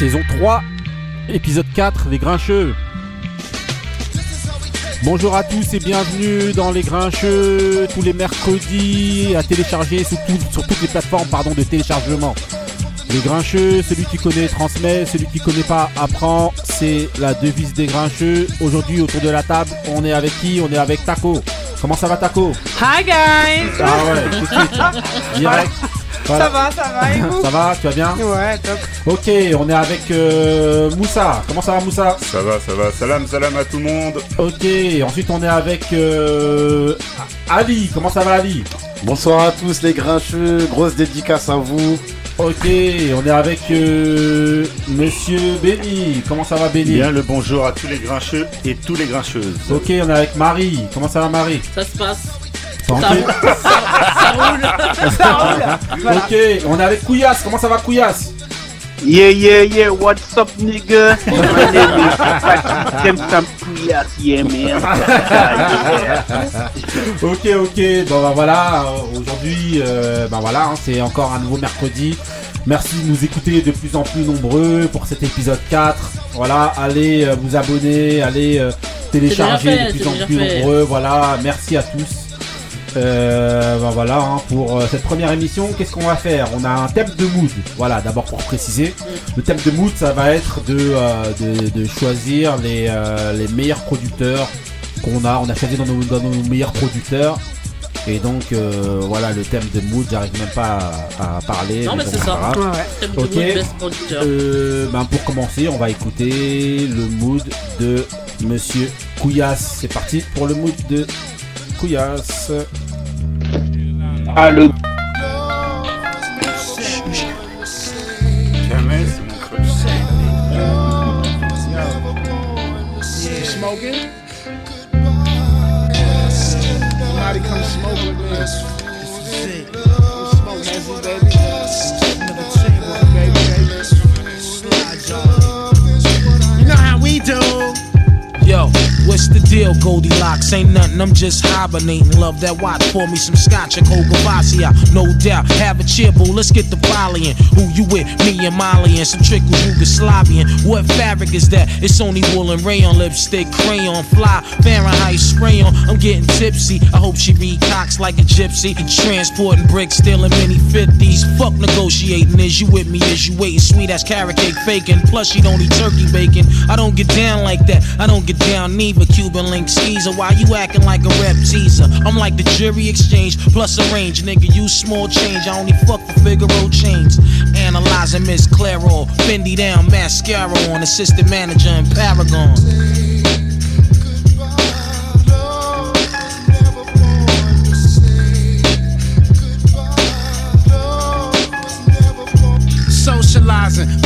saison 3, épisode 4, Les Grincheux. Bonjour à tous et bienvenue dans Les Grincheux, tous les mercredis, à télécharger sur, sur toutes les plateformes pardon, de téléchargement. Les Grincheux, celui qui connaît transmet, celui qui connaît pas apprend, c'est la devise des Grincheux. Aujourd'hui, autour de la table, on est avec qui? On est avec Taco. Comment ça va Taco? Hi guys Ah ouais, tout de suite. Direct. Voilà. Ça va, ça va et vous Ça va, tu vas bien Ouais, top. Ok, on est avec euh, Moussa. Comment ça va Moussa? Ça va, ça va. Salam, salam à tout le monde. Ok, ensuite on est avec euh, Ali. Comment ça va Ali? Bonsoir à tous les grincheux, grosse dédicace à vous. Ok, on est avec euh, Monsieur Benny. Comment ça va Benny? Bien le bonjour à tous les grincheux et tous les grincheuses. Ok, on est avec Marie. Comment ça va Marie? Ça se passe. Tranquille Ça roule. Ça roule. Voilà. Ok, on est avec Couillasse. Comment ça va Couillasse? Yeah, yeah, yeah, what's up, nigga? My name is Patrick Jameson Pouillas, yeah, man. Ok, ok. Bon bah voilà, aujourd'hui, euh, bah voilà, hein, c'est encore un nouveau mercredi. Merci de nous écouter de plus en plus nombreux pour cet épisode 4. Voilà, allez euh, vous abonner, allez euh, télécharger fait, de plus en plus fait. nombreux. Voilà, merci à tous. Euh, bah voilà, hein, pour euh, cette première émission, qu'est-ce qu'on va faire? On a un thème de mood. Voilà, d'abord pour préciser, le thème de mood, ça va être de, euh, de, de choisir les, euh, les meilleurs producteurs qu'on a. On a choisi dans nos, dans nos meilleurs producteurs. Et donc euh, voilà le thème de mood, j'arrive même pas à, à parler. Non, mais bon, c'est ça. Ouais, ouais. Thème de Ok. mood best producteur. Euh, ben pour commencer, on va écouter le mood de Monsieur Couillasse. C'est parti pour le mood de Couillasse. Allô, Jamais, c'est mon crush. smoking? Somebody come smoke with me. What's the deal, Goldilocks? Ain't nothing, I'm just hibernating. Love that watch, pour me some scotch and Coca out. No doubt, have a cheer, boo. Let's get the volleying. Who you with? Me and Molly and some trickles Yugoslavian. What fabric is that? It's only wool and rayon, lipstick, crayon, fly, Fahrenheit spray on. I'm getting tipsy. I hope she read cocks like a gypsy. Transporting bricks, stealing mini 50s. Fuck negotiating. Is you with me? Is you waiting? Sweet ass carrot cake faking. Plus, she don't eat turkey bacon. I don't get down like that. I don't get down neither. Cuban link skeezer. Why you acting like a rep teaser? I'm like the jury exchange plus a range. Nigga, you small change. I only fuck for Figaro chains. Analyzing Miss Claro. Fendi down, mascara on. Assistant manager in Paragon.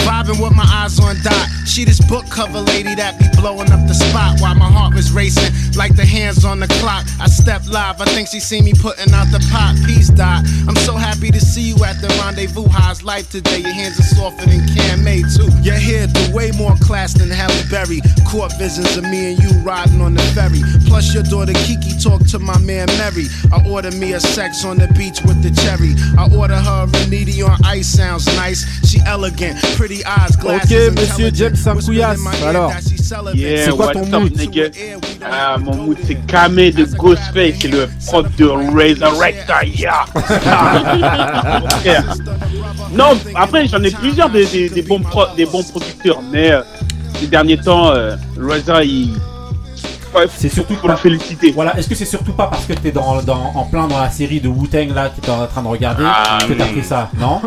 Vibing with my eyes on dot. She this book cover lady that be blowing up the spot while my heart was racing like the hands on the clock. I step live, I think she see me putting out the pot. Peace dot. I'm so happy to see you at the rendezvous. How's life today? Your hands are softer than Cam May too. Your hair do way more class than Halle Berry. Court visions of me and you riding on the ferry. Plus your daughter Kiki talk to my man Mary. I order me a sex on the beach with the cherry. I order her a Reniti on ice. Sounds nice. She elegant, pretty eyes, glasses. Ok, monsieur. James Sam Whispered in my Couillasse, ear alors. that she celibate. Yeah, C'est quoi what's ton up, mood nigga? Ah, mon mood, c'est Kamé de Ghostface, c'est le prof de Resurrector, yeah. Non, après, j'en ai plusieurs des, des, des bons, pro- des bons producteurs, mais euh, ces derniers temps, euh, Reza, il. Ouais, C'est surtout le pas- féliciter. Voilà, est-ce que c'est surtout pas parce que t'es dans, dans, en plein dans la série de Wu-Tang là que t'es en train de regarder Ah, que t'as fait ça, non?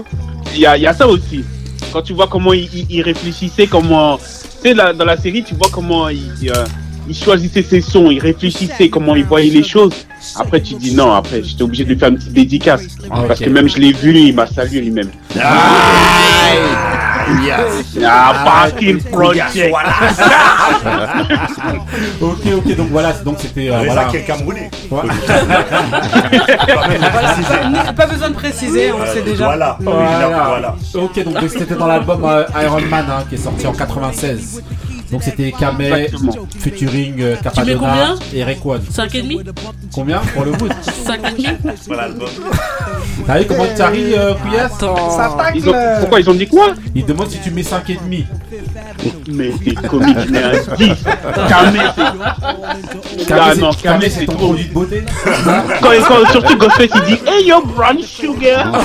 Il y a, y a ça aussi. Quand tu vois comment il, il- il réfléchissait, comment. Tu sais, dans la série, tu vois comment il, euh, il choisissait ses sons, il réfléchissait, comment il voyait les choses. Après, tu dis non, après, j'étais obligé de lui faire une petite dédicace. Ah, Parce que même je l'ai vu, il m'a salué lui-même. Ah, fucking project. Ok, ok, donc voilà, donc c'était euh, voilà. qui est Camerounais. Ouais. Voilà, pas besoin de préciser, on sait déjà. Voilà, Voilà. voilà. Ok, donc c'était dans l'album euh, Iron Man hein, qui est sorti en 96. Donc c'était Kame, Exactement. featuring euh, Capadonna et Rayquan. 5,5 Combien pour le mood 5,5 Voilà l'album. T'as vu comment tu arrives, euh, Couillasse Ça tacle. Ils ont- Pourquoi ils ont dit quoi Il demande si tu mets 5,5. Mais t'es comique, 10. Camé, c'est- c'est c'est trop. produit de beauté quand, quand- surtout Ghostface il dit Hey yo brown sugar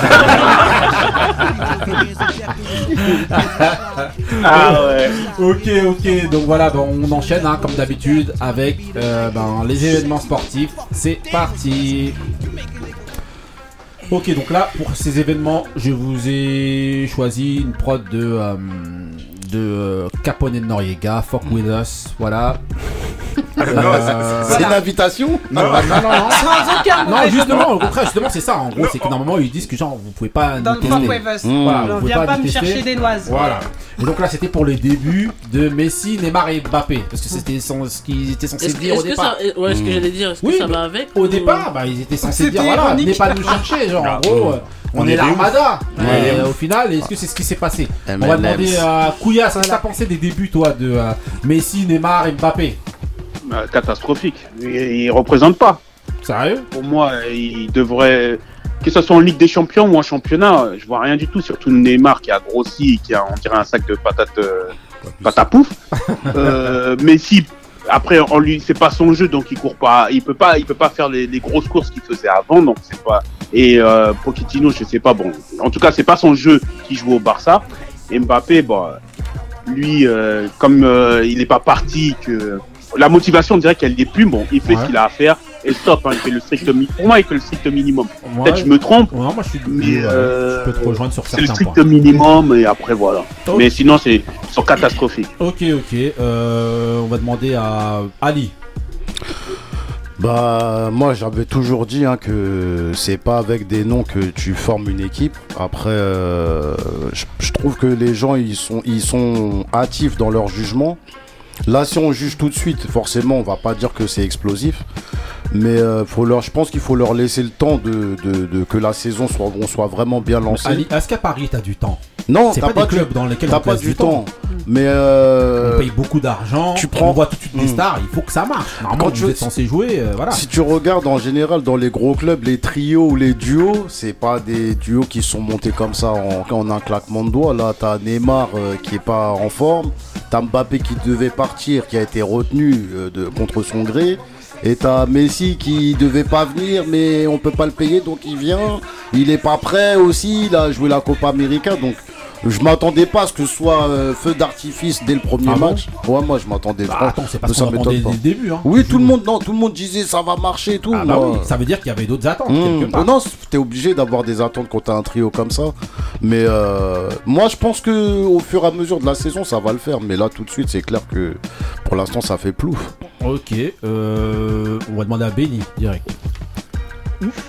Ah ouais Ok, ok, donc voilà, ben, on enchaîne hein, comme d'habitude avec euh, ben, les événements sportifs. C'est parti. Ok, donc là, pour ces événements, je vous ai choisi une prod de, euh, de euh, Capone et de Noriega, Fuck With Us, voilà. Euh, C'est une invitation non, non, non, non. Sans aucun Non, justement, au contraire, justement, c'est ça. En gros, c'est que normalement, ils disent que genre, vous pouvez pas Dans nous le Fuck tester. With Us. Mmh. Voilà, vous pouvez vient pas me tester. chercher des noises. Voilà. Et donc là, c'était pour les débuts de Messi, Neymar et Mbappé. Parce que c'était son- ce qu'ils étaient censés dire au départ. ça. Ouais, ce que j'allais dire, est-ce que Oui, ça va avec Au ou- départ, bah, ils étaient censés dire voilà, venez pas nous chercher. Genre, en gros, on, On est l'armada. Ouais. euh, au final, est-ce que c'est ce qui s'est passé On va demander à Kouya, qu'est-ce que t'as pensé des débuts, toi, de euh, Messi, Neymar et Mbappé? Euh, Catastrophique. Ils, ils représentent pas. Sérieux? Pour moi, ils devraient. Que ce soit en Ligue des Champions ou en championnat, je vois rien du tout. Surtout Neymar qui a grossi, qui a, on dirait, un sac de patates, euh, patapouf. euh, Messi, après, en lui, c'est pas son jeu, donc il court pas. Il peut pas, il peut pas faire les, les grosses courses qu'il faisait avant, donc c'est pas. Et euh, Pochettino, je sais pas. Bon, en tout cas, c'est pas son jeu qui joue au Barça. Et Mbappé, bon, lui, euh, comme euh, il est pas parti, que la motivation, on dirait qu'elle n'est plus. Bon, il fait Ouais. ce qu'il a à faire et stop. Hein, il fait le strict mi- Pour moi, il fait le strict minimum. Peut-être je me trompe, moi je suis mais euh, je peux te rejoindre sur c'est le certains strict points. minimum et après voilà. Mais sinon, c'est sont catastrophiques. Ok, ok. On va demander à Ali. Bah moi j'avais toujours dit hein, que c'est pas avec des noms que tu formes une équipe. Après euh, je, trouve que les gens ils sont ils sont hâtifs dans leur jugement. Là si on juge tout de suite, forcément on va pas dire que c'est explosif. Mais euh, faut leur, je pense qu'il faut leur laisser le temps de, de- de- que la saison soit, on soit vraiment bien lancée. Est-ce qu'à Paris t'as du temps? Non, C'est t'as pas, des du- clubs dans lesquels T'as on pas du temps. Mais euh, On paye beaucoup d'argent, tu on prends- voit tout de suite des Hmm. stars, il faut que ça marche. Normalement, Quand tu- êtes censé jouer, euh, voilà. Si tu regardes en général dans les gros clubs, les trios ou les duos, c'est pas des duos qui sont montés comme ça en, en un claquement de doigts. Là, t'as Neymar euh, qui est pas en forme, t'as Mbappé qui devait partir, qui a été retenu euh, de, contre son gré. Et t'as Messi qui devait pas venir, mais on peut pas le payer, donc il vient. Il est pas prêt aussi, il a joué la Copa América, donc je m'attendais pas à ce que ce soit euh, feu d'artifice dès le premier Ah bon match. ouais, moi je m'attendais. Bah, pas. attends, c'est parce ça m'étonne attendait pas. dès le début. Hein. Oui, tout le monde, non, tout le monde disait ça va marcher et tout. Ah bah oui, ça veut dire qu'il y avait d'autres attentes Mmh. quelque part. Non, t'es obligé d'avoir des attentes quand t'as un trio comme ça. Mais euh, moi, je pense que au fur et à mesure de la saison, ça va le faire. Mais là, tout de suite, c'est clair que pour l'instant, ça fait plouf. Ok, euh, on va demander à Benny direct.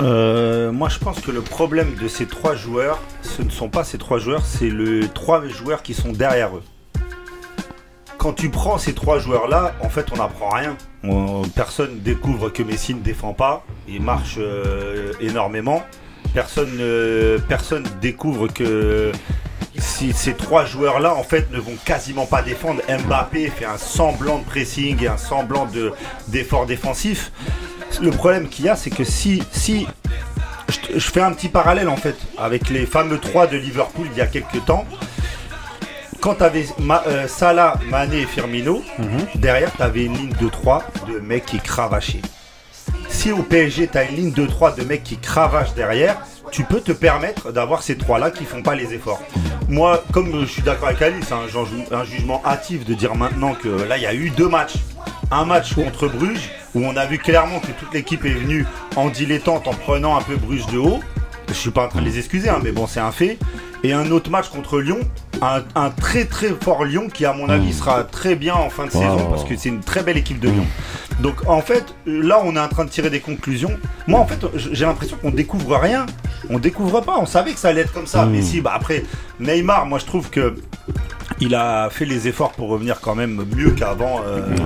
Euh, moi, je pense que le problème de ces trois joueurs, ce ne sont pas ces trois joueurs, c'est les trois joueurs qui sont derrière eux. Quand tu prends ces trois joueurs-là, en fait, on n'apprend rien. On- personne découvre que Messi ne défend pas et marche euh, énormément. Personne, ne- personne découvre que si ces trois joueurs-là, en fait, ne vont quasiment pas défendre. Mbappé fait un semblant de pressing et un semblant de d'effort défensif. Le problème qu'il y a, c'est que si, si je, fais un petit parallèle en fait avec les fameux 3 de Liverpool il y a quelques temps. Quand tu avais Salah, Mané et Firmino, derrière tu avais une ligne de 3 de mecs qui cravachaient. Si au PSG tu as une ligne de 3 de mecs qui cravachent derrière, tu peux te permettre d'avoir ces trois-là qui font pas les efforts. Moi, comme je suis d'accord avec Ali, c'est un, un jugement hâtif de dire maintenant que là il y a eu deux matchs. Un match contre Bruges où on a vu clairement que toute l'équipe est venue en dilettante en prenant un peu Bruges de haut. Je suis pas en train de les excuser, hein, mais bon, c'est un fait. Et un autre match contre Lyon, un, un très très fort Lyon qui, à mon avis, sera très bien en fin de saison parce que c'est une très belle équipe de Lyon. Donc en fait, là, on est en train de tirer des conclusions. Moi, en fait, j'ai l'impression qu'on découvre rien. On découvre pas. On savait que ça allait être comme ça. Mais si, bah après, Neymar, moi, je trouve que il a fait les efforts pour revenir quand même mieux qu'avant. euh, il-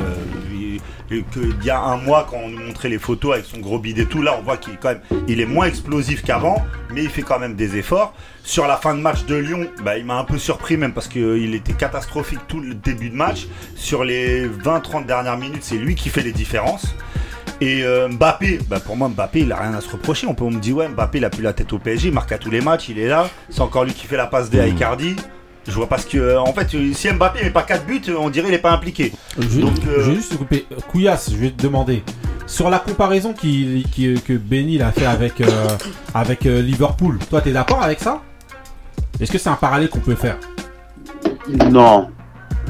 et qu'il y a un mois quand on nous montrait les photos avec son gros bide et tout, là on voit qu'il est quand même, il est moins explosif qu'avant, mais il fait quand même des efforts. Sur la fin de match de Lyon, bah, il m'a un peu surpris même parce qu'il était catastrophique tout le début de match. Sur les 20-30 dernières minutes, c'est lui qui fait les différences. Et euh, Mbappé, bah pour moi Mbappé il a rien à se reprocher. On peut me dire ouais Mbappé il a plus la tête au PSG, il marque à tous les matchs, il est là. C'est encore lui qui fait la passe D à Icardi. Je vois parce que euh, en fait si Mbappé met pas 4 buts, on dirait il est pas impliqué. Je, Donc, euh, je vais juste te couper. Couillasse, je vais te demander. Sur la comparaison qui, qui- que Benny a fait avec, euh, avec euh, Liverpool, toi t'es d'accord avec ça? Est-ce que c'est un parallèle qu'on peut faire? Non.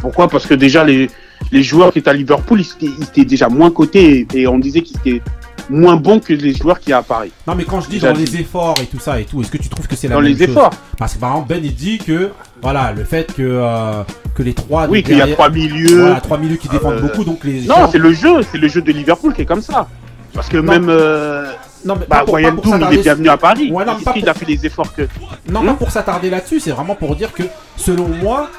Pourquoi? Parce que déjà, les, les joueurs qui étaient à Liverpool, ils étaient, ils étaient déjà moins cotés et, et on disait qu'ils étaient moins bons que les joueurs qui y a à Paris. Non mais quand je dis dans les efforts et tout ça et tout, est-ce que tu trouves que c'est la Dans même les chose efforts. Parce que par exemple Ben il dit que voilà le fait que, euh, que les trois Oui, qu'il y a trois milieux. voilà, trois milieux qui défendent euh, beaucoup donc les Non, gens- c'est le jeu, c'est le jeu de Liverpool qui est comme ça. Parce que Non. même euh, non mais bah, Doom, il est bienvenu à Paris. Ouais, non, pas qu'il pour- a fait les efforts que. Non, Hmm pas pour s'attarder là-dessus, c'est vraiment pour dire que, selon moi,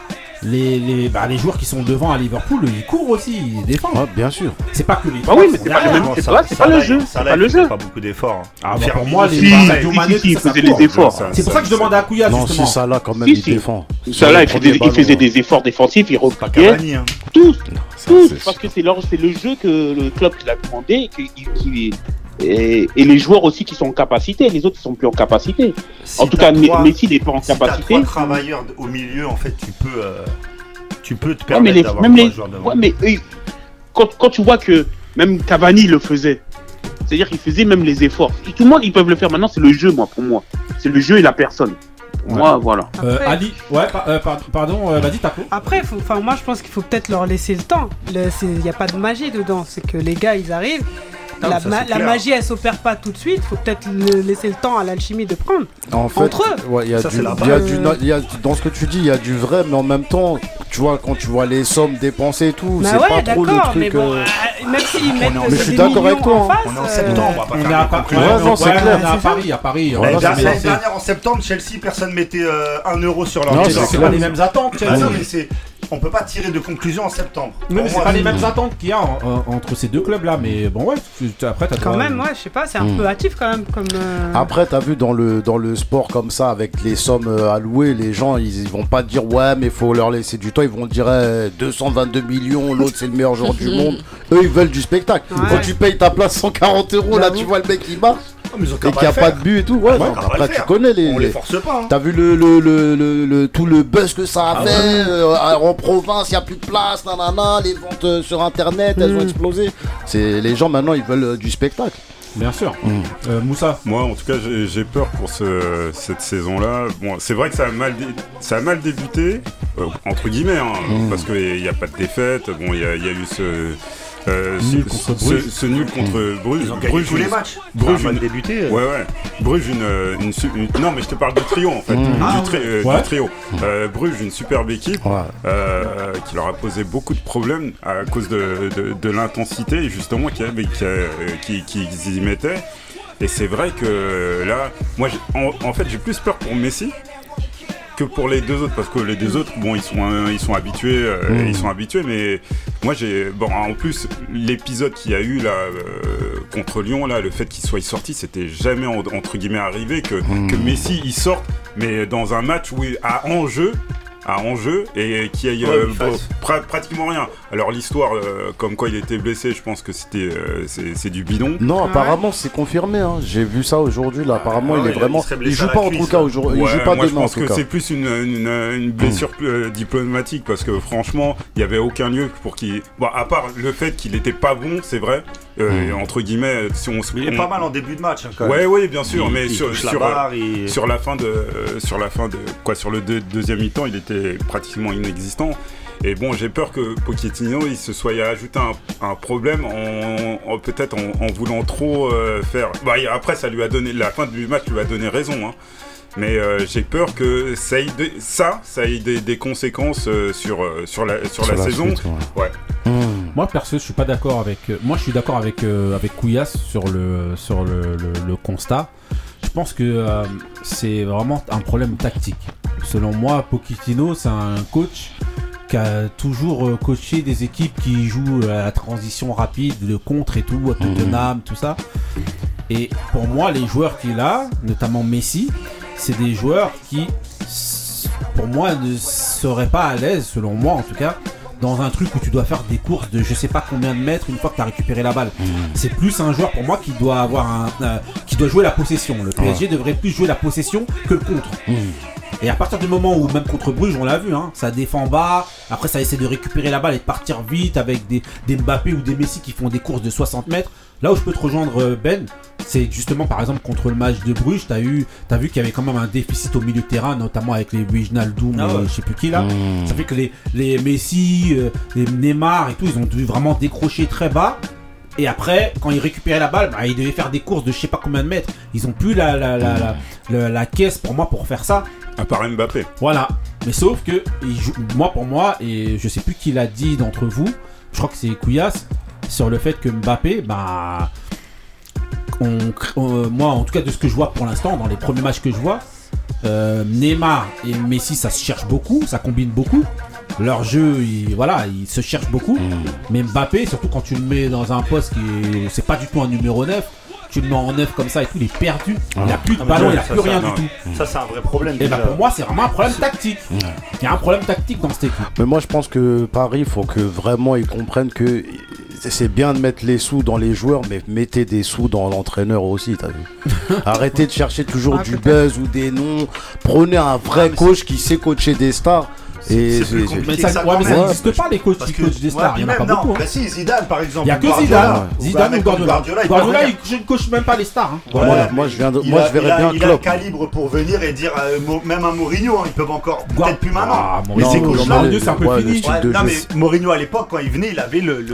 les, les, bah, les joueurs qui sont devant à Liverpool, ils courent aussi, ils défendent. Ouais, bien sûr. C'est pas que les Bah trois oui, mais c'est pas le même- c'est pas- c'est pas le jeu, c'est pas le jeu. pas beaucoup d'efforts. hein. Ah, bah, pour moi, les Si, si, si, si, faisait les efforts. C'est pour ça, que je demandais à Kouya, Non, justement. si ça là quand même Si, il si. défend. Ça là, il faisait, les il faisait des efforts défensifs, il Pas repliait. Hein. Tous, tous, parce que c'est le jeu que le club qui l'a demandé qui, qui- et, et les joueurs aussi qui sont en capacité, les autres qui sont plus en capacité. Si en tout cas, trois- Messi n'est pas en si capacité. trois travailleurs au milieu, en fait, tu peux, euh, tu peux te Ouais, permettre les, d'avoir même trois les, joueurs devant. ouais, mais eux, quand, quand tu vois que même Cavani le faisait, c'est-à-dire qu'il faisait même les efforts. Et tout le monde, ils peuvent le faire maintenant, c'est le jeu, moi, pour moi. C'est le jeu et la personne. Pour Ouais. Moi, voilà. Euh, Après- Ali, ouais, par- euh, par- pardon, euh, vas-y, Taco. Après, faut- enfin, moi je pense qu'il faut peut-être leur laisser le temps. Il n'y a pas de magie dedans. C'est que les gars, ils arrivent. Non, la, ça, ma- c'est la clair. magie, elle s'opère pas tout de suite. faut peut-être laisser le temps à l'alchimie de prendre. En fait, Entre eux. ouais, il y a Ça, du, c'est la il y a base. du na- il y a- dans ce que tu dis, il y a du vrai, mais en même temps, tu vois, quand tu vois les sommes dépensées et tout, Bah c'est ouais, pas trop le d'accord, mais truc. bon, euh, euh, même s'ils mettent euh, Mais je suis d'accord avec toi, en hein. face, On est en euh, septembre, on va pas On faire. Ouais, non, c'est clair. On est à Paris, à Paris. Va L'année dernière, en septembre, Chelsea, personne mettait euh, 1 euro sur leur Non, c'est C'est pas les mêmes attentes, On peut pas tirer de conclusion en septembre. Oui, mais c'est pas les mêmes attentes qu'il y a en- en- entre ces deux clubs-là. Mais bon, ouais, tu- tu- après, t'as Quand droit- même, ouais, je sais pas, c'est un Hmm. peu hâtif quand même. Comme, euh, Après, t'as vu dans le, dans le sport comme ça, avec les sommes euh, allouées, les gens, ils, ils vont pas dire ouais, mais faut leur laisser du temps. Ils vont dire eh, 222 millions, l'autre c'est le meilleur joueur du monde. Eux, ils veulent du spectacle. Ouais. Quand tu payes ta place 140 euros, là, tu vois le mec qui marche Oh, ont et qu'il n'y a pas de but et tout. Ouais, Ouais, non, après, tu connais les. On les les- force pas. hein. T'as vu le, le, le, le- le- tout le buzz que ça a Ah fait ouais. euh, en province, il n'y a plus de place, nanana, les ventes euh, sur internet, elles ont Mm. explosé. C'est les gens maintenant ils veulent euh, du spectacle. Bien sûr. Mm. Euh, Moussa, Moi, en tout cas, j'ai j'ai peur pour ce- cette saison-là. Bon, c'est vrai que ça a mal, dé- ça a mal débuté, euh, entre guillemets, hein, Mm. parce qu'il n'y a pas de défaite. Bon, il y, a- il y a eu ce, euh, Nul ce, contre Bruges. ce nul contre Bruges. Ils ont gagné Bruges, tous les une- matchs. Bruges, une- débuté. euh. Ouais, ouais. Bruges, une, euh, une, Non, mais je te parle du trio, en fait. Mm. Du, Ah, tri- euh, ouais. du trio. Euh, Bruges, une superbe équipe. Qui leur a posé beaucoup de problèmes à cause de, de, de l'intensité justement qui, avait- qui, qui, qui- qu'ils y mettaient. Et c'est vrai que là, moi, en, en fait, j'ai plus peur pour Messi que pour les deux autres parce que les deux autres, bon, ils sont, euh, ils sont habitués, euh, Mm. ils sont habitués, mais moi, j'ai, bon, en plus, l'épisode qu'il y a eu là euh, contre Lyon, là, le fait qu'il soit sorti, c'était jamais en- entre guillemets arrivé que, Mm. que Messi il sorte, mais dans un match où il a enjeu à enjeu et qui aille Ouais, euh, il pra- pratiquement rien. Alors l'histoire, euh, comme quoi il était blessé, je pense que c'était euh, c'est du bidon. Non, apparemment c'est confirmé. hein. J'ai vu ça aujourd'hui. Là, apparemment Ah il ouais, est il vraiment. Il, blessé joue pas en tout cas hein. aujourd'hui. Il joue pas moi je demain en pense tout que c'est plus une, une, une blessure euh, diplomatique parce que franchement, il y avait aucun lieu pour qu'il. Bon, à part le fait qu'il était pas bon, c'est vrai. Euh, Entre guillemets, si on se. Mais il est on- pas mal en début de match. hein, quand même. Ouais, ouais, bien sûr, Il- mais il sur, la euh, sur la fin de euh, sur la fin de quoi sur le deux- deuxième mi-temps il était pratiquement inexistant et bon j'ai peur que Pochettino il se soit ajouté un, un problème en, en- peut-être en, en voulant trop euh, faire bah, après ça lui a donné la fin du match lui a donné raison hein. mais euh, j'ai peur que ça ait, des- ça, ça ait des, des conséquences euh, sur, euh, sur la, sur Sur la, saison. suite, ouais. Ouais. Hmm. Moi perso, je suis pas d'accord avec. euh, moi, je suis d'accord avec euh, avec Couillasse sur le sur le, le- le constat. Je pense que euh, c'est vraiment un problème tactique. Selon moi, Pochettino, c'est un coach qui a toujours coaché des équipes qui jouent à la transition rapide, le contre et tout, à Tottenham, tout ça. Et pour moi, les joueurs qu'il a, notamment Messi, c'est des joueurs qui, pour moi, ne seraient pas à l'aise, selon moi en tout cas, dans un truc où tu dois faire des courses de je sais pas combien de mètres une fois que tu as récupéré la balle. C'est plus un joueur pour moi qui doit avoir un, euh, qui doit jouer la possession. Le PSG devrait plus jouer la possession que le contre. Et à partir du moment où, même contre Bruges, on l'a vu, hein, ça défend bas, après ça essaie de récupérer la balle et de partir vite avec des, des Mbappé ou des Messi qui font des courses de 60 mètres. Là où je peux te rejoindre, euh, Ben, c'est justement par exemple contre le match de Bruges, t'as eu, t'as vu qu'il y avait quand même un déficit au milieu de terrain, notamment avec les Wijnaldum, Ah ouais. euh, je sais plus qui là. Ça fait que les, les Messi, euh, les Neymar et tout, ils ont dû vraiment décrocher très bas. Et après, quand ils récupéraient la balle, bah, ils devaient faire des courses de je sais pas combien de mètres. Ils ont plus la, la, la, la, la- la caisse pour moi pour faire ça. À part Mbappé. Voilà. Mais sauf que, il joue- moi pour moi, et je sais plus qui l'a dit d'entre vous, je crois que c'est Couillasse, sur le fait que Mbappé, bah. on on- moi, en tout cas, de ce que je vois pour l'instant, dans les premiers matchs que je vois, euh, Neymar et Messi, ça se cherche beaucoup, ça combine beaucoup. Leur jeu, il, voilà, il se cherche beaucoup. Mais Mbappé, surtout quand tu le mets dans un poste qui est, c'est pas du tout un numéro 9, tu le mets en 9 comme ça et tout, il est perdu. Il a plus de Ah, ballon, il a ça, plus ça, rien non. du tout. Ça, c'est un vrai problème. Et bah déjà. pour moi, c'est vraiment un problème tactique. Il y a un problème tactique dans cette équipe. Mais moi, je pense que Paris, il faut que vraiment ils comprennent que c'est bien de mettre les sous dans les joueurs, mais mettez des sous dans l'entraîneur aussi, t'as vu Arrêtez de chercher toujours Ah, du buzz ou des noms. Prenez un vrai coach qui sait coacher des stars. Et c'est plus c'est- compliqué. Mais ça, ça, ouais, mais quand ça même. n'existe pas les coachs coachent des stars. Il n'y en a pas même, beaucoup. hein. bah si, Zidane par exemple. Il n'y a que Zidane. Zidane ou comme Guardiola. Guardiola, je ne coach même pas les stars. hein. Moi, je verrais bien Il a le calibre pour venir et dire, euh, même un Mourinho, hein, ils peuvent encore, peut-être plus maintenant. Ah, mais Mourinho, ces non, coachs-là, Mourinho, c'est un peu fini. non, mais Mourinho à l'époque, quand il venait, il avait le,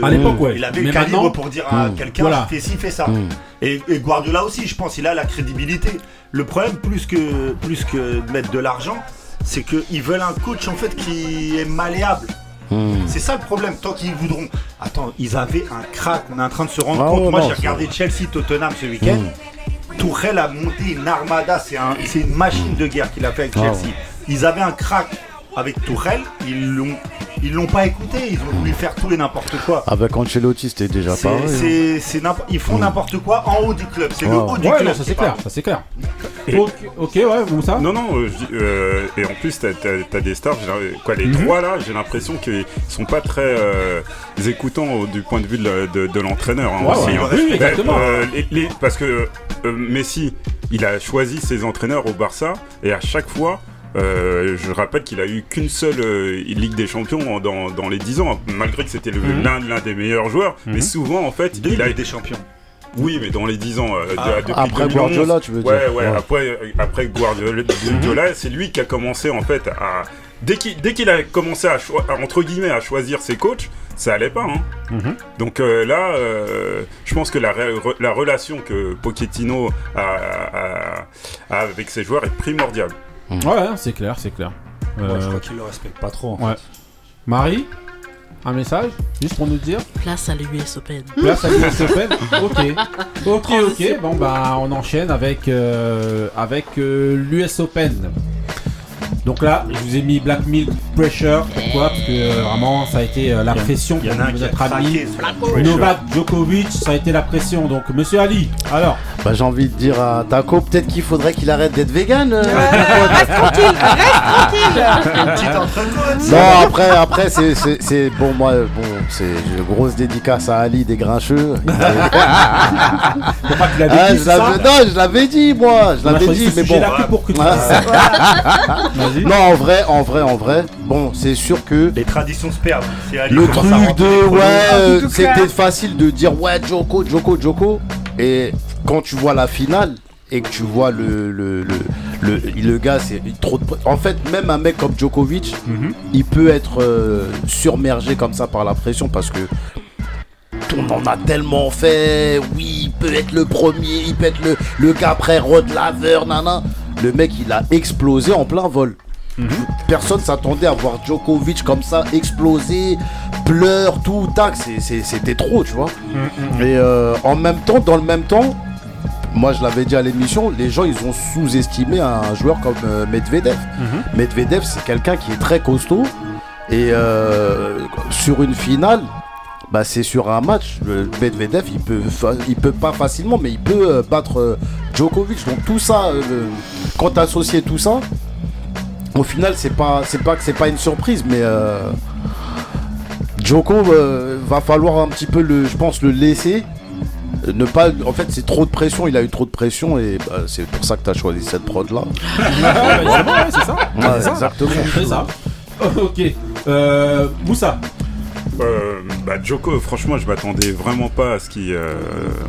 calibre pour dire à Mm. quelqu'un fais ci, fais ça. Mm. Et, et Guardiola aussi, je pense, il a la crédibilité. Le problème, plus que, plus que de mettre de l'argent, c'est qu'ils veulent un coach en fait qui est malléable. Hmm. C'est ça le problème. Tant qu'ils voudront. Attends, ils avaient un crack. On est en train de se rendre Ah compte. ouais, Moi, j'ai regardé Chelsea-Tottenham ce week-end. Tourelle a monté une armada. C'est un- c'est une machine de guerre qu'il a fait avec Ah Chelsea. Ils avaient un crack avec Tourelle. Ils l'ont, ils l'ont pas écouté. Ils ont voulu faire tout et n'importe quoi. Avec Ancelotti, c'était déjà C'est- pareil. hein. c'est- c'est n'importe- ils font n'importe quoi en haut du club. C'est le haut du Ouais, club. ça c'est clair, ça c'est clair. Et- Ok, ouais, vous ça Non, non, euh, euh, et en plus, t'as as, des stars, quoi, les Mhm. trois là, j'ai l'impression qu'ils sont pas très euh, écoutants du point de vue de, la- de- de l'entraîneur Ouais, aussi. ouais, oui, exactement. euh, les- les- parce que euh, Messi, il a choisi ses entraîneurs au Barça, et à chaque fois, euh, je rappelle qu'il a eu qu'une seule euh, Ligue des Champions dans, dans les 10 ans, malgré que c'était Mhm. l'un des meilleurs joueurs, mais souvent en fait, il a des champions. oui, mais dans les 10 ans, euh, Ah, depuis Après 2011, Guardiola, tu veux dire Ouais, ouais, Ouais. après, après Guardiola, Guardiola, c'est lui qui a commencé en fait à. Dès qu'il a commencé à, à, entre guillemets à choisir ses coachs, ça allait pas. Hein. Mhm. Donc euh, là, euh, je pense que la, re- la relation que Pochettino a, a- a avec ses joueurs est primordiale. Ouais, c'est clair, c'est clair. Je Euh, crois qu'il le respecte pas trop. en ouais. fait. Marie, un message juste pour nous dire Place à l'US Open. Place à l'US Open. Ok, ok, ok. Bon bah on enchaîne avec euh, avec euh, l'US Open. Donc là, je vous ai mis Black Milk Pressure. Pourquoi Parce que euh, vraiment, ça a été euh, la pression Il y en pour a un qui a notre ami. Novak Djokovic. Ça a été la pression. Donc Monsieur Ali, alors Bah, j'ai envie de dire à Taco, peut-être qu'il faudrait qu'il arrête d'être vegan. euh. Reste tranquille, reste tranquille. Non, après, après c'est- c'est c'est- bon, moi, bon, c'est une grosse dédicace à Ali des Grincheux. pas Ah, dit je ça. l'avais- non, je l'avais dit, moi, je l'avais dit, mais bon. sujet-là que pour que tu ça. Vas-y. Non, en vrai, en vrai, en vrai, bon, c'est sûr que Les traditions se perdent. Le truc de ouais, euh, c'était facile de dire ouais, Joko, Joko, Joko, et quand tu vois la finale et que tu vois le le le le, le gars, c'est trop de. En fait, même un mec comme Djokovic, Mhm. il peut être euh, surmergé comme ça par la pression parce que on en a tellement fait. Oui, il peut être le premier, il peut être le, le gars après Rod Laver, nana. Le mec, il a explosé en plein vol. Personne s'attendait à voir Djokovic comme ça exploser, pleure, tout, tac, c'était trop, tu vois. Et euh, en même temps, dans le même temps, moi je l'avais dit à l'émission, les gens ils ont sous-estimé un joueur comme euh, Medvedev. Medvedev, c'est quelqu'un qui est très costaud, Et euh, sur une finale, bah, c'est sur un match. Le Medvedev, il peut, il peut pas facilement, mais il peut euh, battre euh, Djokovic. Donc tout ça, euh, quand tu associé tout ça, au final, c'est pas, c'est pas que c'est pas une surprise, mais euh, Djoko euh, va falloir un petit peu le, je pense, le laisser. Ne pas, en fait, c'est trop de pression. Il a eu trop de pression et bah, c'est pour ça que tu as choisi cette prod là. Ouais, c'est ça. Ouais, C'est ça. exactement. C'est ça. Ok. Euh, Moussa. Euh, bah, Joko, franchement, je m'attendais vraiment pas à ce qu'il, euh,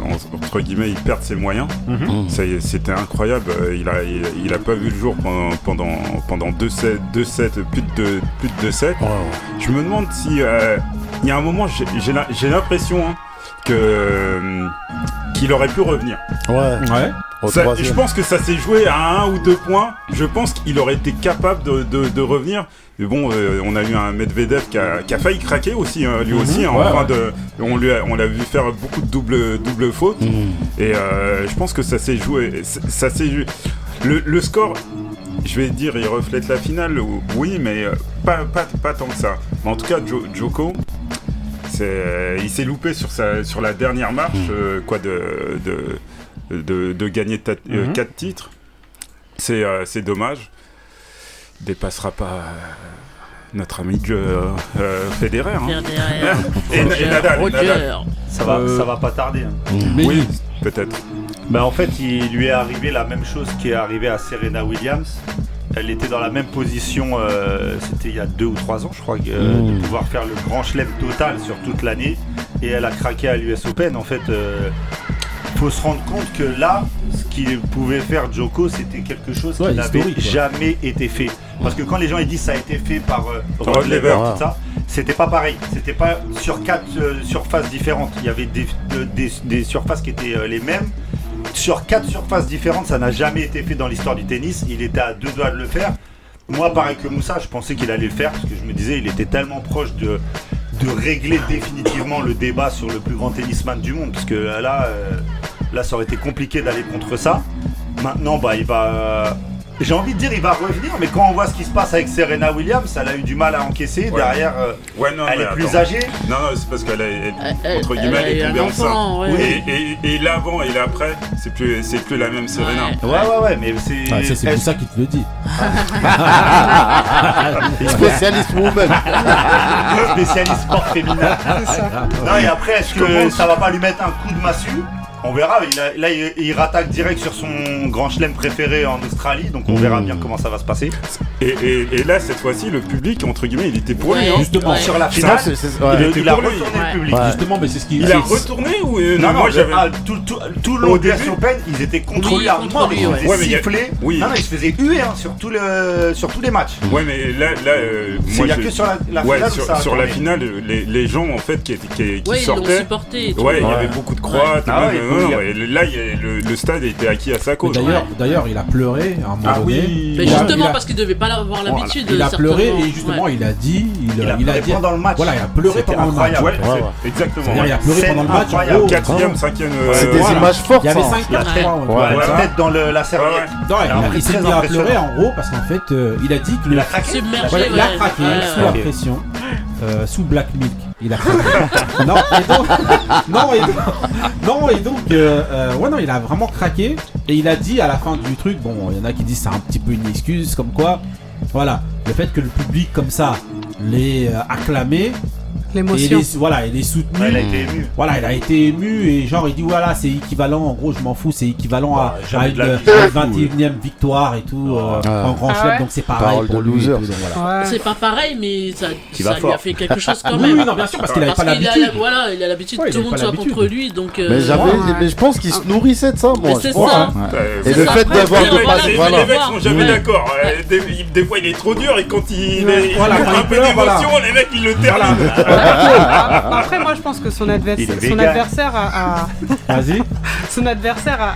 en- entre guillemets, il perde ses moyens. Mhm. Ça y est, C'était incroyable. Euh, Il a, il, il a pas vu le jour pendant, pendant, pendant deux sets, deux sets, plus de deux, plus de deux sets. Je me demande si, euh, il y a un moment, j'ai l'impression hein, que euh, qu'il aurait pu revenir. Ouais. Ça- je pense que ça s'est joué à un ou deux points. Je pense qu'il aurait été capable de, de- de revenir. Mais bon, euh, on a eu un Medvedev qui a, qui a failli craquer aussi, hein, lui aussi. hein, Mhm. Ouais, en fin ouais. de, on lui a- on l'a vu faire beaucoup de double, double fautes. Mhm. Et euh, je pense que ça s'est joué. Ça s'est joué. Le, le score, je vais dire, il reflète la finale. ou- Oui, mais euh, pas, pas, pas tant que ça. Mais en tout cas, Jo- Joko. C'est- Il s'est loupé sur, sa, sur la dernière marche, Mhm. euh, quoi, de, de, de, de gagner 4 Mhm. titres. C'est euh, dommage. Il dépassera pas euh, notre ami euh, euh, Federer. hein. Et, et Nadal, Nadal. Ça va, Euh, ça va pas tarder. hein. Mais Oui, peut-être. Bah, en fait, il lui est arrivé la même chose qui est arrivé à Serena Williams. Elle était dans la même position, euh, c'était il y a deux ou trois ans, je crois, euh, de pouvoir faire le grand chelem total sur toute l'année. Et elle a craqué à l'US Open. En fait, il faut se rendre compte que là, ce qu'il pouvait faire Joko, c'était quelque chose Ouais, qui n'avait jamais été fait. Parce que quand les gens ils disent ça a été fait par euh, Rod. Laver, tout ça, c'était pas pareil. C'était pas sur quatre euh, surfaces différentes. Il y avait des, de- des- des surfaces qui étaient euh, les mêmes. Sur quatre surfaces différentes, ça n'a jamais été fait dans l'histoire du tennis. Il était à deux doigts de le faire. Moi, pareil que Moussa, je pensais qu'il allait le faire parce que je me disais, il était tellement proche de, régler définitivement le débat sur le plus grand tennisman du monde. Parce que là, euh, ça aurait été compliqué d'aller contre ça. Maintenant, bah, il va. J'ai envie de dire, il va revenir, mais quand on voit ce qui se passe avec Serena Williams, elle a eu du mal à encaisser. Ouais. Derrière, euh, Ouais, non, elle est plus âgée. Non, non, c'est parce qu'elle est, entre guillemets, a elle eu est tombée enceinte. ouais. Et, et, et l'avant et l'après, c'est plus, c'est plus la même Serena. Ouais. Ouais, ouais, ouais, mais c'est. Ah, ça, c'est est-ce- Moussa qui te le dit. Spécialiste woman. spécialiste sport féminin. Non, et après, est-ce que ça va pas lui mettre un coup de massue? On verra. Il a- là, il, il rattaque direct sur son grand chelem préféré en Australie, donc on verra bien comment ça va se passer. Et, et, et là, cette fois-ci, le public, entre guillemets, il était pour lui. Ouais. hein. Justement, Ouais. Sur la Ça, finale, c'est- c'est- il, ouais. était il a retourné le public. Ouais. Justement, mais c'est ce qui. Il a retourné ou euh, Non, non, moi le- j'avais. ah, tout, tout, tout le long de Open, ils étaient contre Oui, lui à contre mort, lui, ils ouais. étaient Ouais, mais il y a- sifflés. oui. Non, non, ils se faisaient huer hein, sur, tout le, sur tous les matchs. Ouais, mais là, là euh, Il n'y a que sur la, finale sur, ça la finale, les, les gens en fait qui, sortaient. Ouais, il y avait beaucoup de Croates. A- non, et là, a- le, le stade était acquis à sa cause. D'ailleurs, d'ailleurs, il a pleuré à un moment Ah donné. oui. Mais Il a- justement, il a- parce qu'il devait pas avoir voilà, l'habitude. il a pleuré et justement Ouais. il a dit, il, Il a il a dit pendant le match. Voilà, il a pleuré pendant le match. Ouais, exactement. Il a pleuré pendant le match. Gros, Quatrième, cinquième. euh, C'est des images fortes. il y avait hein. 5 La 4 tête, 3 Ouais. la voilà. tête dans la serviette. Il, a- s'est mis à pleurer en gros parce qu'en fait euh, il a dit que le Il a craqué il a craqué sous la pression, euh, sous Black Milk. Il a craqué. non, et donc, non, et donc, non, et donc euh, euh, ouais, non, il a vraiment craqué. Et il a dit à la fin du truc, bon, il y en a qui disent c'est un petit peu une excuse, comme quoi, voilà, le fait que le public comme ça l'ait euh, acclamé et L'émotion. les, voilà, il est soutenu. Ouais, il a été ému. Voilà, il a été ému et genre il dit voilà c'est équivalent en gros je m'en fous c'est équivalent à, Bah, à une, vie. à une 21 e victoire et tout euh, Ouais. en grand Ah chelem ouais donc c'est pareil Parole pour de loser. voilà. C'est pas pareil, mais ça, ça lui a fait quelque chose quand même. oui, non bien sûr parce qu'il avait pas l'habitude. voilà, il a l'habitude que il tout le monde soit contre lui, donc. euh, Mais mais je pense qu'il se nourrissait de ça, moi. C'est ça. Euh, Et le fait d'avoir de les- mecs sont jamais d'accord. Euh, Des, il- des fois, il est trop dur et quand il, est, il un il peu d'émotion, les mecs, ils le terminent. Après, moi, je pense que son, adversaire a, a- Vas-y. son adversaire a,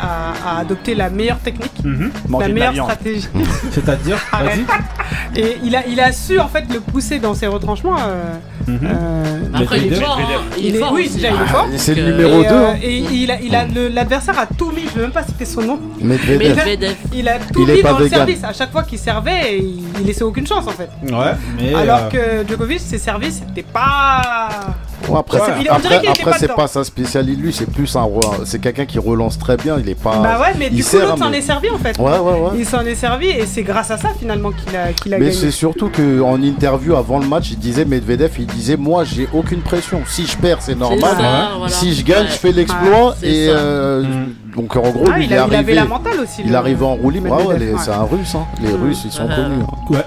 a- a adopté la meilleure technique, Mhm. la meilleure stratégie. C'est-à-dire. Et il a, il a su en fait le pousser dans ses retranchemps. euh, Mhm. euh, Après, il est fort. hein. Il Il est est- fort. oui, déjà, il est fort. C'est le numéro Et, 2. euh, et il a, il a le- l'adversaire a tout mis, je veux même pas citer son nom. Medvedev. Medvedev. Il a tout Il mis dans le service. À chaque fois qu'il servait, il, il laissait aucune chance en fait. Ouais, mais. Alors euh, que Djokovic, ses services, c'était pas. Après, Ouais. après, c'est pas sa spécialité. Lui, c'est plus un. C'est quelqu'un qui relance très bien. Il est pas. bah ouais, mais il du coup, l'autre s'en mais- est servi en fait. Ouais, ouais, ouais. Il s'en est servi et c'est grâce à ça finalement qu'il a, qu'il a Mais c'est surtout que en interview avant le match, il disait Medvedev, il disait moi j'ai aucune pression. Si je perds, c'est normal. ça, voilà. Si je gagne, Ouais. je fais l'exploit. c'est et euh, donc en gros, Ah, lui, il, il, il avait la mentale aussi. Il le- arrive en les- ouais. c'est un russe. Hein. Les Mm. Russes, ils sont connus. hein. Ouais.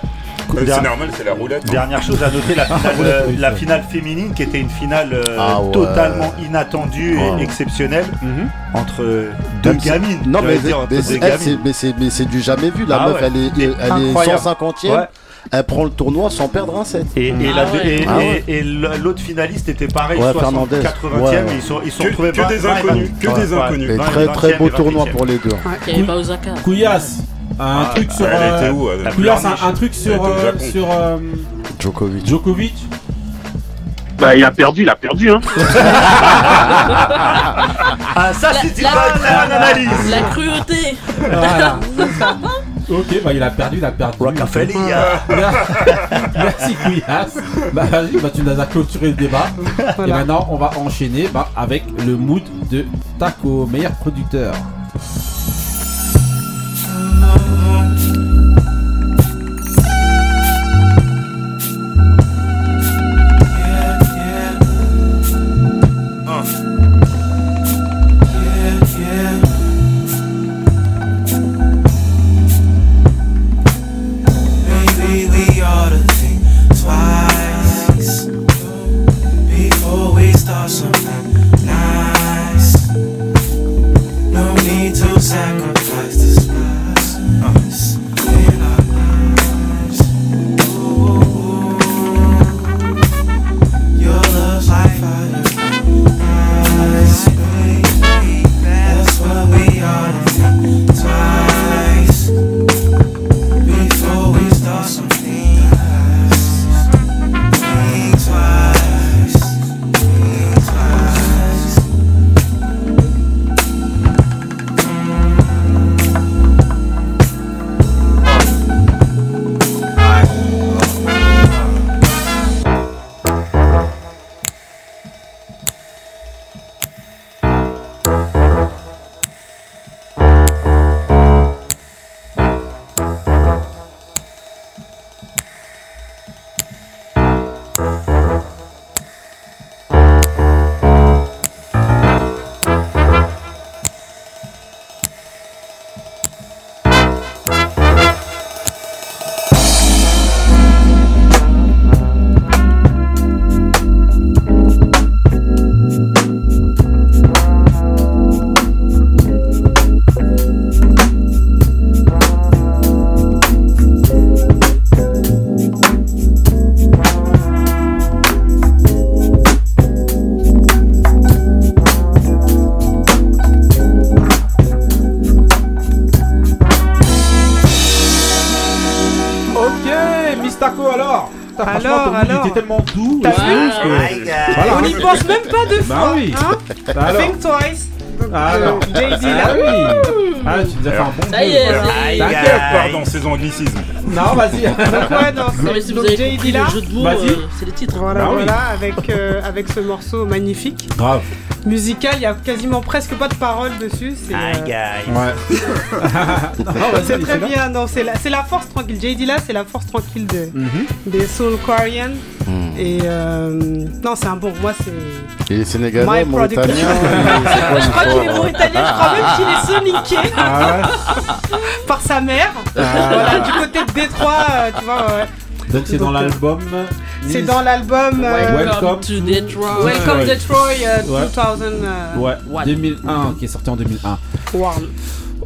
Der- C'est normal, c'est la roulette. hein. Dernière chose à noter, la finale, euh, la finale féminine qui était une finale euh, Ah ouais. totalement inattendue Ouais. et exceptionnelle Mhm. entre euh, deux si- gamines. Non, mais, dire, entre mais c'est- elle, gamines. c'est- mais c'est mais c'est du jamais vu. La Ah meuf, ouais. elle est, elle est Incroyable. 150e. Ouais. Elle prend le tournoi sans perdre un set. Et, et Ah la- ouais. et- Ah ouais. et l'autre finaliste était pareil, Ouais, 60, Fernandez. 80e, Ouais, ouais. ils sont, ils sont Que- retrouvés que vingt- des inconnus, que des Ouais, inconnus. Très très 20e beau tournoi 28e. pour les deux. Il n'y avait pas Osaka. Couillasse, un Ah, truc sur. Euh, un, un truc sur. euh, sur euh, Djokovic. Djokovic. Bah, il a perdu, il a perdu, hein. Ah, ça La- c'est une bonne analyse. La cruauté. Voilà. ok, bah il a perdu, il a perdu. Rockefeller. Merci Couillasse. Bah vas-y, bah, tu nous as clôturé le débat. Voilà. Et maintenant, on va enchaîner bah, avec le mood de Taco, meilleur producteur. N'y pense même pas deux Bah fois. oui. hein. Bah alors. Think twice. Ah, Euh, alors. JD Ah là. oui. Ah, tu nous as fait un bon Ça y est, c'est- T'inquiète. Pardon, ces anglicismes. Non, vas-y. Donc ouais, non, si JD compris là. le jeu de mots, euh, c'est les titres. Voilà, Bah oui. voilà, avec, euh, avec ce morceau magnifique. Grave. Musical, il y a quasiment presque pas de paroles dessus. C'est euh, Ouais. c'est très bien, non, c'est la, c'est la force tranquille. JD là, c'est la force tranquille de, Mhm. des Soul Quarian. Hmm. Et euh, non, c'est un bon. Moi, c'est. Il est sénégalais, My mauritanien. product. c'est quoi Je crois qu'il est mauritanien, je crois même qu'il est soniqué Ah ouais. par sa mère. Ah. Voilà, du côté de Détroit, euh, tu vois. ouais. Donc c'est dans euh, l'album. C'est dans l'album euh, Welcome to Detroit. Welcome. Detroit euh, Ouais. 2000. euh, Ouais, One. 2001, qui est sorti en 2001. One.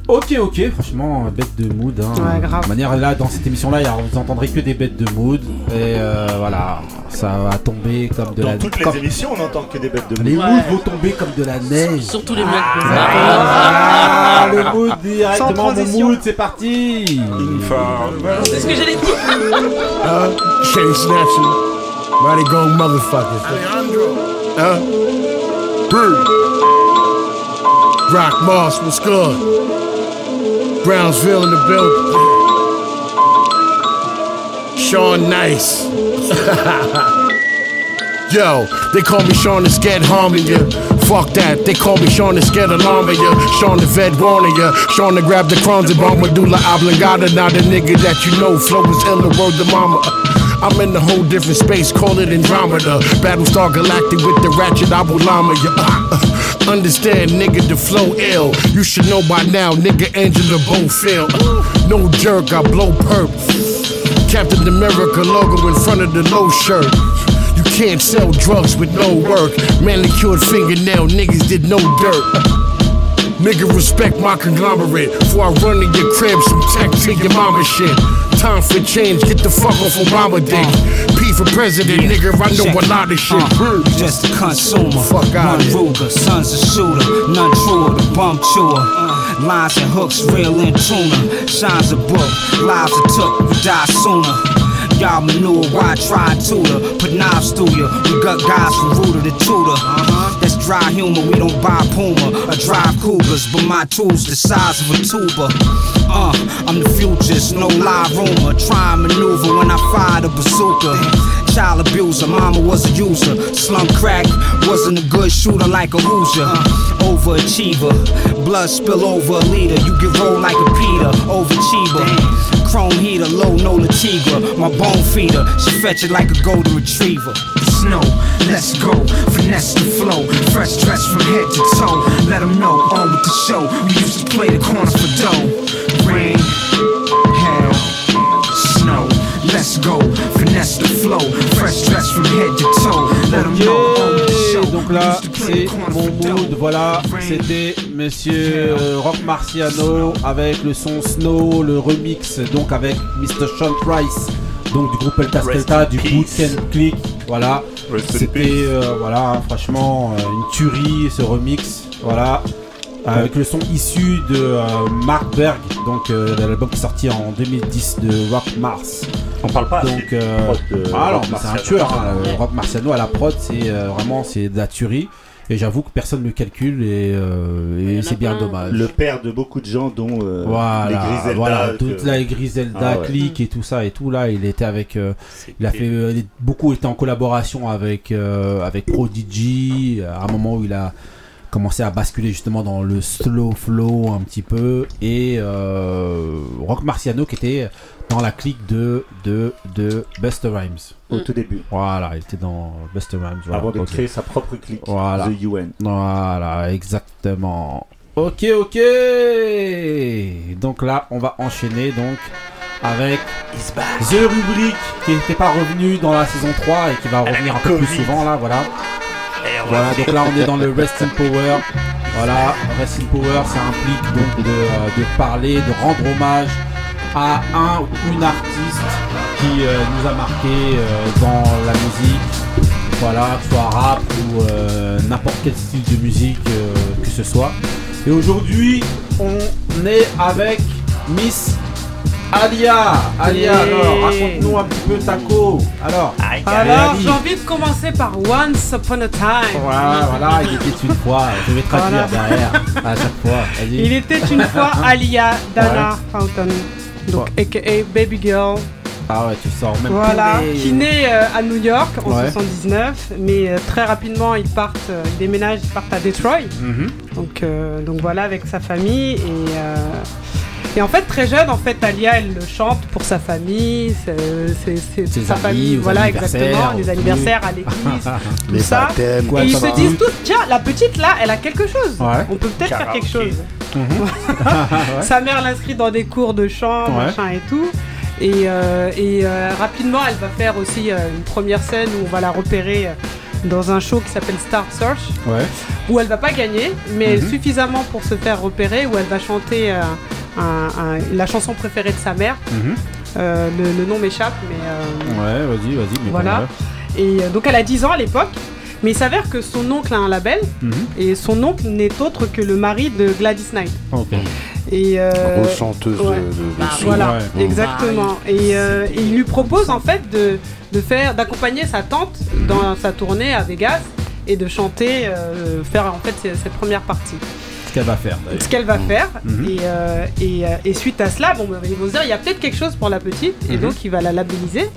Ok, ok, franchement, bête de mood. Hein. Ouais, grave. De manière, là, dans cette émission-là, vous entendrez que des bêtes de mood. Et euh, voilà, ça va tomber comme de Dans la toutes comme- les émissions, on entend que des bêtes de Les mots. moods vont tomber comme de la neige. Surtout les mecs. Ah, le mood directement, mon transition. mood, c'est parti. C'est ce que j'allais dire. Change National. Mighty Gong motherfuckers? Huh? Brew. Rock Moss, what's good? Brownsville in the building. Sean Nice. Yo, they call me Sean the Scared Harming ya. Fuck that, they call me Sean the Scared Alarming ya. Sean the Vet Warning ya. Sean the Grab the Crowns and Bomb Medulla Oblongata. Now the nigga that you know, flow is ill, the word the mama. I'm in a whole different space, call it Andromeda. Battlestar Galactic with the ratchet Abu Lama. Yeah. Understand, nigga, the flow ill. You should know by now, nigga, Angela Bofield. No jerk, I blow perp. Captain America logo in front of the low shirt. You can't sell drugs with no work. Manicured fingernail, niggas did no dirt. Nigga, respect my conglomerate. Before I run in your crib, some tech to your mama shit. Time for change, get the fuck off Obama dick. P for president, nigga, I know a lot of shit. Uh, just a consumer. Fuck out One Ruger, son's a shooter. None truer, the bum chewer. Lines and hooks, real in tuna. Shines a book, lives are took, we die sooner. Y'all manure, why try tutor? Put knives through ya. We got guys from Rooter to Tutor. Uh huh, that's dry humor, we don't buy Puma or drive Cougars, but my tools the size of a tuba. Uh, I'm the futurist, no lie rumor. Try and maneuver when I fire the bazooka. Child abuser, mama was a user. Slum crack, wasn't a good shooter like a Hoosier. Uh, overachiever, blood spill over a leader. You get rolled like a Peter, overachiever. Chrome heater, low, no Latigra. My bone feeder, she fetch it like a golden retriever. Snow, let's go, finesse the flow. Fresh dress from head to toe. Let them know, on with the show. We used to play the corner for dough. Rain, hail, snow. Let's go, flow. Fresh dress from head to toe. Let them know, on with the show. Ok, donc là c'est mon mood, voilà, c'était Monsieur euh, Rock Marciano avec le son Snow, le remix donc avec Mr. Sean Price, donc du groupe Elta Rest Skelta, in du peace. Bootcamp Click, voilà, c'était euh, voilà hein, franchement euh, une tuerie ce remix, voilà. Avec le son issu de euh, Mark Berg, donc euh, de l'album qui est sorti en 2010 de Rock Mars. On parle pas Donc, euh, ah Rock mais c'est un tueur. hein, euh, Rock Marciano à la prod, c'est euh, vraiment c'est de la tuerie. Et j'avoue que personne ne le calcule et, euh, et c'est bien dommage. Le père de beaucoup de gens, dont euh, les Voilà, Griselda. voilà, que- toute la Griselda, Ah ouais. Click et tout ça et tout là, il était avec, euh, il a fait euh, beaucoup était en collaboration avec euh, avec Prodigy à un moment où il a commencé à basculer justement dans le slow flow un petit peu et euh, Rock Marciano qui était dans la clique de de de Buster Rhymes Au tout début. Voilà, il était dans Buster Rhymes voilà, Avant de créer sa propre clique, Voilà. The UN. Voilà, exactement. Ok, ok. Donc là, on va enchaîner donc avec The Rubrique qui n'était pas revenu dans la saison 3 et qui va revenir un peu plus souvent là, voilà. Voilà, donc là on est dans le Rest in Power. Voilà, Rest in Power, ça implique donc de, euh, parler, de rendre hommage à un ou une artiste qui euh, nous a marqué euh, dans la musique. Voilà, soit rap ou n'importe quel style de musique que ce soit. Et aujourd'hui, on est avec Miss Alia. Alia, alors raconte-nous un petit peu Taco. Alors, Alors, j'ai envie de commencer par Once Upon a Time. Voilà, voilà, il était une fois. Je vais traduire Voilà. derrière à chaque fois. Vas-y. Il était une fois Alia Dana Fountain, donc aka Baby Girl. Ah ouais, tu sors même Voilà, les- qui naît euh, à New York en Ouais. 79, mais euh, très rapidement ils partent, euh, ils déménagent, ils partent à Detroit. Mhm. Donc, euh, donc voilà, avec sa famille et, euh, et en fait très jeune, en fait Alia elle le chante pour sa famille, c'est sa amis, famille, voilà anniversaires, exactement, les anniversaires à l'église, tout Les ça. baptêmes, Et quoi, ils se disent tous, tiens, la petite là, elle a quelque chose. Ouais. On peut peut-être faire quelque chose. Ouais. Sa mère l'inscrit dans des cours de chant, Ouais. machin et tout. Et, euh, et euh, rapidement, elle va faire aussi euh, une première scène où on va la repérer dans un show qui s'appelle Star Search, Ouais. où elle va pas gagner, mais Mhm. suffisamment pour se faire repérer, où elle va chanter euh, un- un- la chanson préférée de sa mère. Mhm. Euh, le, le nom m'échappe, mais euh, Ouais, vas-y, vas-y. voilà. Et euh, donc elle a 10 ans à l'époque. Mais il s'avère que son oncle a un label. Mhm. et son oncle n'est autre que le mari de Gladys Knight. Et euh, ouais. de, de, de Bah. Voilà, Ouais. exactement. Et euh, il lui propose en fait de, de faire, d'accompagner sa tante dans sa tournée à Vegas et de chanter, euh, faire en fait cette cette première partie. Ce qu'elle va faire. Ce qu'elle va faire. Mhm. Et, euh, et, euh, et suite à cela, bon, bah, ils vont se dire il y a peut-être quelque chose pour la petite, et Mhm. donc il va la labelliser.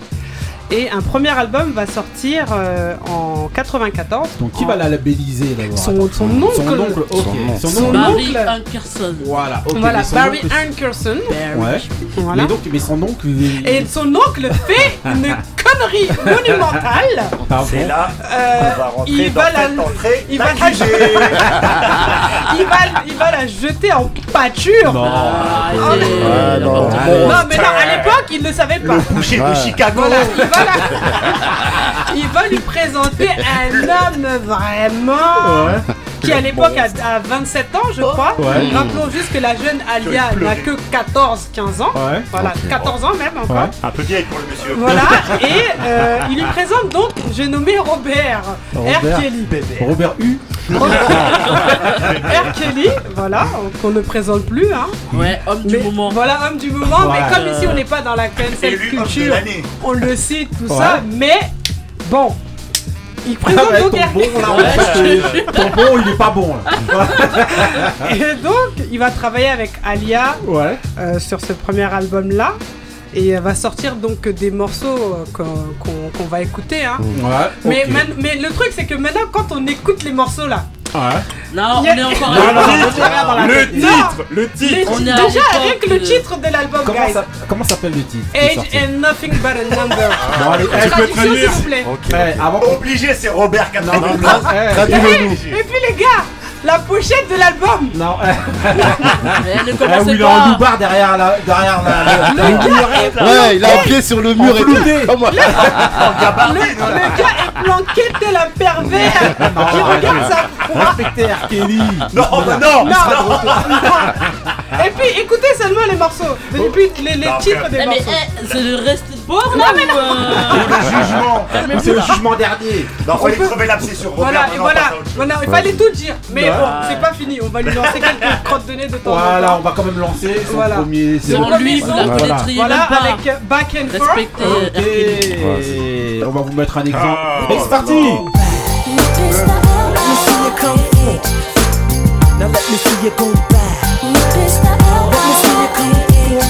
Et un premier album va sortir euh, en 94. Donc qui en- va la labelliser d'abord? Son, son oncle. Son oncle, ok. Son nom. Son Son oncle. Barry oncle. Ankerson. Voilà. Voilà, Barry oncle- Ankerson. Ouais. Voilà. Mais donc, mais son oncle. Et son oncle fait une connerie monumentale. Pardon? C'est là Euh, on va rentrer il dans va la- il va la- il, va, il va la jeter en pâture. Non. Ah, non. n'importe Non, mais non, à l'époque, il ne savait pas. Boucher de Ouais. Chicago. Voilà, il va, la- il va lui présenter un homme vraiment Ouais. qui à l'époque a, a 27 ans, je crois. Ouais. Rappelons juste que la jeune Alia n'a que 14-15 ans. Ouais. Voilà, 14 ans même encore. Ouais. Un peu vieille pour le monsieur. Voilà, et euh, il lui présente donc, j'ai nommé Robert, Robert. R. Kelly. Robert U. R. Kelly, voilà, qu'on ne présente plus, hein. Ouais, homme du moment. Voilà, homme du moment, Voilà. mais comme ici on n'est pas dans la cancel culture, on le cite, tout Ouais. ça, mais bon, il Ah présente ouais, donc ton R. bon là, ton bon il est pas bon là. Et donc, il va travailler avec Alia Ouais. euh, sur ce premier album-là. Et elle va sortir donc des morceaux euh, qu'on va écouter. Hein. Ouais. Mais, ok. man- mais le truc, c'est que maintenant, quand on écoute les morceaux là, Ouais. Non, a- on est encore Non, Le titre Le titre les- on est déjà rien que le de- titre de l'album, Comment guys. ça comment s'appelle le titre qui Age and nothing but a number. Bon allez, eh, Traduction, s'il vous plaît. eh, avant Obligé, c'est Robert 89. mais non, eh, Traduis-le nous. Et puis les gars, la pochette de l'album. Non, ne où commencez il est en loupard derrière la derrière la, le, le mur. Ouais, il a un pied sur le mur et tout. Enflouté. Comme moi. Le, le gars est planqué tel un pervers qui regarde sa proie. Respectez R. Kelly. Non, mais non, Non, Et puis écoutez seulement les morceaux. Et puis les, les Non, titres des mais morceaux. eh, c'est le reste là le jugement. C'est le jugement dernier. Non, fallait peut- crever l'abcès sur Robert. Voilà, et maintenant, voilà, voilà, il fallait tout dire. Mais Ouais. bon, c'est pas fini. On va lui lancer quelques crottes de nez de temps en Voilà, temps. on va quand même lancer son Voilà. premier. c'est Sans lui, vous la Voilà. connaîtriez Voilà, même pas. avec euh, Back and Forth. Respectez Ok, on va vous mettre un exemple. Ah. Et c'est parti. Now let me see you go back. Let me see you come forth.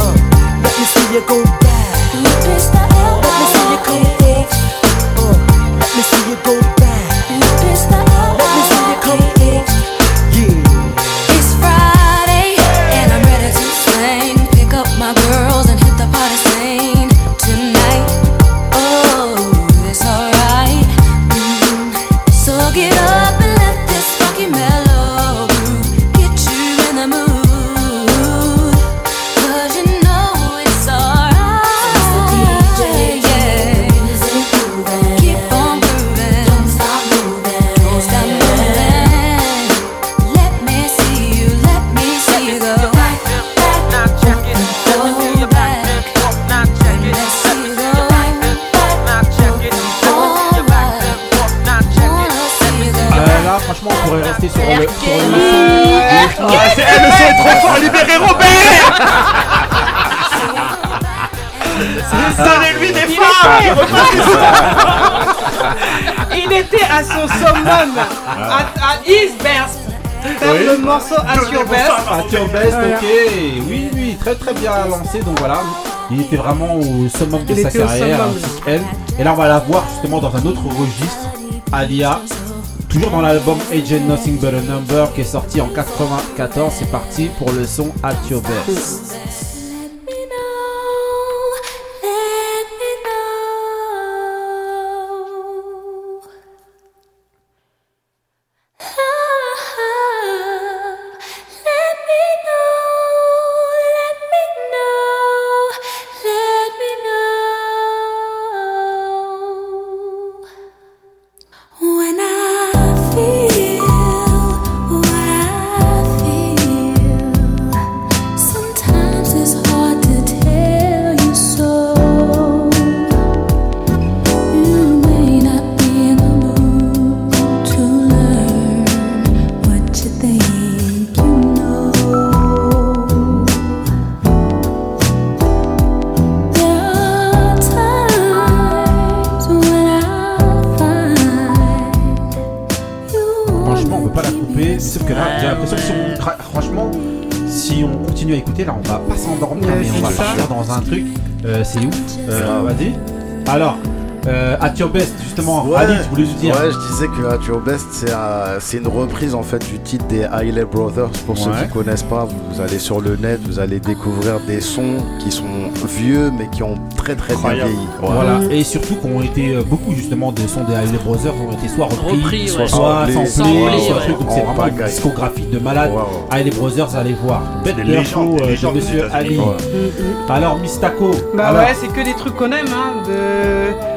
Uh, let me see you go back. Let me morceau at your best. At your best, Voilà. ok. Oui, oui, très très bien lancé. Donc voilà, il était vraiment au summum de Il sa carrière. Et là, on va la voir justement dans un autre registre, Alia. Toujours dans l'album Age and Nothing But a Number qui est sorti en 94. C'est parti pour le son At Your Best. Your best, justement. Ouais, Ali, tu voulais dire. ouais, je disais que At Your Best, c'est un- c'est une reprise en fait du titre des Hailey Brothers. Pour ceux qui connaissent pas, vous allez sur le net, vous allez découvrir des sons qui sont vieux mais qui ont très très bien vieilli. Voilà, et surtout qu'on été euh, beaucoup justement des sons des Hailey Brothers ont été soit repris, Repris, soit ouais. soit samplés, soit donc c'est En vraiment une pagaille. discographie de malade. Ouais, ouais. Hailey Brothers, allez voir. Bête de show euh, de des Monsieur Ali. Alors, Mistako. Bah alors, ouais, c'est que des trucs qu'on aime, hein. De.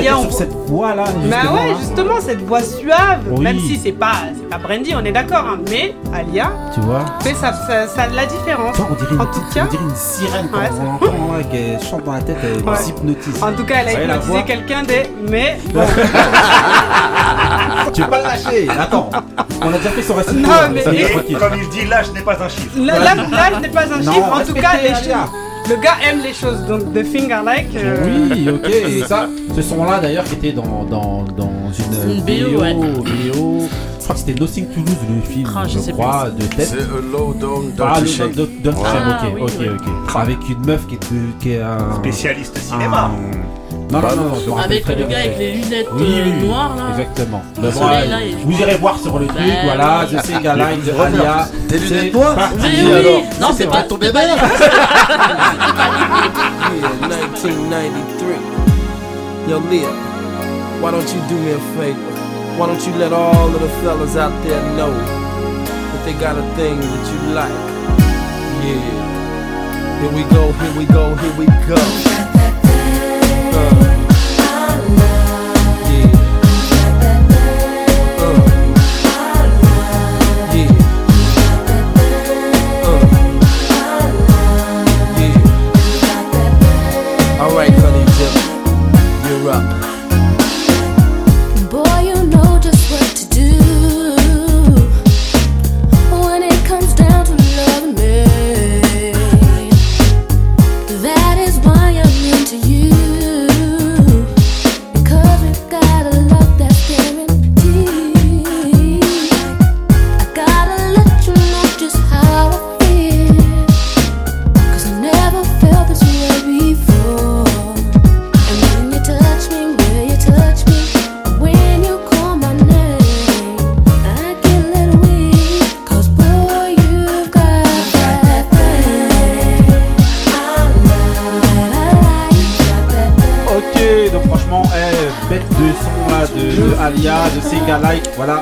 Dire on sur cette voix là. Bah ouais, hein. justement, cette voix suave, Oui. même si c'est pas, c'est pas Brandy, on est d'accord, hein, mais Alia Tu vois fait ça, ça, ça a de la différence. Toi, on dirait, une, En tout petite- cas- on dirait une sirène quand Ouais, on l'entend là, qu'elle chante dans la tête, elle Ouais. s'hypnotise. En tout cas, elle a hypnotisé quelqu'un des. Mais bon, Tu veux pas le lâcher Attends, on a déjà fait son récit. Non, mais- comme il dit, l'âge n'est pas un chiffre. là, n'est pas un Non, chiffre. En tout cas, les choses- le gars aime les choses. Donc, The Thing I Like. euh, Oui, ok. Et ça, ce son-là d'ailleurs qui était dans, dans, dans une, Une BO, ouais. BO. Je crois que c'était Nothing to Lose, le film, Ah, je je sais crois, de tête. C'est a low down Ah, le shake. Don't- Don't Ah, ok, oui, ok, oui. ok. Avec une meuf qui est, qui est un. Spécialiste un- cinéma. Non, Bah non, non, non, je Avec le gars avec les lunettes Oui, euh, oui, noires là. Exactement. Le Bah, soleil, là, Vous irez voir sur le truc, Bah, voilà, oui. Single Line de Alia. Tes C'est lunettes noires parti. Mais oui, alors. non, c'est pas ton bébé pas- Yeah, 1993. Yo, Leah, why don't you do me a favor? Why don't you let all of the fellas out there know that they got a thing that you like? Yeah. Here we go, here we go, here we go. Voilà.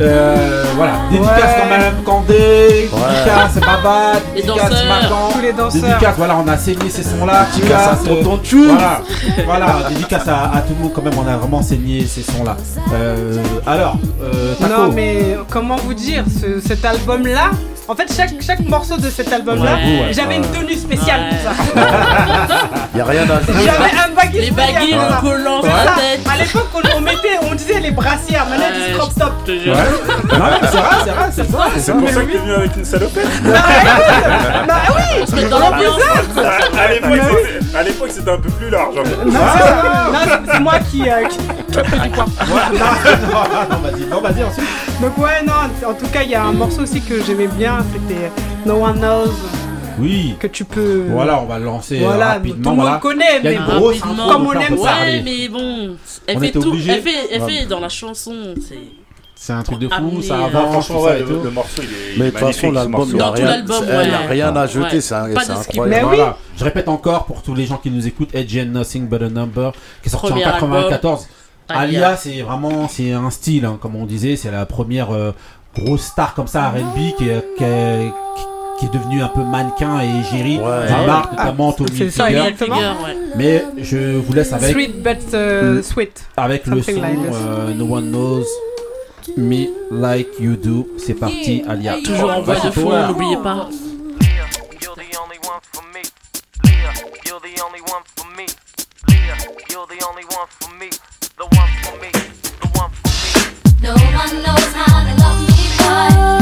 Euh, voilà, dédicace Ouais. quand même, Candé, dédicace Baba, dédicace. Macan, Tous les danseurs. dédicace, voilà, on a saigné ces sons-là, Dédicace à Tonton Chou. Voilà, voilà, dédicace à, à tout le monde quand même, on a vraiment saigné ces sons-là. Euh, alors, euh, Taco, Non, mais comment vous dire, ce- cet album-là, en fait, chaque, chaque morceau de cet album-là, Ouais, ouais, j'avais une tenue spéciale pour ça. Y a rien à. J'avais un baggy Les baguilles, ça. le collant sur la ça. tête. À l'époque, on, on mettait, on disait les brassières, maintenant ils disent Ouais, crop top. je. Ouais. Non, mais c'est vrai, c'est vrai, c'est vrai. C'est pour ça que t'es venu avec une salopette Bah oui, met dans l'ambiance. À l'époque, c'était- un peu plus large. hein. Non, c'est- moi qui, euh, qui, qui a fait du poids. Ouais, non, non, non, vas-y, non, vas-y ensuite. Donc ouais, non, en tout cas, il y a un morceau aussi que j'aimais bien, c'était No One Knows, Oui. que tu peux... Voilà, on va le lancer euh, Voilà, rapidement. tout le monde connaît, mais grosse Comme on aime ça. Ouais, mais bon, elle On fait tout. obligé. Elle fait, elle Ouais. fait dans la chanson. C'est C'est un truc de fou, ça euh, avance, franchement, tout ça ouais, et le, tout. le morceau, il est Mais de toute façon, l'album, il n'y a rien, a rien à jeter, Ouais. c'est incroyable. Mais oui. Voilà. Je répète encore pour tous les gens qui nous écoutent, Edge and Nothing But a Number, qui est sorti Premier en 94. Alia, c'est vraiment c'est un style, hein, comme on disait, c'est la première euh, grosse star comme ça R&B qui est, qui, est, qui est devenue un peu mannequin et égérie Ouais. d'une Ouais. marque, notamment Tommy c'est ça, Hilfiger. ouais. Mais je vous laisse avec, Sweet but euh, sweet. avec le son Something like this. euh, No One Knows Me Like You Do. C'est parti, Alia. Toujours en voix de fond, n'oubliez pas. You're the only one for me. Leah, you're the only one for me. Leah, you're the only one for me. The one for me. The one for me. No one knows how to love me quite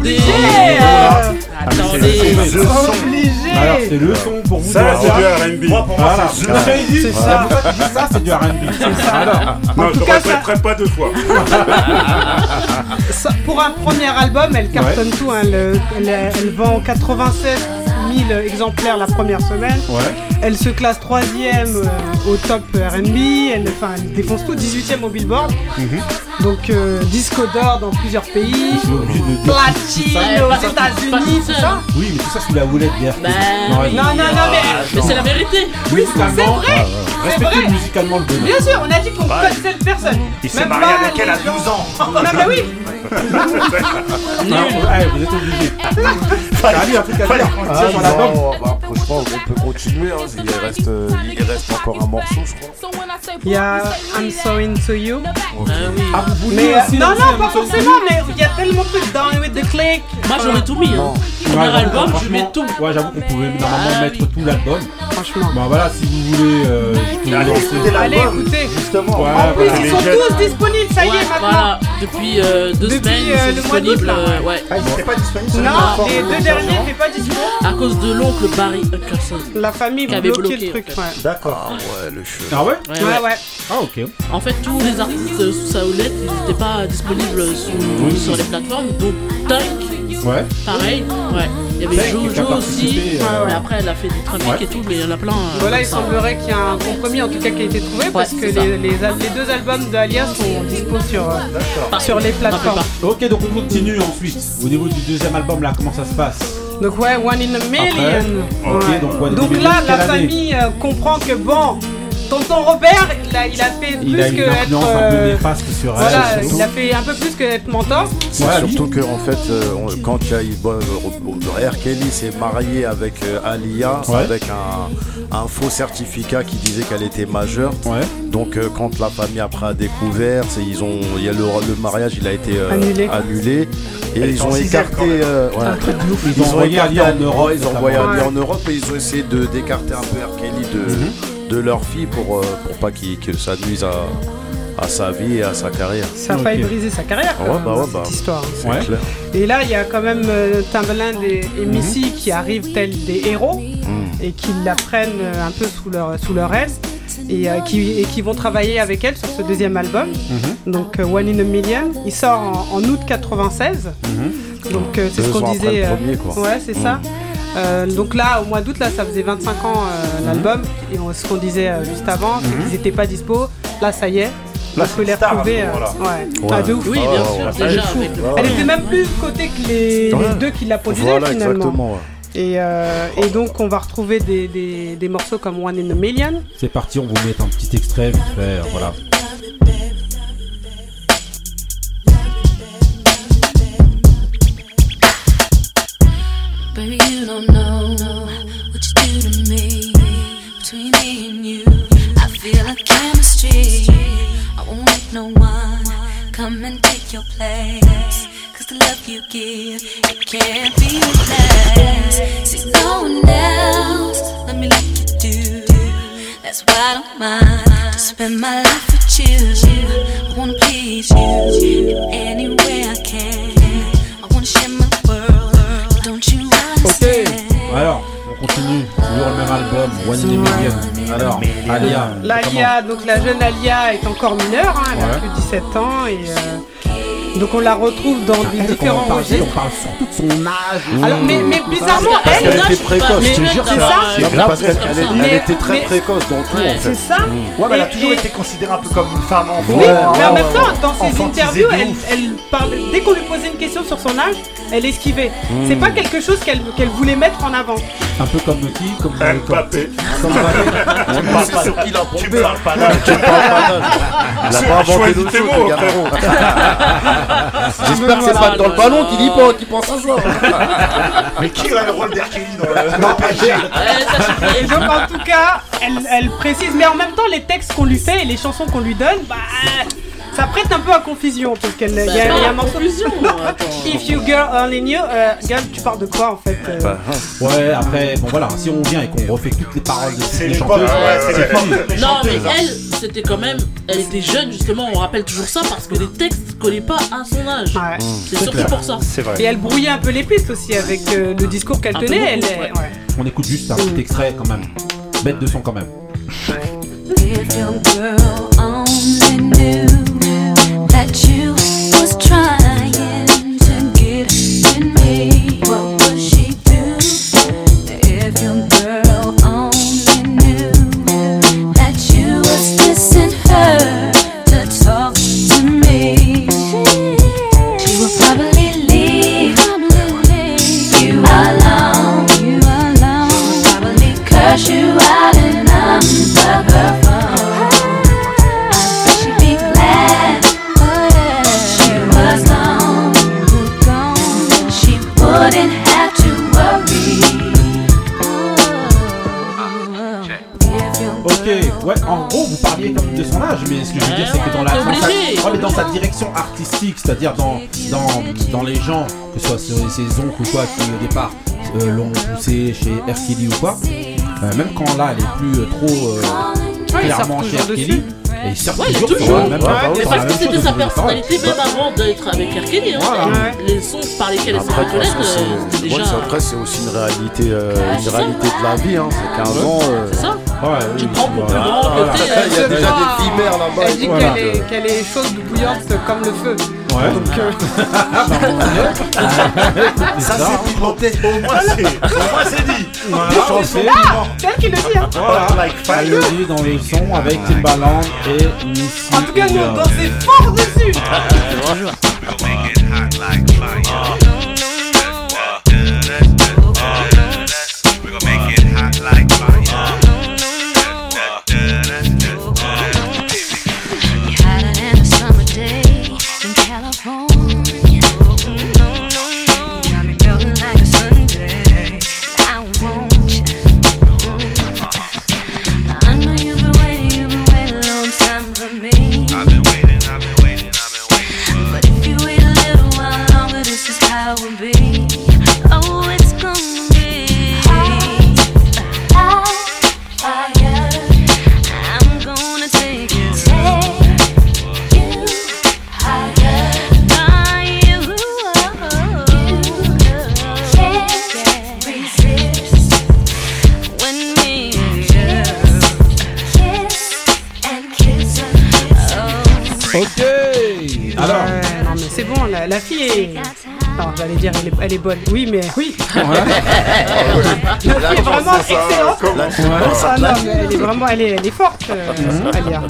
Attendez. Attendez. le son. Obligé Alors, c'est le son pour vous. Ça, c'est du R&B. Moi, pour moi, Voilà. c'est ça. c'est du R&B. Non, tout je cas, ça- répéterai pas deux fois. Pour un premier album, elle cartonne tout. hein, elle, vend 87 000 exemplaires la première semaine. ouais. Elle se classe troisième euh, au top R&B. Elle, enfin, elle défonce tout, 18e au Billboard. Donc euh, d'or dans plusieurs pays. Platine aux États-Unis, seul. ça. Oui, mais tout ça sous la houlette. Bah, oui. Non, non, non, mais Mais c'est la vérité. oui, c'est vrai. C'est Respectez vrai. musicalement le bonheur. Bien sûr, on a dit qu'on connaissait cette personne. Il s'est marié avec elle à les gens. 12 ans. Non, mais oui. Non, vous êtes obligé. Allez, un truc à dire. Bah, je crois qu'on peut continuer. hein. Il, reste, euh, il reste encore un morceau, je crois. Il y a I'm So Into You. Ah oui. Ah, vous voulez Mais aussi non, non, pas forcément, mais il y a tellement de trucs. Down with the click. Moi j'aurais tout mis. Hein. Ouais, Premier j'avoue, album, je mets tout. Ouais, j'avoue qu'on pouvait normalement Ah, mettre oui. tout l'album. Franchement. Bon, voilà, si vous voulez. Euh, Allez, écoutez Allez, écoutez. Justement. Ouais, En plus, voilà. ils sont jeunes. tous disponibles, ça y est, Ouais, maintenant. Voilà, depuis euh, deux Depuis, semaines, euh, le mois disponible. euh, ouais. Ah, ils étaient pas disponibles Non, les de deux derniers n'étaient pas dispo. À cause de l'oncle Barry La famille Qui avait bloqué bloqué, le truc. en fait. Ouais, D'accord. Ouais, le cheveu. Ah ouais Ouais, ouais. Ah, ok. En fait, tous les artistes sous sa houlette, ils n'étaient pas disponibles sur, sur les plateformes. Donc, Tank, Ouais. pareil. Ouais. Il y avait Tank qui a Jojo aussi. participé, euh, Mais après, elle a fait du trafic Ouais. et tout, mais il y en a plein. euh, Voilà, il ça. semblerait qu'il y a un compromis en tout cas qui a été trouvé parce que les deux albums d'Alias sont dispo sur, euh, sur les plateformes. Ok, donc on continue ensuite. Au niveau du deuxième album, là, comment ça se passe? Donc ouais, One in a Million. Ouais. donc là, la famille euh, comprend que bon, tonton Robert, il a, il a fait Il plus a une que être. un peu euh, néfaste sur elle. voilà, surtout. il a fait un peu plus que être mentor. C'est Ouais, surtout que en fait, euh, on- quand il y a bon, euh, R. Kelly s'est marié avec euh, Alia Ouais. avec un, un faux certificat qui disait qu'elle était majeure. Ouais. Donc euh, quand la famille après a découvert, c'est ils ont, il y a le, le mariage, il a été euh, Annulé. annulé. et ils ont écarté. euh, ils ont envoyé en Europe. Ils ont envoyé en Europe et ils ont essayé de d'écarter un peu R. Kelly de, Mhm. De leur fille pour, euh, pour pas qu'il- que ça nuise à, à sa vie et à sa carrière. Ça a Ok. failli briser sa carrière, quand Ouais, même, bah ouais, cette bah. histoire. C'est Ouais. clair. Et là, il y a quand même euh, Timbaland et, et Mhm. Missy qui arrivent tels des héros Mm. et qui la prennent euh, un peu sous leur, sous leur aile et, euh, qui, et qui vont travailler avec elle sur ce deuxième album. Mhm. Donc euh, One in a Million. Il sort en, en août 96. Mhm. Donc euh, c'est ce qu'on ans après disait. le premier, quoi. ouais, c'est Mm. ça. Euh, donc là, au mois d'août, là, ça faisait 25 ans euh, Mhm. l'album. Et on- ce qu'on disait euh, juste avant, c'est Mhm. qu'ils n'étaient pas dispo. Là, ça y est. Là, on peut les retrouver. ouais. Ouais. Ah, de ouf. Oui, Ah, bien sûr, déjà. Elle est fou. avec le- Elle était même plus cotée que les, Ouais. les deux qui la produisaient Voilà, finalement. exactement. Et, euh, et donc on va retrouver des, des, des morceaux comme One in a Million. C'est parti, on vous met un petit extrait vite fait. Voilà. Baby, you don't what you do to me. Between me and you, I feel a chemistry. I won't let no one come and take your place. Cause the love you give, it can't be replaced. See, no one else, let me like you do. That's why I don't mind to spend my life with you. I wanna please you in any way I can. I wanna share my Alors, on continue. Toujours le même album, One in a Million. Alors, Alia. L'Alia, donc la jeune Alia est encore mineure, hein, elle a plus de 17 ans et euh, donc on la retrouve dans des Elle, quand différents on parle, registres. on parle surtout de son âge. Alors, mais, mais bizarrement, Parce elle, Elle était précoce, mais je te jure, c'est ça. C'est parce qu'elle était très mais- précoce dans tout Ouais, en c'est ça. Ouais, mais elle a toujours et- été considérée un peu comme une femme enfant. Oui, Ouais, mais en même temps, dans ses interviews, elle, parle. Dès qu'on lui posait une question sur son âge, elle esquivait. Hmm. C'est pas quelque chose qu'elle qu'elle voulait mettre en avant. Un peu comme qui Comme comme- Mbappé. comme- Tu me parles pas sur qui il a Tu pompé. me parles pas d'âge. Il a pas inventé chaude, mots, le. J'espère que c'est pas dans le ballon qu'il y pense, qu'il pense à ça. Mais qui a le rôle d'Hercule dans le donc, en tout cas, elle, elle précise. Mais en même temps, les textes qu'on lui fait et les chansons qu'on lui donne, bah. Ça prête un peu à confusion parce qu'il y, a- Bah, il y a pas un morceau. If you girl only knew, euh, girl, tu parles de quoi en fait euh, Bah, Ouais, après, bon voilà, si on vient et qu'on refait toutes les paroles de C'est ces ouais, c'est fini. Non, mais hein. elle, c'était quand même. Elle était jeune, justement, on rappelle toujours ça parce que les textes collaient pas à son âge. C'est surtout clair. pour ça. C'est vrai. Et elle brouillait un peu les pistes aussi avec euh, le discours qu'elle tenait. Elle, beaucoup, est- ouais. ouais. On écoute juste un petit extrait quand même. Bête de son quand même. If your girl only knew that you was trying to get in me, what ouais, en gros, vous parliez comme de son âge, mais ce que je veux dire, c'est que dans la dans sa, ouais, mais dans sa direction artistique, c'est-à-dire dans, dans, dans les gens, que ce soit ses, ses oncles ou quoi, qui au départ euh, l'ont poussé chez R. Kelly ou quoi, euh, même quand là, elle est plus euh, trop clairement chez R. Kelly, dessus. et il sort Ouais, il toujours, toujours. même- bah mais parce que c'était sa personnalité même avant d'être avec R. Kelly. Hein. Voilà. Les sons par lesquels elle s'est Après, fait de toute façon, connaître, euh, c'était déjà. après, c'est aussi une réalité, euh, Ouais, une c'est ça. réalité de la vie. Hein. C'est 15 ans. euh, C'est ça Tu prends pour plus grand. Il y a déjà des mères là-bas. Elle dit Voilà. qu'elle est, qu'elle est chaude, bouillante comme le feu. Ouais. Donc, euh, Ça, c'est pimenté. Au moins, c'est au moins, c'est dit. Voilà, c'est- piment. c'est elle qui le dit. Hein. Voilà, Like fire. elle le dit dans le son avec Timbaland et Missy. En tout cas, nous, on dansait fort dessus. Hotter la, fille est. Non, j'allais dire, elle est, elle est bonne. Oui, mais oui. la fille est vraiment excellente. Ah non, mais elle est vraiment, elle est, elle est forte, euh, Alia.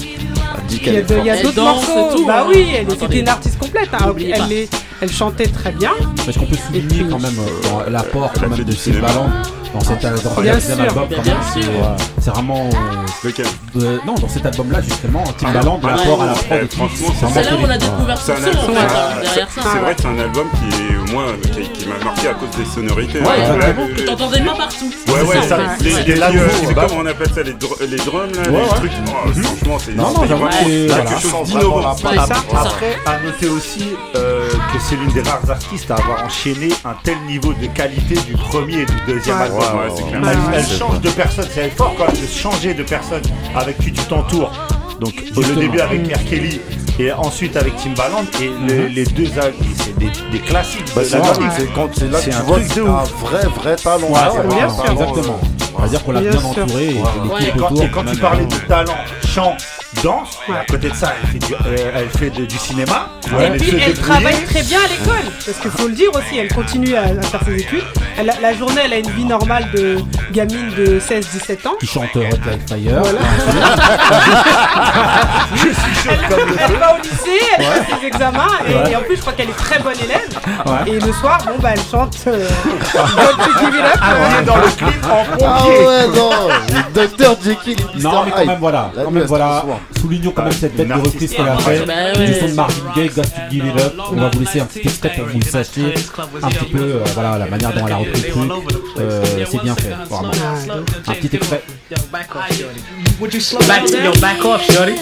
Il y a, de- il y a d'autres morceaux. tout, bah hein. oui, elle était une artiste complète. hein. Elle, est- elle chantait très bien. Parce qu'on peut souligner quand même euh, l'apport quand même de Timbaland dans cet sûr. album quand Bien même c'est sûr. euh, c'est vraiment euh, Lequel non dans cet album là justement Timbaland Ah, l'apport à la prod tout, franchement, c'est là où on a découvert son un son, hein, derrière ça. C'est vrai que c'est un album qui, moi, qui, qui m'a marqué à cause des sonorités. Ouais, Là, exactement, le- que t'entendais pas partout. Ouais, ouais, C'est ça, les, les, là, euh, comment on appelle ça, les, dr- les drums, là, Ouais, les ouais. trucs. Oh, Franchement, c'est Non, non, c'est quelque chose d'innovant. Après, à noter aussi euh, que c'est l'une des rares artistes à avoir enchaîné un tel niveau de qualité du premier et du deuxième album. Elle, change de personne, c'est fort quand même de changer de personne avec qui tu t'entoures. Donc au début avec R. Et ensuite avec Timbaland et le- les deux c'est des, des classiques. Bah, de c'est la vrai, musique. c'est quand c'est là que C'est tu un vois truc que de c'est un ouf. vrai, vrai talent. Ouais, c'est bien vraiment- sûr. exactement on va dire qu'on l'a Bien entouré et quand, autour et quand tu parlais de talent, chant, danse, à côté de ça, elle fait du, euh, elle fait de- du cinéma. Et elle puis elle travaille très bien à l'école, parce qu'il faut le dire aussi, elle continue à, à faire ses études. Elle la journée, elle a une vie normale de gamine de 16-17 ans. qui chante Hot Like Fire Elle va au lycée, elle fait ses examens, et, Ouais. et en plus, je crois qu'elle est très bonne élève. Ouais. Et le soir, bon, bah, elle chante euh, Don't Give. Ah, on est dans le clip en Ah pompier. ouais, non, Dr. Jekyll et Mr. non mais quand même voilà quand même elle voilà soulignons quand même cette bête de reprise qu'elle a fait Bah du son de Marvin Gaye Got to Give It Up. On va vous laisser un petit extrait pour que vous le sachiez. Un petit peu euh, voilà la manière dont elle a repris le truc. Euh, c'est bien fait vraiment un petit extrait. Back, yo, back off, shorty.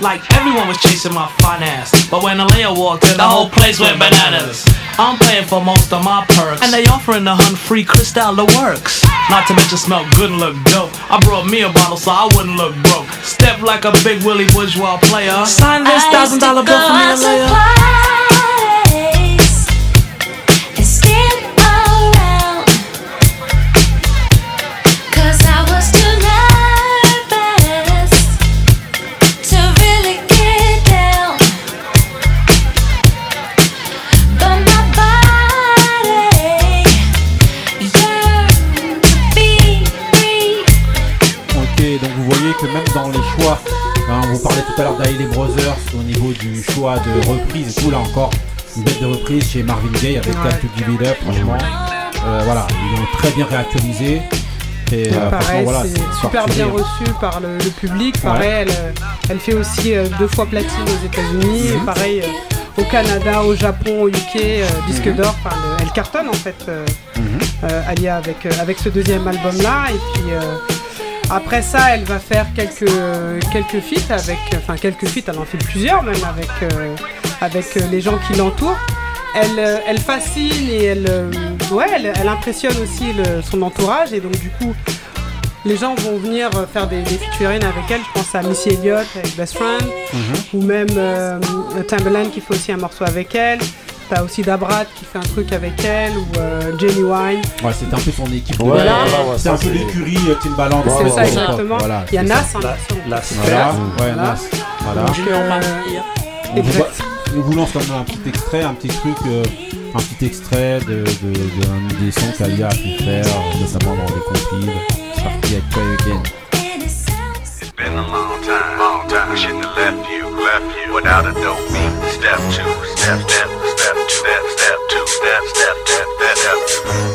Like everyone was chasing my finance. But when Alea walked in, the whole place went bananas. I'm paying for most of my perks. And they offering the hun free Cristal the works. Not to mention smell good and look dope. I brought me a bottle so I wouldn't look broke. Step like a big Willie bourgeois player. Sign this thousand dollar bill for me, Alea. Choix, hein, on vous parlait tout à l'heure d'Ailey Brothers au niveau du choix de reprise et tout, là encore, une bête de reprise chez Marvin Gaye avec. Time to Give It Up, franchement. Euh, voilà, ils l'ont très bien réactualisé. Et euh, Pareil, voilà, c'est super bien reçu par le, le public. Pareil, Ouais. elle, euh, elle fait aussi euh, deux fois platine aux États-Unis. Mhm. Pareil, au Canada, au Japon, au UK, euh, disque Mhm. d'or. Enfin, le- elle cartonne en fait, euh, Mhm. euh, Alia, avec, avec ce deuxième album-là. Et puis. Après ça, elle va faire quelques, quelques feats avec, enfin quelques feats, elle en fait plusieurs même avec, euh, avec euh, les gens qui l'entourent. Elle, euh, elle fascine et elle, ouais, elle, elle impressionne aussi le- son entourage et donc du coup, les gens vont venir faire des, des featuring avec elle. Je pense à Missy Elliott avec Best Friend Mhm. ou même euh, Timbaland qui fait aussi un morceau avec elle. T'as aussi Dabrat qui fait un truc avec elle ou euh, Jenny Wine. Ouais, c'était un peu son équipe. de Ouais, base. ouais, c'est un peu c'est- l'écurie euh, Timbaland. C'est Ouais, ça, ouais, exactement. Voilà, Il y a Nas, hein, La- Voilà, ouais, Voilà. Nas. Voilà. Donc, euh, On vous, voit- on vous lance comme un petit extrait, un petit truc, euh, un petit extrait de, de, de- des sons qu'Alia a pu faire, euh, notamment dans les compiles. C'est parti avec Try Again. It's been a long time, long time. I shouldn't have left you, left you without a dope beat. Step two, step, step, step step, step two, step, step, step, step, step.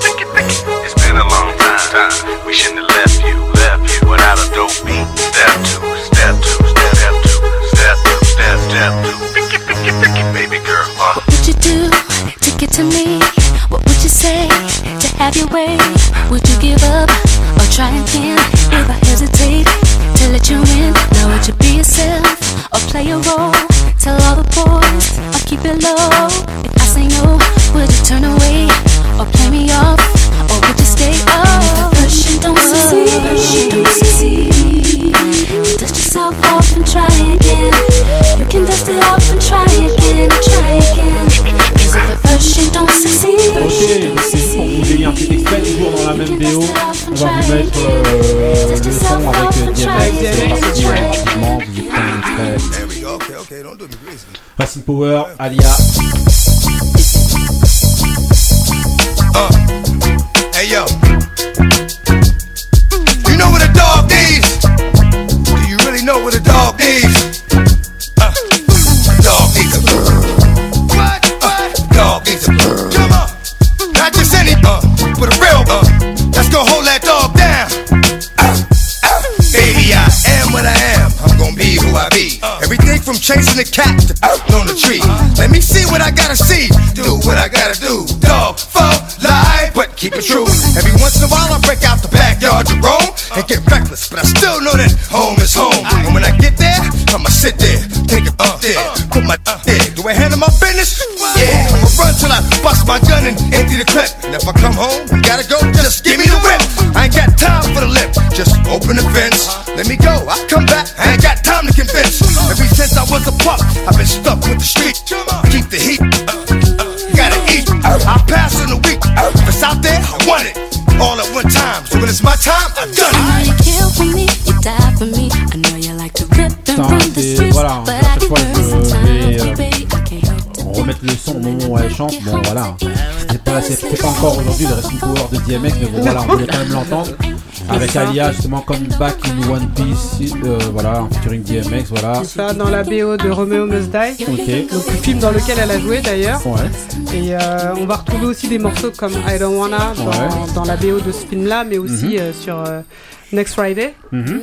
Think it, think it. It's been a long time. We shouldn't have left you, left you without a dope. Step two, step two, step, two, step two, step, two. Think it, think it, baby girl. Uh. Would you do to get to me? What would you say to have your way? Would you give up or try again? If I hesitate to let you in, now would you be yourself or play a role? Tell all the boys or keep it low. If I say no, would you turn away or play me off? Or would you stay? First you don't succeed, don't succeed. Dust yourself off and try again. You can dust it off and try again, try again. Cause if at first you don't succeed, Ok, donc c'est pour vous ayez un petit extrait, toujours dans la même BO. On va vous mettre euh, le son avec euh, DMX. C'est parti, ouais, rapidement, vous écoutez un extrait. Racing Power, Alia. Uh, hey yo, you know what a dog needs? Do you really know what a dog needs? From chasing the cat on the tree. Let me see what I gotta see. Do what I gotta do. Dog, fuck, lie, but keep it true. Every once in a while I break out the backyard to roam and get reckless, but I still know that home is home. And when I get there, I'ma sit there, take it up there, put my uh, there. Do I handle my business? Yeah, till I bust my gun and empty the clip. And if I come home, you gotta go, just give me the whip. I ain't got time for the lip, just open the fence. Let me go, I'll come back. I ain't got time to convince. Ever since I was a pup, I've been stuck with the street. Keep the heat, uh, uh, gotta eat. I pass in a week. If it's out there, I want it. All at one time. So when it's my time, I done I know it. you kill for me, you die for me. I know you like to rip and Putain, run the c'est- streets, voilà, but le son au moment où elle chante. Bon voilà, c'est pas, pas encore aujourd'hui le Racing Power de DMX, mais bon voilà, on voulait quand même l'entendre. Avec Alia justement comme Back in One Piece, euh, voilà, en featuring DMX, voilà. Ça, dans la BO de Romeo Must Die. Ok. Donc, le film dans lequel elle a joué d'ailleurs. Ouais. Et euh, on va retrouver aussi des morceaux comme I Don't Wanna dans, Ouais. dans la BO de ce film-là, mais aussi Mhm. euh, sur euh, Next Friday. Mhm.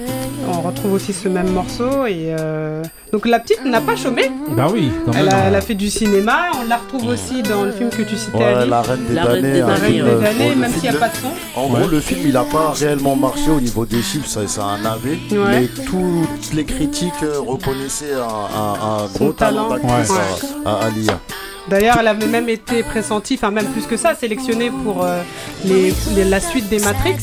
On retrouve aussi ce même morceau et euh, donc la petite n'a pas chômé. Bah oui, quand Elle a, elle a fait du cinéma. On la retrouve aussi dans le film que tu citais. Ouais, la reine des La Reine damnés. des Reine euh, damnés, même s'il n'y a pas de son. En Ouais. gros, le film, il a pas réellement marché au niveau des chiffres, ça, ça a un. Ouais. Mais toutes les critiques euh, reconnaissaient un, un- gros talent talent. d'actrice Ouais. à, à. D'ailleurs, elle avait même été pressentie, enfin même plus que ça, sélectionnée pour euh, les, les- la suite des Matrix.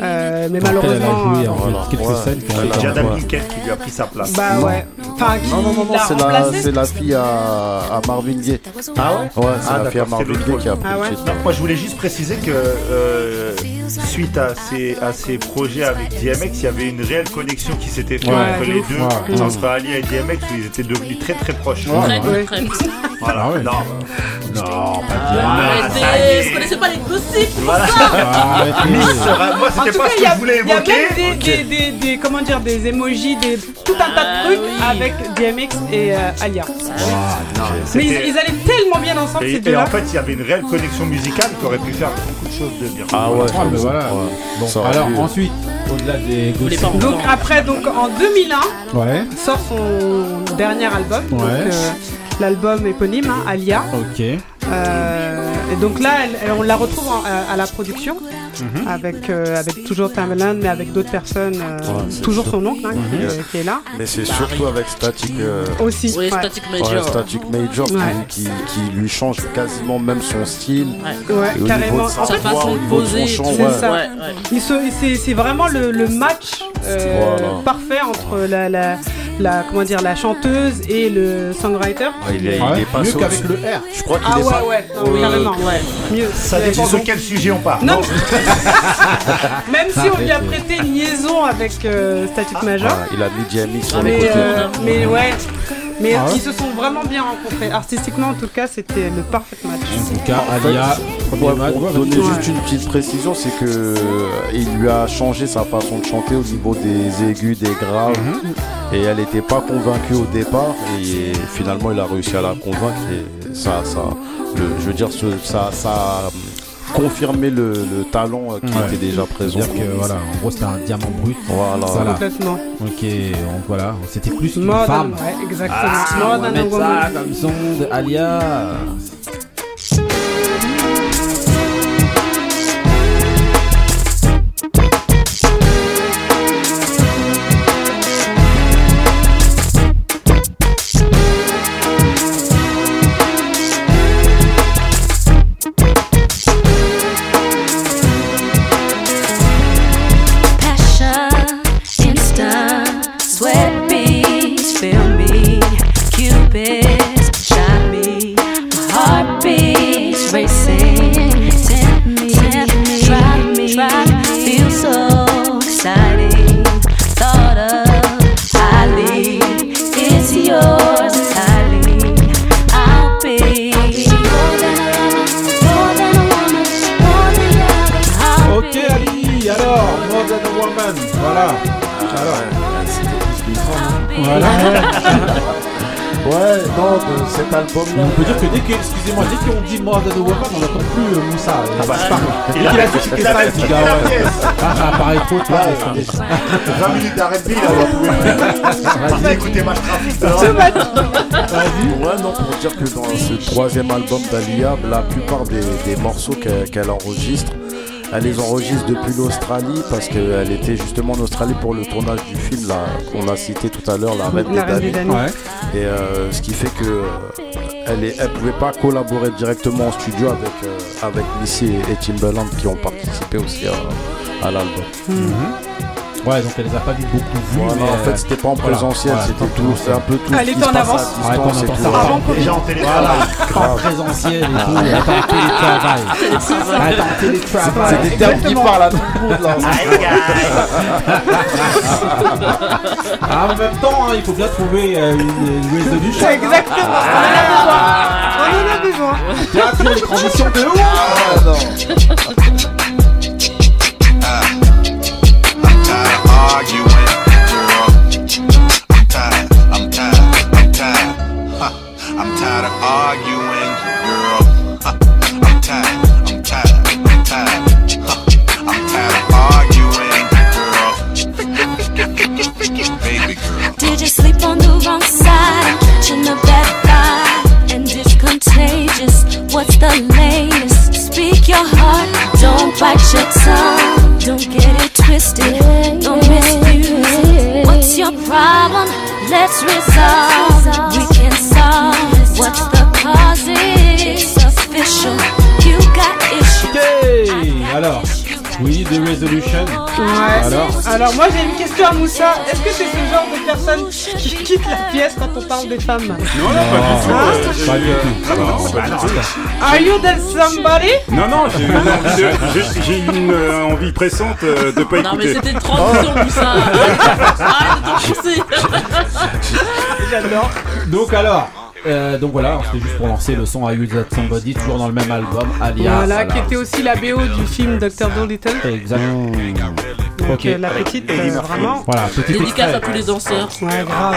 Euh, mais Dans laquelle elle a malheureusement, joué euh, en fait, quelques Ouais. scènes a- Jada Pinkett qui lui a pris sa place. bah Non. ouais. Enfin, qui Non, non, non, non, c'est la, c'est la fille à, à Marvin Gaye. Ah ouais Ouais, c'est Ah, la fille à d'accord, c'est Marvin Gaye qui a pris Ah le ouais. Non, moi je voulais juste préciser que euh, suite à ces, à ces projets avec DMX, il y avait une réelle connexion qui s'était faite Ouais, entre les ouf. deux, Ouais. entre Ali et DMX, où ils étaient devenus très très proches. Très, Ouais. très. Voilà. Ah ouais. Non, Non, pas Ah, y Arrêtez, vous connaissez pas les gossips voilà. Ah. Miss, euh, moi c'était tout pas cas, ce il y que a, je voulais il y a évoquer. même des, des, des, des- comment dire, des emojis, des, tout un tas de trucs oui. avec DMX et euh, Alia. Non, Mais ils, allaient tellement bien ensemble Et, ces et en fait, il y avait une réelle connexion musicale qui aurait pu faire beaucoup de choses de bien. Ah ouais, Ah, mais voilà. Ouais. Bon, Ça alors ensuite, au-delà des gossips. Donc après, donc en 2001, Ouais, sort son dernier album, donc, Ouais. euh, l'album éponyme, hein, Alia. ok. Euh, et donc là, elle- elle- on la retrouve en- à, à la production, Mhm. avec, euh, avec toujours Timbaland, mais avec d'autres personnes, euh, Ouais, toujours sûr. son oncle hein, qui, Mhm. euh, qui est là. Mais c'est surtout avec Static, euh, Aussi. Oui, ouais. Static ouais, Major. Static Major qui- Ouais. qui, qui lui change quasiment même son style. Ouais. Ouais, Et carrément. sa En fait, façon de poser, c'est ouais. ça. Ouais, ouais. Il se- c'est, c'est vraiment le, le match euh, Voilà. parfait entre la, la, la- comment dire, la chanteuse et le songwriter. Ah, il est, Ouais, il est passé mieux qu'avec le R. Je crois qu'il Ah est ouais, pas. ouais, non, Oui, carrément. Ouais. Mieux. Ça dépend de quel sujet on parle. Non, même si on lui a prêté une liaison avec euh, Static Major. Voilà, il a mis DMX sur les Mais, côtés. euh, mais ouais, mais Ah ouais ils se sont vraiment bien rencontrés. Artistiquement, en tout cas, c'était le parfait match. En tout cas, En fait, Alia, pour donner juste une petite précision, c'est que euh, il lui a changé sa façon de chanter au niveau des aigus, des graves, et elle n'était pas convaincue au départ, et finalement il a réussi à la convaincre, et ça, ça, le- je veux dire, ce- ça, ça a euh, confirmé le, le talent euh, qui Ouais. était déjà présent. C'est-à-dire que voilà, en gros c'était un diamant brut. Voilà. Voilà. Complètement. Ok, donc voilà, c'était plus une More than- femme. ouais, exactement. Ah, More on va than a mettre woman. ça comme son de Alia. Voilà. Ouais, non, de cet album-là. On peut dire que dès que, excusez-moi, dès qu'on dit a Woman, on n'entend plus euh, Moussa. Ah bah, Pardon. il Dès a- qu'il a dit qu'il il ça, il dit, quitté ah. Ah, ça trop, toi. Ouais, laisse tomber. 20 minutes d'R&B, là, on va pouvoir Vas-y, écoutez ma trafic. Ouais, non, pour dire que dans ce troisième album d'Alia, la plupart des, des morceaux qu'elle qu'elle enregistre, elle les enregistre depuis l'Australie parce qu'elle était justement en Australie pour le tournage du film là, qu'on a cité tout à l'heure, La Reine La des. Ouais. Et euh, ce qui fait que euh, elle est, elle pouvait pas collaborer directement en studio avec euh, avec Missy et, et Timbaland qui ont participé aussi à, à l'album. Ouais, donc elle les a pas vu beaucoup vues. Voilà, mais, en fait, euh, c'était pas en voilà. présentiel, Voilà, c'était tout, c'est un peu tout. Elle était en avance. Ouais, qu'on distance et entend ça avant Déjà en télétravail. Voilà, en présentiel et tout, elle est en télétravail. Elle est en télétravail. C'est des termes qui parlent à tout le monde là. Ah, en même temps, hein, il faut bien trouver euh, une, résolution. Exactement. On en a besoin. On en a besoin. Tu as toujours les transitions de ouf. arguing, girl. I'm tired, I'm tired, I'm tired. I'm tired arguing, girl. Baby girl. Did you sleep on the wrong side? Catching a bad vibe, and it's contagious. What's the latest? Speak your heart, don't bite your tongue. Don't get it twisted, don't misuse it. What's your problem? Let's resolve. We can solve. What's the cause? It's official. You got issues. Ok, alors, we need the resolution. Ouais. Alors, Alors moi j'ai une question à Moussa. Est-ce que c'est ce genre de personne qui quitte la pièce quand on parle des femmes? Non, non, pas du tout. Euh, pas du euh, tout. non, non, Non, pas bah du non, tout. Are you that somebody? Non, non, j'ai eu une envie, de- j'ai- j'ai eu une euh, envie pressante euh, de pas Non, mais écouter. c'était une transition, Moussa. Arrête de t'enfoncer. J'adore. donc alors, euh, donc voilà, c'était juste pour lancer le son I Use That Somebody, toujours dans le même album, Alia. Voilà, qui était aussi la BO du film Dr. Dolittle. Exactement. Donc Ok. euh, la petite, euh, vraiment. Voilà, petit Dédicace à tous les danseurs. Ouais, grave.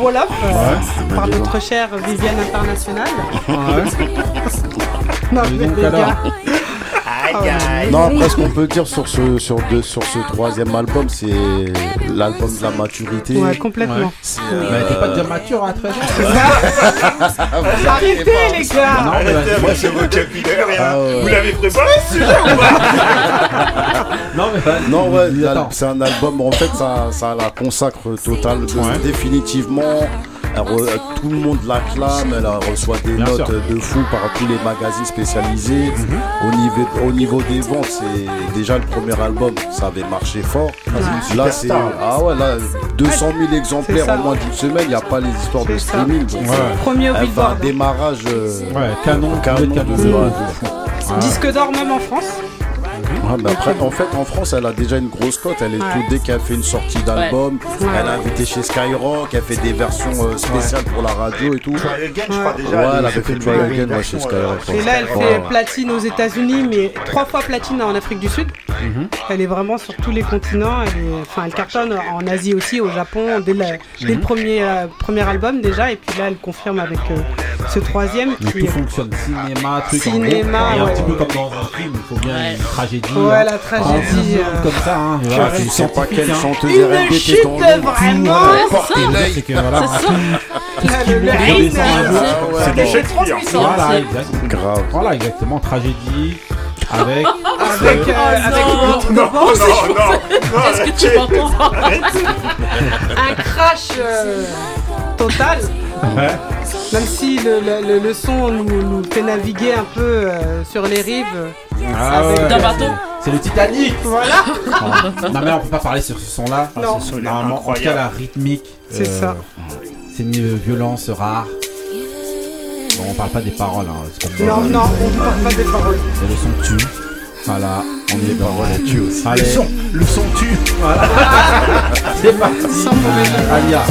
Wolof, euh, Ouais. par notre chère Viviane Internationale. Ouais. Non, Et mais donc les alors gars. Ouais. Non, après, ce qu'on peut dire sur ce, sur, deux- sur ce troisième album, c'est l'album de la maturité. Ouais, complètement. C'est, euh, t'es pas déjà mature à 13 ans Arrêtez les gars Non, mais avec ce vocabulaire. Ah ouais. Vous l'avez préparé ce sujet ou pas Non, mais. Non, ouais, c'est un album, en fait, ça, ça la consacre total, Ouais. définitivement. Tout le monde l'acclame, elle reçoit des Bien notes sûr. de fou par tous les magazines spécialisés. Mhm. au, niveau, au niveau des ventes, c'est déjà le premier album, ça avait marché fort. une Là, c'est ah ouais, là, 200 000 C'est exemplaires ça. en moins d'une semaine, il n'y a pas les histoires de streaming. donc, Ouais. Premier au elle un démarrage euh, Ouais, canon, canon canon, de, canon. ouais, de fou. Ouais. Disque d'or même en France. Ouais, mais après, en fait, en France, elle a déjà une grosse cote. Elle est Ouais. tout dès qu'elle fait une sortie d'album. Ouais. Elle a invité chez Skyrock. Elle fait des versions euh, spéciales pour la radio et tout. Try Again, je crois Ouais. déjà. Ouais, elle avait fait une Try Again ouais, chez euh, Skyrock. Et ouais. là, elle fait Ouais. platine aux États-Unis, mais trois fois platine en Afrique du Sud. Mhm. Elle est vraiment sur tous les continents. Elle, est- enfin, elle cartonne en Asie aussi, au Japon, dès, la- dès le premier, euh, premier album déjà. Et puis là, elle confirme avec euh, ce troisième Mais qui tout fonctionne, cinéma, truc en Cinéma, gros. Et un petit peu comme dans un film, il faut bien une tragédie. Ouais, hein. la tragédie. euh, comme ça, hein. Voilà, sais pas quelle chanteuse Une R&B chute t'es tombée. vraiment. C'est ça. l'œil, c'est que voilà. C'est puissant. Voilà, exactement. Grave. Voilà, exactement. Tragédie avec. Avec, euh, avec non. notre Non, devant, c'est non, non, non. Est-ce que tu m'entends? Un crash euh, total. Même si le, le- le- le son nous, nous fait naviguer un peu euh, sur les rives. Ah Avec ouais, d'un c'est- bateau. C'est le Titanic. Voilà. non mais on peut pas parler sur ce son-là. Non. son, Normalement, en tout cas la rythmique. C'est ça. C'est une euh, violence rare. Bon, on parle pas des paroles. Hein, c'est comme Non, non, on ne parle pas des paroles. Et le son tue. Voilà, on est dans le tue aussi. Allez, Le son, le son tue. voilà. c'est parti. Sans mauvais jeu. Alia.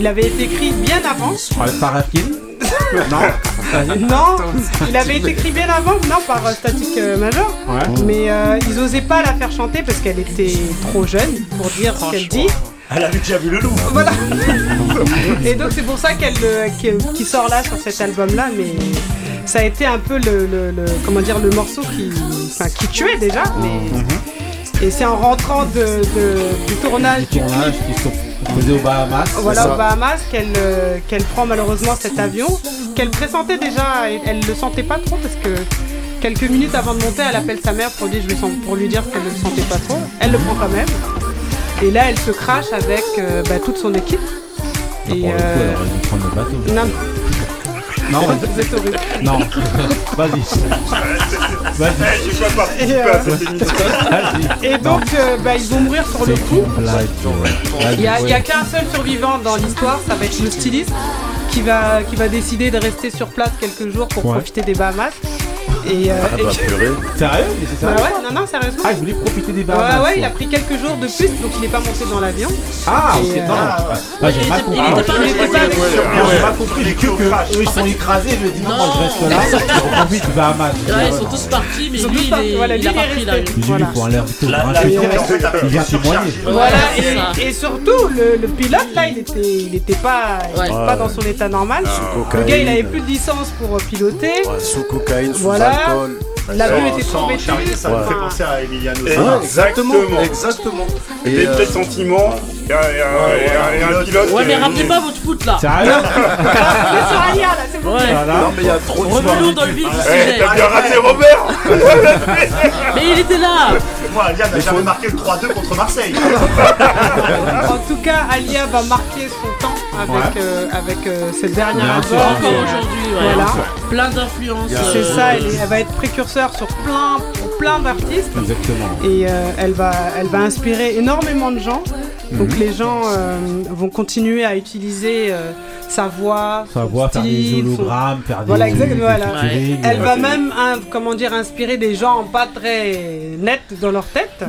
Qu'il avait été écrit bien avant. Par Rafkin Non. Non, il avait été écrit bien avant, non, par euh, Static euh, Major. Ouais. Mais euh, ils osaient pas la faire chanter parce qu'elle était trop jeune pour dire ce qu'elle dit. Elle avait déjà vu le loup. Voilà. Et donc c'est pour ça qu'elle euh, qu'elle- qui sort là sur cet album-là, mais ça a été un peu le, le- le- comment dire le morceau qui, enfin, qui tuait déjà. Mais et c'est en rentrant de, de- du tournage faisés aux Bahamas. voilà aux. Bahamas qu'elle euh, qu'elle prend malheureusement cet avion qu'elle pressentait déjà elle le sentait pas trop parce que quelques minutes avant de monter elle appelle sa mère pour lui, pour lui dire qu'elle ne le sentait pas trop elle le prend quand même et là elle se crache avec euh, bah, toute son équipe Pour et le coup, euh, elle aurait dû prendre le bateau. non, Non, vous êtes horrible. non. Vas-y. Vas-y. Je peux pas participer Et, euh, à cette émission. et donc euh, bah, ils vont mourir sur le coup. Il y a, il y a qu'un seul survivant dans l'histoire, ça va être le styliste qui va, qui va décider de rester sur place quelques jours pour Ouais. profiter des Bahamas. Et, euh, Ah et bah que- purée. Sérieux? Mais c'est Bah sérieux ouais, non, non, sérieusement. Ah, il voulait profiter des Bahamas. Ouais, ouais, il a pris quelques jours de plus, donc il n'est pas monté dans l'avion. Ah, Et, ok, euh. Ah, j'ai mal compris. il était pas Il était pas avec- J'ai mal compris. J'ai cru que eux ils sont écrasés. Je me dis non, moi je reste là. Bahamas. Ouais, ils sont tous partis, mais lui, tous il, partis, est- voilà, il a pris l'avion. Faut un l'air vient témoigner. Voilà, et, surtout, le, pilote là, il était, il était pas, il Ouais. était pas dans son état normal. Le gars, il avait plus de licence pour euh, piloter. Ouais, sous cocaïne, sous Voilà. Alcool. L'avion Sans- était sans trop charrier, ça me Ouais. fait penser à Emiliano. Exactement. Exactement. Des Et, euh, pressentiments et un- et un- pilote. Ouais, mais ramenez pas votre foot là. Sérieux C'est sur Alia là, c'est bon. Ouais. Non, mais il y a trop de Revenons dans le vif du sujet. T'as bien raté Robert Mais il était là. Moi, Alia n'a jamais marqué le 3-2 contre Marseille. En tout cas, Alia va marquer son temps avec, euh, avec euh, cette dernière. Encore euh, aujourd'hui. Voilà. Plein d'influences. C'est ça, elle, va être précurseur sur plein, plein d'artistes. Exactement. Et euh, elle, va, elle va inspirer énormément de gens. Donc les gens euh, vont continuer à utiliser euh, sa voix, son voit faire des son- hologrammes, faire des. Voilà, exactement, voilà. Elle va même, comment dire, inspirer des gens pas très nets dans leur tête.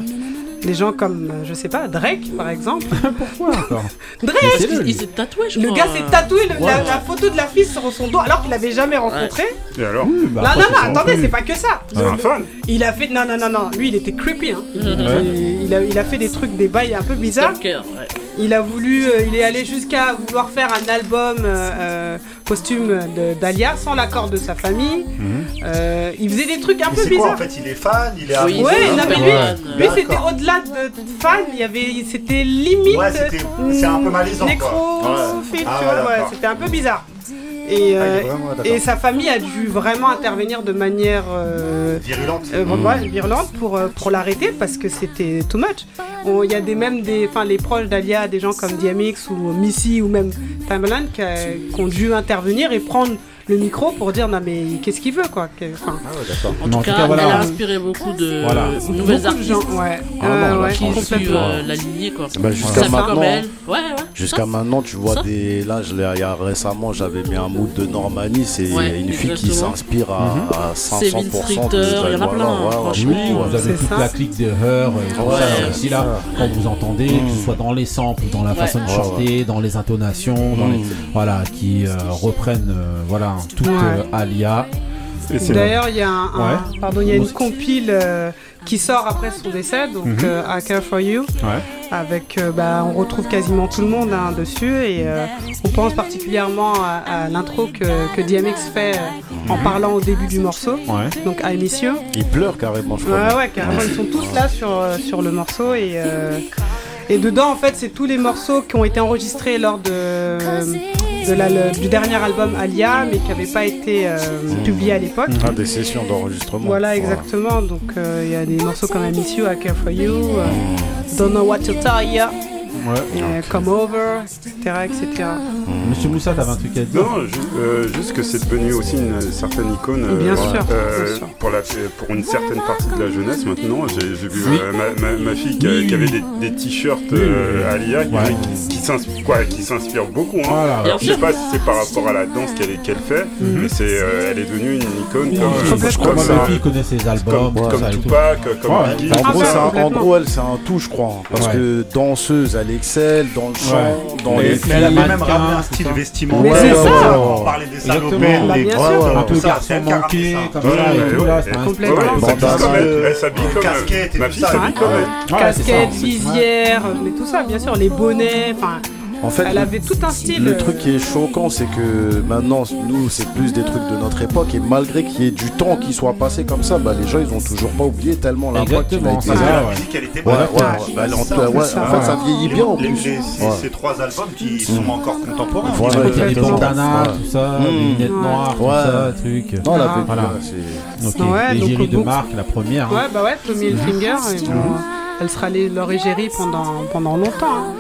Des gens comme, euh, je sais pas, Drake par exemple. Pourquoi Drake Il, le- il s'est tatoué, je Le crois. gars s'est tatoué le- la, photo de la fille sur son dos alors qu'il l'avait jamais rencontré. Et alors Oui, bah, non, non, non, attendez, c'est pas que ça. C'est un fan Il a fait. Non, non, non, non. Lui, il était creepy. Hein. Ouais. Il, il a, il a fait des trucs, des bails un peu bizarres. Stalker, ouais. Il a voulu. euh, il est allé jusqu'à vouloir faire un album euh, euh, costume de- d'Alia sans l'accord de sa famille. Euh, il faisait des trucs un Mais peu quoi en bizarres. fait Il est fan, il est Oui, amoureux. Ouais, c'est non, mais lui, lui c'était au-delà de fan, il y avait, c'était limite Ouais, c'était- c'est un peu malaisant, Ah, tu ouais, d'accord. c'était un peu bizarre. Et, Ah, euh, vraiment- et sa famille a dû vraiment intervenir de manière euh, Virulente. euh, ouais, virulente pour, euh, pour l'arrêter parce que c'était too much. Il y a des même des, enfin les proches d'Alia, des gens comme DMX ou Missy ou même Timbaland qui, qui ont dû intervenir et prendre le micro pour dire non mais qu'est-ce qu'il veut quoi. que- enfin, En tout en tout cas, cas, voilà. elle a inspiré beaucoup de Voilà. nouvelles beaucoup de artistes gens, ouais, Ah Euh, non, ouais, qui franchement, suivent euh, la lignée quoi. Bah, jusqu'à maintenant. Ouais, ouais. Jusqu'à tu vois Ça. des. Là, je l'ai- il y a récemment, j'avais mis un mood de Normanie. C'est Ouais, une fille qui s'inspire à, à 500%. Séville de il y en a plein, ouais, ouais. Oui, vous avez toute la clique de Her et tout Ouais, ça ouais, aussi là, quand vous entendez, que ce soit dans les samples, dans la façon de Ouais, chanter, dans les intonations, Mm. voilà, qui euh, reprennent euh, voilà toute Ouais. euh, Alia. D'ailleurs, il y a un, un- Ouais. pardon, il y a une compile euh, qui sort après son décès, donc Mhm. euh, I Care for You, Ouais. avec, euh, bah, on retrouve quasiment tout le monde hein, dessus et euh, on pense particulièrement à, à l'intro que, que DMX fait euh, en Mhm. parlant au début du morceau, Ouais. donc I Miss You. Il pleure carrément, je crois. Ouais, ouais, carrément, ils sont tous là sur, sur le morceau et, euh, et dedans, en fait, c'est tous les morceaux qui ont été enregistrés lors de, de la- le- du dernier album Alia, mais qui n'avaient pas été euh, publiés à l'époque. Ah, des sessions d'enregistrement. Voilà, exactement. Donc, euh, il y a des morceaux comme I Miss You, I Care For You, euh, Don't Know What to Tell Ya, Ouais. euh, Come Over, etc. etc. Monsieur Moussa, t'avais un truc à dire Non, ju- euh, juste que c'est devenu aussi une certaine icône euh, Bien sûr, euh, bien sûr. Pour, la, pour une certaine partie de la jeunesse maintenant. J'ai vu Oui. euh, ma, ma- ma fille qui, Oui, qui oui, avait des, des t-shirts euh, oui. Alia qui, Ouais. qui, s'inspire quoi, qui s'inspire beaucoup. Hein. Voilà. Je sais pas si c'est par rapport à la danse qu'elle fait, mais c'est euh, elle est devenue une icône Oui, comme, je comme, crois que ça- ma fille connaît ses albums, comme. Tupac, comme Ouais. Biggie. En gros, Ah, c'est un- en gros, elle, c'est un tout, je crois. hein, Parce Ouais. que danseuse, l'excel, dans le chant, dans Mais- les mais films. elle a même ramené un style vestimentaire. Mais c'est ça. On parlait des Un peu garçon manqué, comme ça, et tout, là, Complètement. elle, s'habille comme casquette et tout ça. Casquette, ça. visière, mais tout ça, bien sûr, les bonnets, enfin. En fait, elle avait tout un style. Le truc qui est choquant, c'est que maintenant, nous, c'est plus des trucs de notre époque. Et malgré qu'il y ait du temps qui soit passé comme ça, bah, les gens, ils ont toujours pas oublié tellement l'impact qu'il a été. ça, La ouais. musique, elle était Ouais, bonne. Bah, en, Ça, ouais, c'est en ça. fait, ça vieillit bien en Les- plus. les- ces- Ouais. Ces trois albums qui sont encore contemporains. Voilà, Avec les bandanas, tout ça, Mmh. les lunettes noires, tout ça, truc. Non, la Ah. Voilà. ouais, c'est- Ok, Ouais, donc, l'égérie de marque, la première. hein. Ouais, bah ouais, Tommy Hilfiger, et bon, elle sera les- leur égérie pendant, pendant longtemps. hein.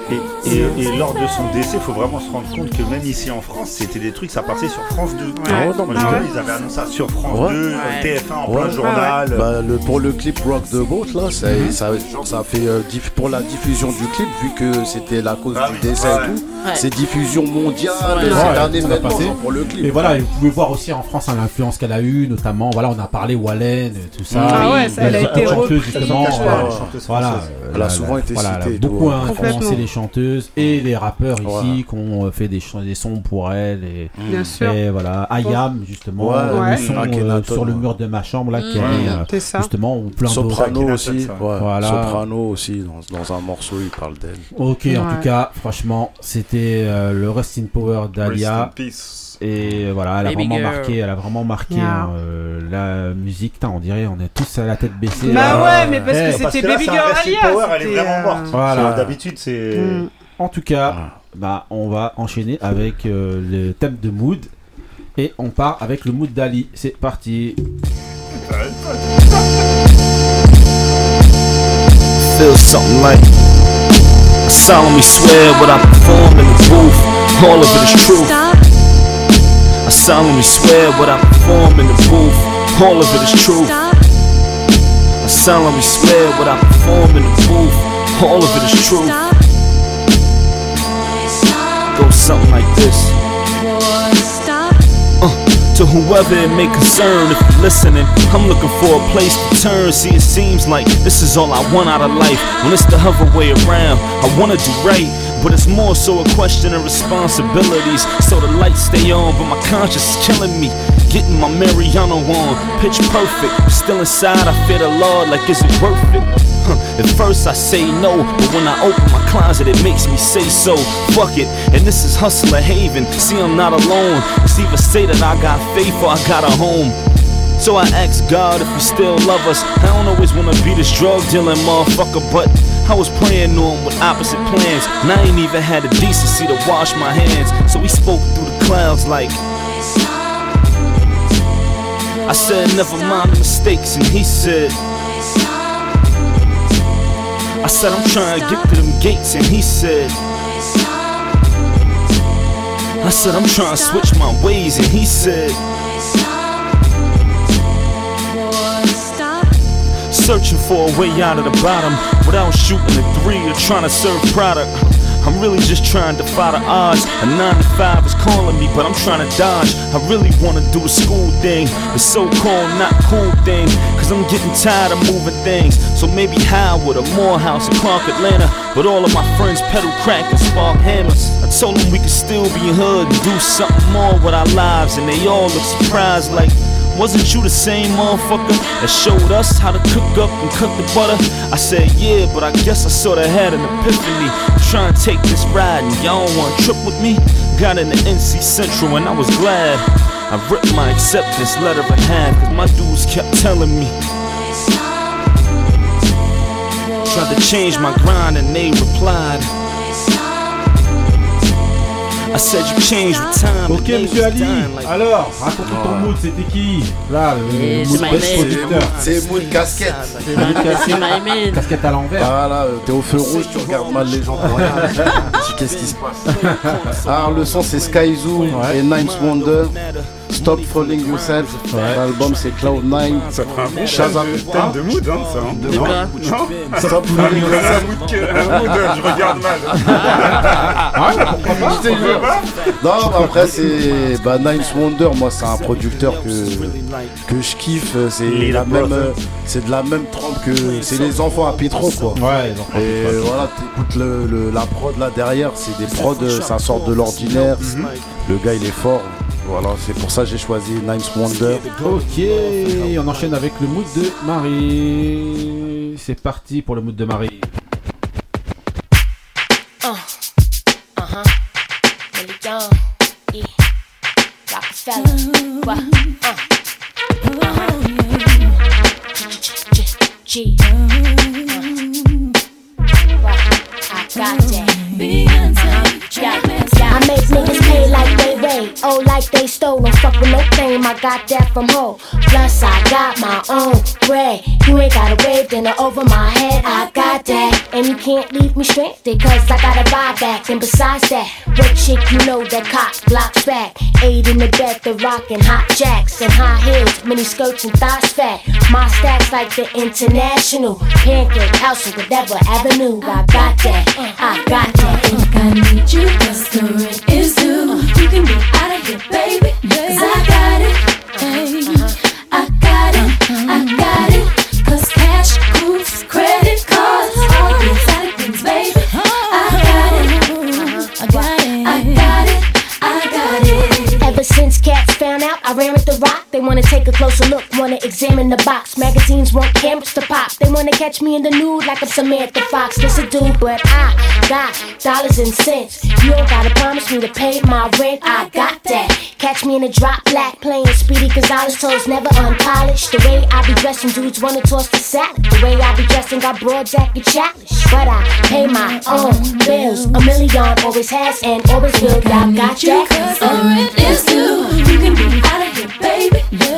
Et, et- et lors de son décès, il faut vraiment se rendre compte que même ici en France, c'était des trucs, ça passait sur France 2. Ah ouais, non, Moi, mais je ouais. connais, ils avaient annoncé ça sur France Ouais. 2, Ouais. TF1 en Ouais. plein journal. Bah, le, pour le clip Rock the Boat, là, ça, Mhm. ça, genre, ça a fait euh, diff- pour la diffusion du clip, vu que c'était la cause Ah du oui, décès ouais. et tout, Ouais. c'est diffusion mondiale, Ouais, c'est un événement genre, pour le clip. Et voilà, et vous pouvez voir aussi en France hein, l'influence qu'elle a eue, notamment, voilà, on a parlé Wallen, tout ça. Ah ouais, ça, elle a La été reprise. voilà. Voilà, euh, Elle a la- souvent la- été voilà, citée beaucoup ouais. influencé les chanteuses et les rappeurs ici qui ont euh, fait des, des sons pour elle. Et, Bien sûr. voilà, Ayam, justement, Ouais, ouais. le son euh, sur le mur de ma chambre, là, qui Mm. avait euh, justement ou plein d'autres. Soprano aussi, ouais. Voilà. Soprano aussi, dans, dans un morceau, il parle d'elle. Ok, en tout cas, franchement, c'était euh, le Rest in Power Rest in d'Alia. peace. Et euh, voilà, elle a Baby vraiment girl. marqué, elle a vraiment marqué Yeah. hein, euh, la musique. On dirait, on est tous à la tête baissée. Bah là. ouais, mais parce Eh, que Parce c'était Baby Girl Rest in Alia. Power, elle est vraiment euh, morte. Voilà. C'est- D'habitude, c'est. Mm. En tout cas, bah, on va enchaîner avec euh, le thème de mood. Et on part avec le mood d'Ali. C'est parti. Feel something like I solemnly swear what I perform in the booth, all of it is true. I solemnly swear what I perform in the booth, all of it is true. I solemnly swear what I perform in the booth, all of it is true. Goes something like this. To whoever it may concern, if you're listening, I'm looking for a place to turn. See, it seems like this is all I want out of life. When it's the other way around, I wanna do right. But it's more so a question of responsibilities. So the lights stay on, but my conscience is killing me. Getting my Mariano on, pitch perfect. Still inside, I fear the Lord, like, is it worth it? At first I say no, but when I open my closet, it makes me say so. Fuck it, and this is Hustler Haven. See, I'm not alone. It's either say that I got faith or I got a home. So I ask God if He still love us. I don't always wanna be this drug dealing motherfucker, but I was praying to Him with opposite plans, and I ain't even had the decency to wash my hands. So He spoke through the clouds like. I said, never mind the mistakes, and He said. I said, I'm trying to get to them gates, and he said, I said, I'm trying to switch my ways, and he said, Searching for a way out of the bottom without shooting a three or trying to serve product. I'm really just trying to defy the odds. A 9 to 5 is calling me, but I'm trying to dodge. I really wanna do the school thing, the so called not cool thing. Cause I'm getting tired of moving things. So maybe Howard or Morehouse or Clark Atlanta. But all of my friends pedal crack and spark hammers. I told them we could still be hood and do something more with our lives. And they all look surprised like, wasn't you the same motherfucker that showed us how to cook up and cut the butter? I said, yeah, but I guess I sorta had an epiphany. Trying to take this ride and y'all wanna trip with me? Got into NC Central and I was glad. I ripped my acceptance letter in half cause my dudes kept telling me. Tried to change my grind and they replied. Ok, monsieur Ali, alors, raconte ton mood, c'était qui? Là, le mood best producteur. C'est Mood Casquette. C'est man. Casquette à l'envers. Voilà, euh, t'es au feu rouge, tu regardes mal les gens pour rien. Tu dis, Qu'est-ce qui se passe? Alors, le son, c'est Sky Zoo et Ninth Wonder. Stop Falling Yourself. L'album c'est Cloud9. Ça fera un bon Shazam. de- thème de mood, hein, ça. hein. De Non, non. Stop Un Falling mood- Yourself. un mood que- un mood, euh, je regarde mal. Ah ouais, pourquoi pas Je te jure. Non, mais après c'est bah, Nines Wonder, moi c'est un producteur que, que je kiffe, c'est Little la même Brother. euh, c'est de la même trempe que c'est les enfants à Pitro quoi. Ouais, les Et voilà, t'écoutes le, le- la prod là derrière, c'est des prods, euh, ça sort de l'ordinaire. Le gars il est fort. Voilà, c'est pour ça que j'ai choisi Nines Wonder. Ok, on enchaîne avec le mood de Marie. C'est parti pour le mood de Marie. Oh like they stole. Don't fuck with no fame, I got that from Ho. Plus I got my own bread. You ain't gotta wave dinner over my head, I got that. And you can't leave me stranded, cause I gotta buy back. And besides that, what chick you know that cock blocks back? Eight in the bed, the rockin' hot jacks and high heels, mini skirts and thighs fat. My stacks like the international pancake house or whatever avenue. I got that, I got that. Think I need you, be out of here, baby, take a closer look, wanna examine the box. Magazines want cameras to pop, they wanna catch me in the nude like I'm Samantha Fox. This a dude, but I got dollars and cents. You don't gotta promise me to pay my rent, I got that. Catch me in a drop black, playing Speedy Gonzales toes, never unpolished. The way I be dressing, dudes wanna toss the salad. The way I be dressing, got broad jacket challenge. But I pay my own bills, a million always has and always will. Y'all got you, that? cause the rent is due. You can be out of here, baby,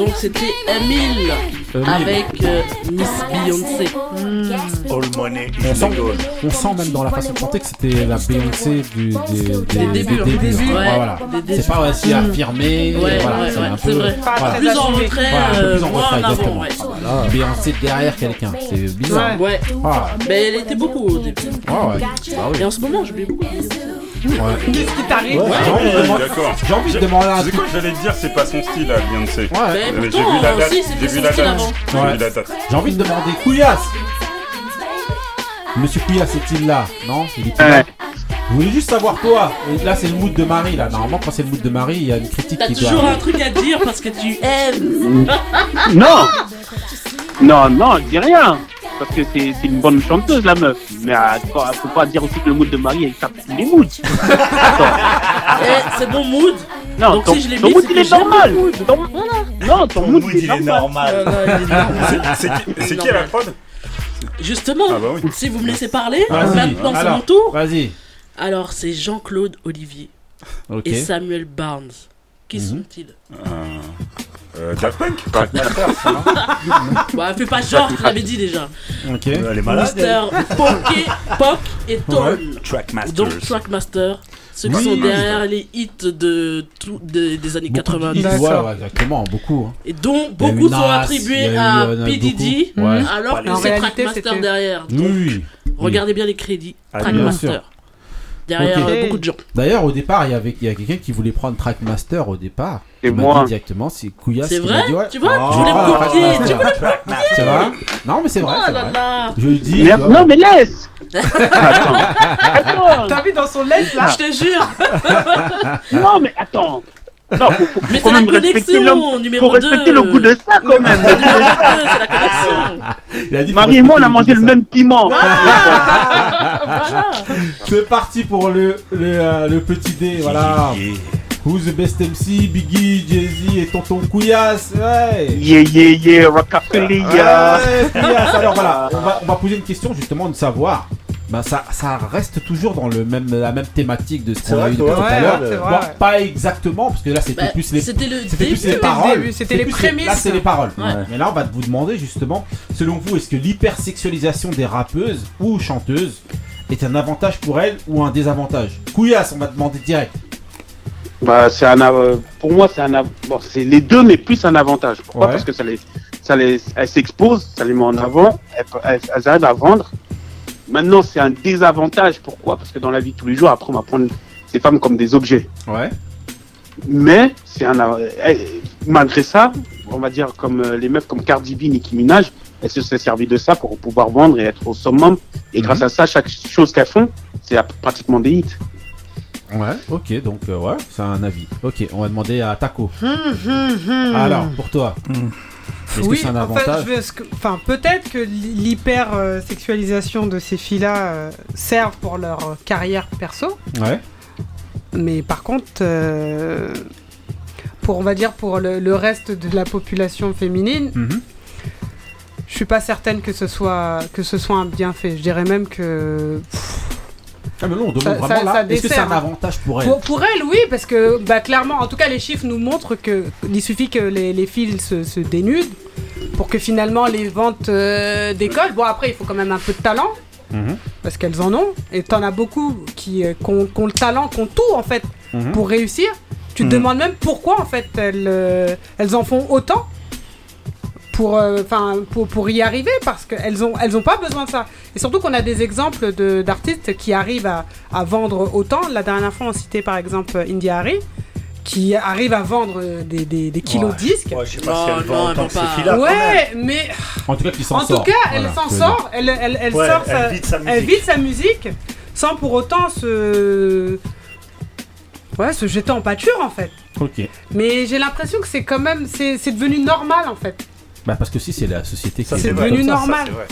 Donc c'était Emile avec euh, Miss Beyoncé. All money on sent, legal. on sent même dans la façon de chanter que c'était la Beyoncé du, des, des, Des débuts, des débuts. Ouais, Ouais, voilà. C'est pas aussi Mm. affirmé. Ouais, voilà, ouais, c'est ouais, un c'est peu. vrai. Voilà. Plus en retrait, euh, plus en moins retrait, exactement. Voilà. Beyoncé derrière quelqu'un, c'est bizarre. Ouais. Ah. Mais elle était beaucoup au début. Ouais, ouais. Ah oui. Et en ce moment, je beaucoup. Ouais. Qu'est-ce qui t'arrive Ouais, j'ai envie de Ouais, demander- D'accord. J'ai envie de demander un C'est truc. quoi que j'allais te dire? C'est pas son style, à Beyoncé. Ouais. Euh, Mais J'ai pourtant, vu la date. aussi, c'était J'ai vu la date. J'ai Ouais. vu la date. J'ai envie de demander Couillasse Monsieur Couillasse est-il là? Non Il est plus là Ouais. Je voulais juste savoir toi, et là c'est le mood de Marie là, normalement quand c'est le mood de Marie il y a une critique T'as qui doit toujours un truc à dire parce que tu aimes. Non Non, non, je dis rien Parce que c'est c'est une bonne chanteuse, la meuf. Mais euh, quoi, faut pas dire aussi que le mood de Marie, elle tape tous les moods. Eh, c'est bon mood. Non, Donc ton, si je l'ai ton mis, mood, il est normal. le mood. Ton- Non, ton, mood, mood, il est il est normal. C'est- qui- à la prod Justement, Ah bah oui. si vous me laissez parler, maintenant c'est mon tour. Vas-y. Alors c'est Jean-Claude Olivier et Samuel Barnes. Qui Mhm. sont-ils? Euh, Daft Punk Bah fais pas genre, tu l'avais dit déjà. Ok. Elle est malade. Mister Poké, Pok et Tone. Trackmasters. Donc Trackmaster, ceux qui Oui. sont derrière les hits de tout, de- des années Beaucoup de 90. hits, ouais, ouais, exactement, beaucoup. hein. Et eu beaucoup sont Nas, il y attribués a eu, à euh, P. Diddy, beaucoup. Ouais. alors que En c'est réalité, Trackmaster c'était- derrière. Oui, Donc, oui. regardez bien les crédits. Ah, bien Trackmaster. Derrière euh, beaucoup de gens. D'ailleurs, au départ, il y avait il y a quelqu'un qui voulait prendre Trackmaster au départ. M'a moi. dit directement, c'est Couillasse. C'est vrai dit, ouais. Tu vois, Oh, tu voulais me ah, copier. Tu voulais me copier. C'est vrai Non, mais c'est vrai. Oh là vrai. là. Je le dis. Mais- non, mais laisse Attends. Attends. T'as vu dans son laisse là Je te jure. Non, mais attends non, faut, faut, Mais c'est quand la même respecter connexion, numéro Faut respecter deux. le goût de ça quand même. C'est la connexion. Marie et moi, on a mangé le même piment. Voilà. ça. C'est parti pour le, le, euh, le petit dé. Voilà. Who's the best MC, Biggie, Jay-Z et Tonton Couillasse Ouais Yeah, yeah, yeah, Rockafeller. Ouais, Couillasse. Alors voilà, on va, on va poser une question justement de savoir. Ben ça, ça reste toujours dans le même, la même thématique de ce qu'on a eu tout à l'heure. Bon, pas exactement, parce que là c'était Bah, plus les, c'était le c'était plus les paroles. c'était les prémices. Là c'est les paroles. Ouais. Mais là on va vous demander justement, selon vous, est-ce que l'hypersexualisation des rappeuses ou chanteuses est un avantage pour elles ou un désavantage? Couillasse, on va demander direct. Bah, c'est un, av- pour moi, c'est un, av- bon, c'est les deux, mais plus un avantage. Pourquoi? Ouais. Parce que ça les, ça les, elles s'exposent, ça les met en avant, elles, elles- elles arrivent à vendre. Maintenant, c'est un désavantage. Pourquoi? Parce que dans la vie de tous les jours, après, on va prendre ces femmes comme des objets. Ouais. Mais c'est un, elles- malgré ça, on va dire comme euh, les meufs comme Cardi B, Nicki Minaj, elles se sont servies de ça pour pouvoir vendre et être au summum. Et grâce à ça, chaque chose qu'elles font, c'est pratiquement des hits. Ouais, ok, donc euh, ouais, c'est un avis. Ok, on va demander à Taco. Hum, hum, hum. Alors, pour toi, est-ce oui, que c'est un en fait, avantage je veux- ce que- enfin, peut-être que l'hyper-sexualisation de ces filles-là euh, servent pour leur euh, carrière perso, Ouais. mais par contre, euh, pour on va dire pour le, le reste de la population féminine, Mhm. je suis pas certaine que ce soit que ce soit un bienfait. Je dirais même que Ah, mais non, on demande Ça- vraiment ça- là, ça est-ce que c'est un avantage pour elle Pour, pour elle, oui, parce que bah, clairement, en tout cas, les chiffres nous montrent que il suffit que les, les filles se, se dénudent pour que finalement les ventes euh, décollent. Bon, après, il faut quand même un peu de talent, Mhm. parce qu'elles en ont. Et t'en as beaucoup qui, euh, ont le talent, qui ont tout en fait Mhm. pour réussir. Tu te Mhm. demandes même pourquoi en fait elles, euh, elles en font autant pour, euh, pour, pour y arriver parce qu'elles ont, elles ont pas besoin de ça. Et surtout qu'on a des exemples de- d'artistes qui arrivent à, à vendre autant. La dernière fois, on citait par exemple India Harry qui arrive à vendre des, des- des kilos Ouais. de disques. Ouais, je sais pas Oh, si elle vend autant que ces filles-là. Ouais, mais En tout cas, qui s'en en sort. tout cas, elle Voilà, s'en sort, elle, elle, elle Ouais, sort elle sa, vide sa elle musique. vide sa musique sans pour autant se. Ouais, se jeter en pâture en fait. Ok. Mais j'ai l'impression que c'est quand même. C'est c'est devenu normal en fait. Bah, parce que si, c'est la société qui Ça, est C'est vrai. devenu Ça, ça, normal. c'est vrai.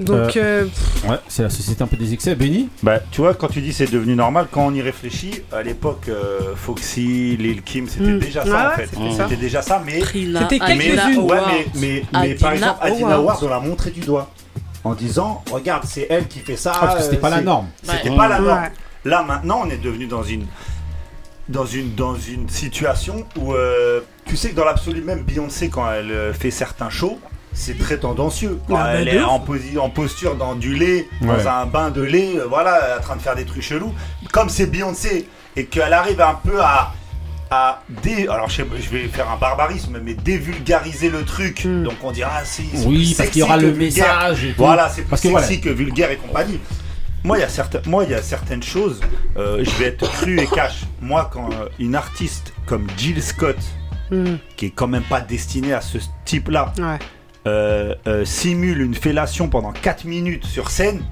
Donc, euh, Ouais, c'est la société un peu des excès. Benny Bah, tu vois, quand tu dis c'est devenu normal, quand on y réfléchit, à l'époque, euh, Foxy, Lil Kim, c'était Mm. déjà ça Ah en ouais, fait. c'était ça. C'était déjà ça, mais. C'était mais quelques-unes. ouais, mais, mais, mais par exemple, Adina. Ward, on l'a montré du doigt. En disant, regarde, c'est elle qui fait ça. Ah, parce que c'était pas la norme. C'était Ouais. pas la norme. Ouais. Là, maintenant, on est devenu dans une. Dans une, dans une situation où euh, tu sais que dans l'absolu même Beyoncé quand elle euh, fait certains shows c'est très tendancieux quand Ah, bah, elle est en, posi- en posture dans du lait Ouais. dans un bain de lait euh, voilà en train de faire des trucs chelous comme c'est Beyoncé et qu'elle arrive un peu à à dé... alors je, sais pas, je vais faire un barbarisme mais dévulgariser le truc Hmm. donc on dira ah si c'est Oui, plus parce sexy qu'il y aura que le vulgaire. message et tout. voilà c'est plus Parce que sexy voilà. que vulgaire et compagnie moi, il y a certaines, moi, il y a certaines choses. euh, je vais être cru et cash. Moi, quand euh, une artiste comme Jill Scott, hmm, qui est quand même pas destinée à ce type-là, ouais. euh, euh, simule une fellation pendant 4 minutes sur scène,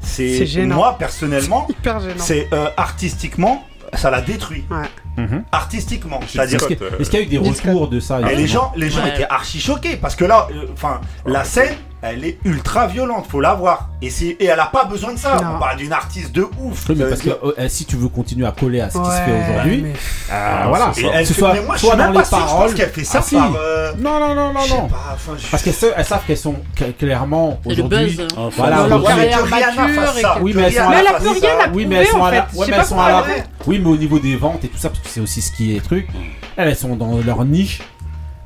C'est moi personnellement, c'est euh, artistiquement, ça la détruit. Ouais. Mhm. Artistiquement, c'est-à-dire Est-ce Scott, que- est-ce qu'il y a eu des retours de ça et les gens, les gens Ouais. étaient archi choqués parce que là, euh, enfin, la scène, elle est ultra violente, faut la voir. Et, c'est- et elle a pas besoin de ça. Non. On parle d'une artiste de ouf. Oui, mais parce veut que euh, si tu veux continuer à coller à ce qui se fait aujourd'hui, mais- euh, voilà, Et elle que ce fait- soit, mais moi, je soit suis dans même les sûr, je paroles. pense qu'elle fait ça Ah, si. par, euh, Non, non, non, non, je non. pas, je- Parce qu'elles sa- elles savent qu'elles sont cla- clairement aujourd'hui. hein. Voilà, leur carrière mature Oui, mais elles sont à Mais elle a fasse plus ça. rien à Oui, mais elles sont à la... Je sais mais elles sont à la... Oui, mais au niveau des ventes et tout ça, parce que c'est aussi ce qui est truc. Elles sont dans leur niche,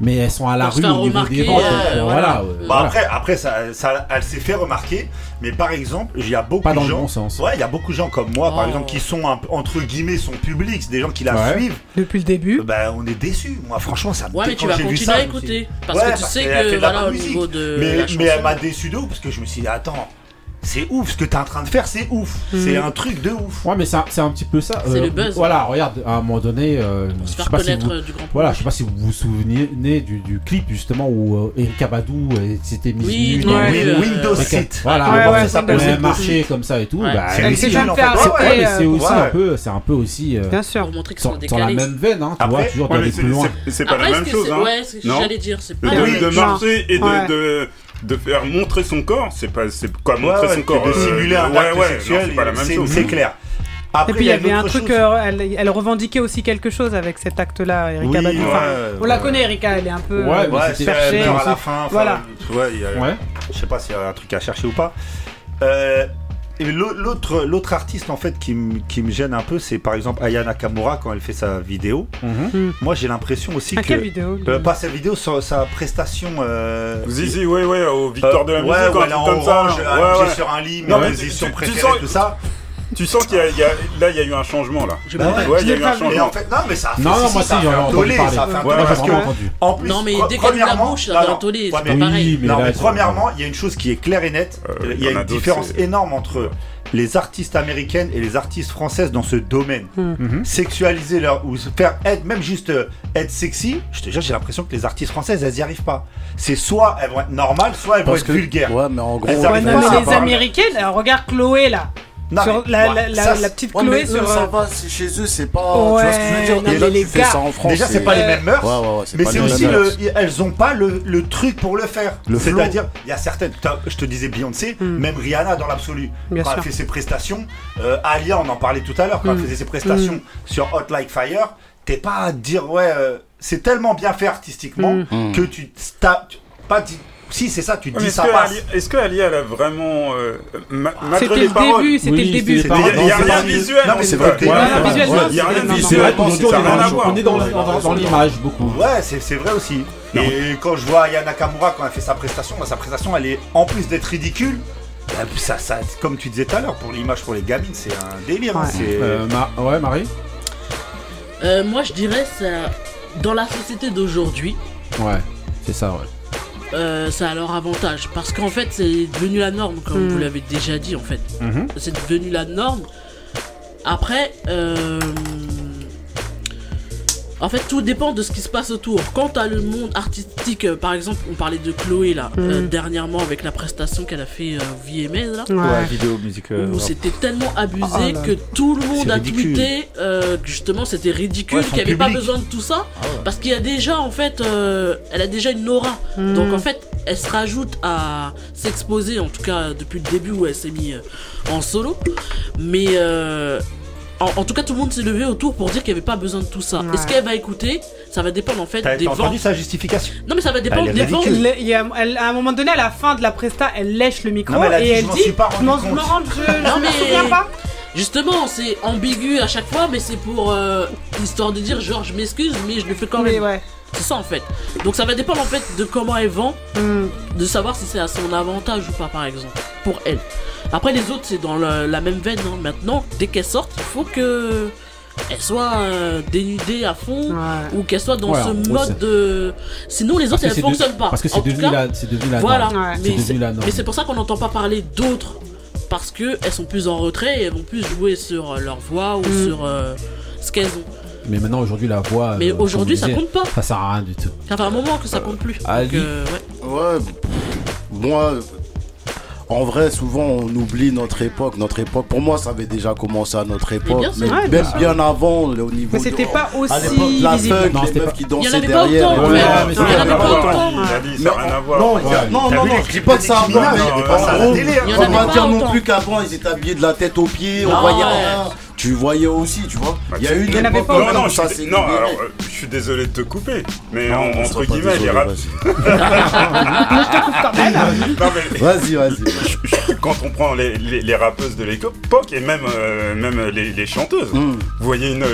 mais elles sont à la rue au niveau des ventes. euh, euh, voilà. voilà. euh, Bah voilà. après, après ça, ça- elle s'est fait remarquer, mais par exemple, il y a beaucoup Pas dans de le gens. bon sens. Ouais, il y a beaucoup de gens comme moi, par Oh. exemple, qui sont un peu- entre guillemets son public, c'est des gens qui la Ouais. suivent. Depuis le début. Bah, on est déçus. Moi, franchement, ça me Ouais, mais tu vas continuer ça, à écouter. Parce Ouais, que tu parce sais que voilà, au niveau de mais, la mais elle m'a déçu de ouf parce que je me suis dit, attends, c'est ouf, ce que t'es en train de faire, c'est ouf. Mhm. C'est un truc de ouf. Ouais, mais c'est un, c'est un petit peu ça. C'est le buzz. Voilà, regarde, à un moment donné, euh, je sais pas si connaître vous- euh, du grand public. Voilà, je sais pas si vous vous souvenez du, du clip justement où euh, Erika Badou euh, s'était mise Oui, nue non, dans- euh, Windows avec un- Seat. Voilà, Ouais, ouais, ça Seat. marché comme ça et tout. Ouais. Bah, C'est jamais en fait c'est euh, aussi ouais. un peu, c'est un peu aussi euh, Bien sûr. Pour montrer dans, sont dans la décalés. même veine, hein, tu vois, toujours d'aller plus loin. c'est- pas la même que chose, c'est- hein. Ouais, c'est ce que j'allais dire. C'est De, pas Mais la oui, de même non. marcher et de de faire montrer son corps, c'est pas c'est quoi montrer son corps de euh, simuler un ouais, sexuel, c'est clair. Et puis il y, avait un truc, euh, elle, revendiquait aussi quelque chose avec cet acte-là, Erika oui, on la connaît, Erika, elle est un peu ouais, euh, cherchée. à la fin. Voilà. Je sais pas s'il y a un truc à chercher ou pas. Euh, l'autre, l'autre artiste en fait qui, qui me gêne un peu, c'est par exemple Aya Nakamura quand elle fait sa vidéo. Mhm. Hmm. Moi j'ai l'impression aussi que. Quelle vidéo euh, Pas sa vidéo, sa, sa prestation. Euh, Zizi, ouais, ouais, au Victoire euh, de la musique, ouais, elle est en comme orange, ça, sur un lit, mais non, mais tu, tu, tout ça. Tu sens qu'il y a, là, il y a eu un changement là. Bah ouais. Ouais, il y a eu un changement. non, mais ça a fait, Non, moi ça a fait j'en ai un entendu tollé, parler. ça a fait un En plus, Non, mais dès la premièrement- bouche, ça tollé, non, mais premièrement, il y a une chose qui est claire et nette. Euh, il y a une différence énorme entre les artistes américaines et les artistes françaises dans ce domaine. Hmm. Mhm. Sexualiser leur ou faire être même juste euh, être sexy, je te jure, j'ai l'impression que les artistes françaises, elles n'y arrivent pas. C'est soit elles vont être normales, soit elles vont être vulgaires. Ouais, mais en gros, Ouais, non, mais les. Américaines, regarde Chloé là. Non, sur la, la, la, petite Chloé sur. Ça euh, va, chez eux, c'est pas. Ouais, tu vois ce que je veux dire Déjà, c'est pas les mêmes mœurs. mais c'est aussi le. Elles ont pas le, le truc pour le faire. C'est-à-dire, il y a certaines. Je te disais Beyoncé, hmm. même Rihanna dans l'absolu. Quand sûr. elle fait ses prestations, euh, Alia, on en parlait tout à l'heure, quand elle hmm. faisait ses prestations hmm. sur Hot Like Fire, t'es pas à dire, ouais, euh, c'est tellement bien fait artistiquement que tu. Pas dit si c'est ça, tu te dis ça passe. Est-ce qu'Ali, elle a vraiment euh, ah. le C'était le début, c'était le début. Il n'y a rien visuel. Non c'est vrai. Il n'y a rien visuel. On est dans l'image beaucoup. Ouais, c'est vrai aussi. Et quand je vois Aya Nakamura quand elle fait sa prestation, bah, sa prestation elle est en plus d'être ridicule, bah, ça, ça, comme tu disais tout à l'heure, pour l'image pour les gamines, c'est un délire. Hein, ouais, euh, ouais Marie euh, Moi, je dirais, ça... dans la société d'aujourd'hui. Ouais, c'est ça, ouais. Euh, ça a leur avantage. Parce qu'en fait, c'est devenu la norme, comme vous hmm. l'avez déjà dit, en fait. Mhm. C'est devenu la norme. Après, euh, en fait, tout dépend de ce qui se passe autour. Quant à le monde artistique, euh, par exemple, on parlait de Chloé là, euh, mm. dernièrement avec la prestation qu'elle a fait euh, VMA là. Ouais. vidéo, musique. Où c'était tellement abusé oh que tout le monde a tweeté euh, justement c'était ridicule, qu'il n'y avait pas besoin de tout ça. Parce qu'il y a déjà, en fait, elle a déjà une aura. Mm. Donc en fait, elle se rajoute à s'exposer, en tout cas depuis le début où elle s'est mise en solo. Mais en, tout cas, tout le monde s'est levé autour pour dire qu'il n'y avait pas besoin de tout ça. Est-ce qu'elle va écouter Ça va dépendre en fait des ventes. entendu sa justification? Non, mais ça va dépendre des ventes. À un moment donné, à la fin de la presta, elle lèche le micro et elle dit Je m'en rends, je me souviens pas. Justement, c'est ambigu à chaque fois, mais c'est pour euh, histoire de dire genre je m'excuse, mais je le fais quand même. C'est ça en fait. Donc ça va dépendre en fait de comment elle vend, hmm. de savoir si c'est à son avantage ou pas, par exemple, pour elle. Après, les autres, c'est dans la, même veine. Hein. Maintenant, dès qu'elles sortent, il faut que elle soit euh, à fond ou qu'elles soient dans ce mode de sinon les autres elles ne fonctionnent pas. parce que c'est devenu, devenu, la voilà. norme. Mais c'est pour ça qu'on n'entend pas parler d'autres parce que elles sont plus en retrait et elles vont plus jouer sur euh, leur voix ou mm. sur euh, ce qu'elles ont. Mais maintenant aujourd'hui la voix mais euh, aujourd'hui ça compte pas. ça sert à rien du tout. Ça fait un moment que ça compte plus. Donc, ouais. ouais moi en vrai, souvent, on oublie notre époque. Notre époque, pour moi, ça avait déjà commencé à notre époque. Bien, mais bien avant, au niveau. Mais c'était pas aussi. À l'époque, la funk, les meufs pas... qui dansaient derrière. Il n'y. Non, non, non, je dis pas que ça a En gros, on va dire non plus qu'avant, ils étaient habillés de la tête aux pieds. On voyait rien tu voyais aussi, tu vois. Bah, Il y a eu des pas Non, non, ça, je, non alors, euh, je suis désolé de te couper, mais non, entre guillemets, désolé, les rap. Vas-y, vas-y. Quand on prend les, rappeuses de l'époque et même, euh, même les, chanteuses, hmm. vous voyez une,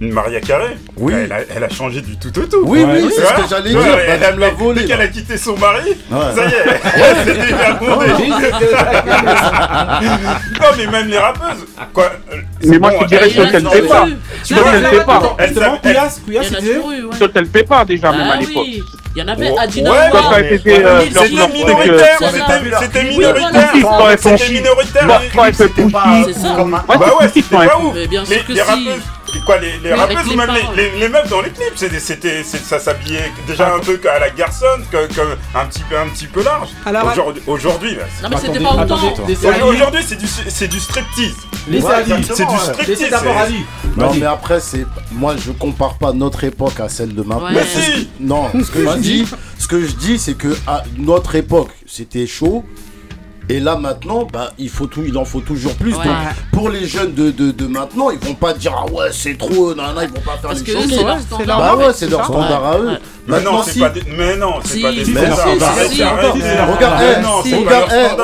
une, Maria Carré, oui. elle, a, changé du tout au tout. Oui, oui, c'est ce que j'allais dire. Elle a, la volée, dès qu'elle a quitté son mari, ça y est, elle s'est Non, mais même les rappeuses, quoi. Euh, mais moi, je te dirais Sotel Pepa. Sotel Pepa. Justement, Couillasse, il déjà, même à ah l'époque. Il y en avait à Dynamo. Euh, c'était minoritaire, c'était minoritaire. C'était minoritaire. C'était c'était pas ouf. Mais bien sûr que si. Quoi, les, les rappeuses ou même les, les, meufs dans les clips, c'était, ça s'habillait déjà ah. un peu à la garçonne, un, petit peu, un petit peu large. Aujourd'hui, bah, aujourd'hui. Aujourd'hui, c'est du, c'est du striptease. C'est du striptease. d'abord Non, mais après, c'est, moi, je compare pas notre époque à celle de ma ouais. Non, ce que je dis, ce que je dis, c'est que à notre époque, c'était chaud. Et là maintenant, bah, il, faut tout, il en faut toujours plus. Pour les jeunes de, de, de, maintenant, ils vont pas dire ah ouais c'est trop, nanana, ils vont pas faire Parce les choses. C'est leur, bah standard, bah ouais, leur standard à eux. Maintenant, c'est pas mais non, c'est pas des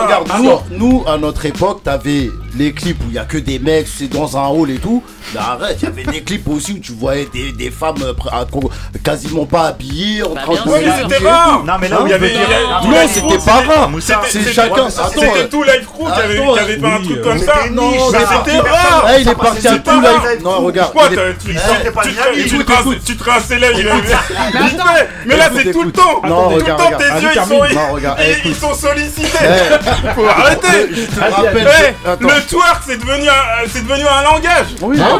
Regarde, nous, à notre époque, t'avais les clips où il y a que des mecs, c'est dans un hall et tout. Mais arrête, il y avait des clips aussi où tu voyais des, des femmes euh, quasiment pas habillées, en bah, train de c'était rare. Non, mais là, il y avait Non, c'était pas rare. C'est chacun. C'était tout live crew qui avait pas un truc comme ça. Non, c'était rare. Il est parti à tout live. Non, regarde. Eh, tu te rinces les lèvres. Mais attends, mais là, c'est tout le temps. Non, regarde, tout le temps, tes yeux, ils sont, non, regarde, sollicités. Faut arrêter. Eh, le twerk, c'est devenu, un, devenu un langage. Oui, ah,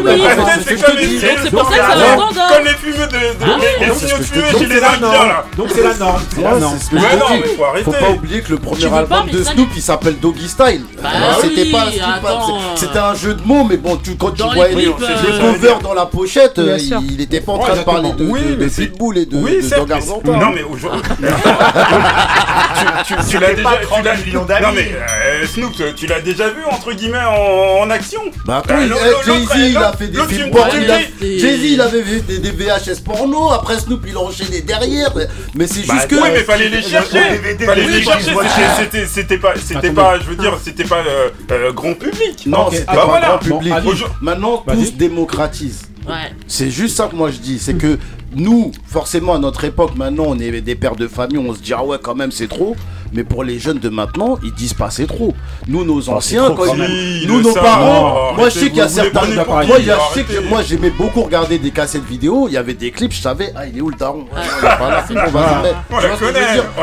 c'est comme, les... comme les fumeux de... les signaux de fumée chez les Indiens, là. Donc c'est la norme C'est la norme Faut pas oublier que le premier album de Snoop, il s'appelle Doggy Style. C'était pas hein. C'était un jeu de mots, mais bon, quand tu voyais les covers dans la pochette, euh, il était pas en train de parler de Pitbull et de... Oui, certes, mais non mais aujourd'hui tu, tu, tu, l'as déjà 30 millions d'amis. Non mais euh, Snoop, tu l'as déjà vu entre guillemets en, en action. Bah attends, euh, Jay-Z il a fait des films porno. Jay-Z il avait fait des, des, VHS porno. Après Snoop il a enchaîné derrière. Mais c'est bah, juste que. Oui mais fallait les euh, chercher. Fallait les chercher. C'était pas, c'était pas, je veux dire, c'était pas euh, euh, grand public. Non, c'était pas grand public. Maintenant tout se démocratise. C'est juste ça que moi je dis, c'est que nous, forcément, à notre époque, maintenant, on est des pères de famille, on se dit, ah ouais, quand même, c'est trop. Mais pour les jeunes de maintenant, ils disent pas c'est trop. Nous, nos anciens, quand quand ils... nous, nos parents, moi je sais qu'il y a certains. Moi, j'aimais beaucoup regarder des cassettes vidéo, il y avait des clips, je savais, ah, il est où le daron? Ouais,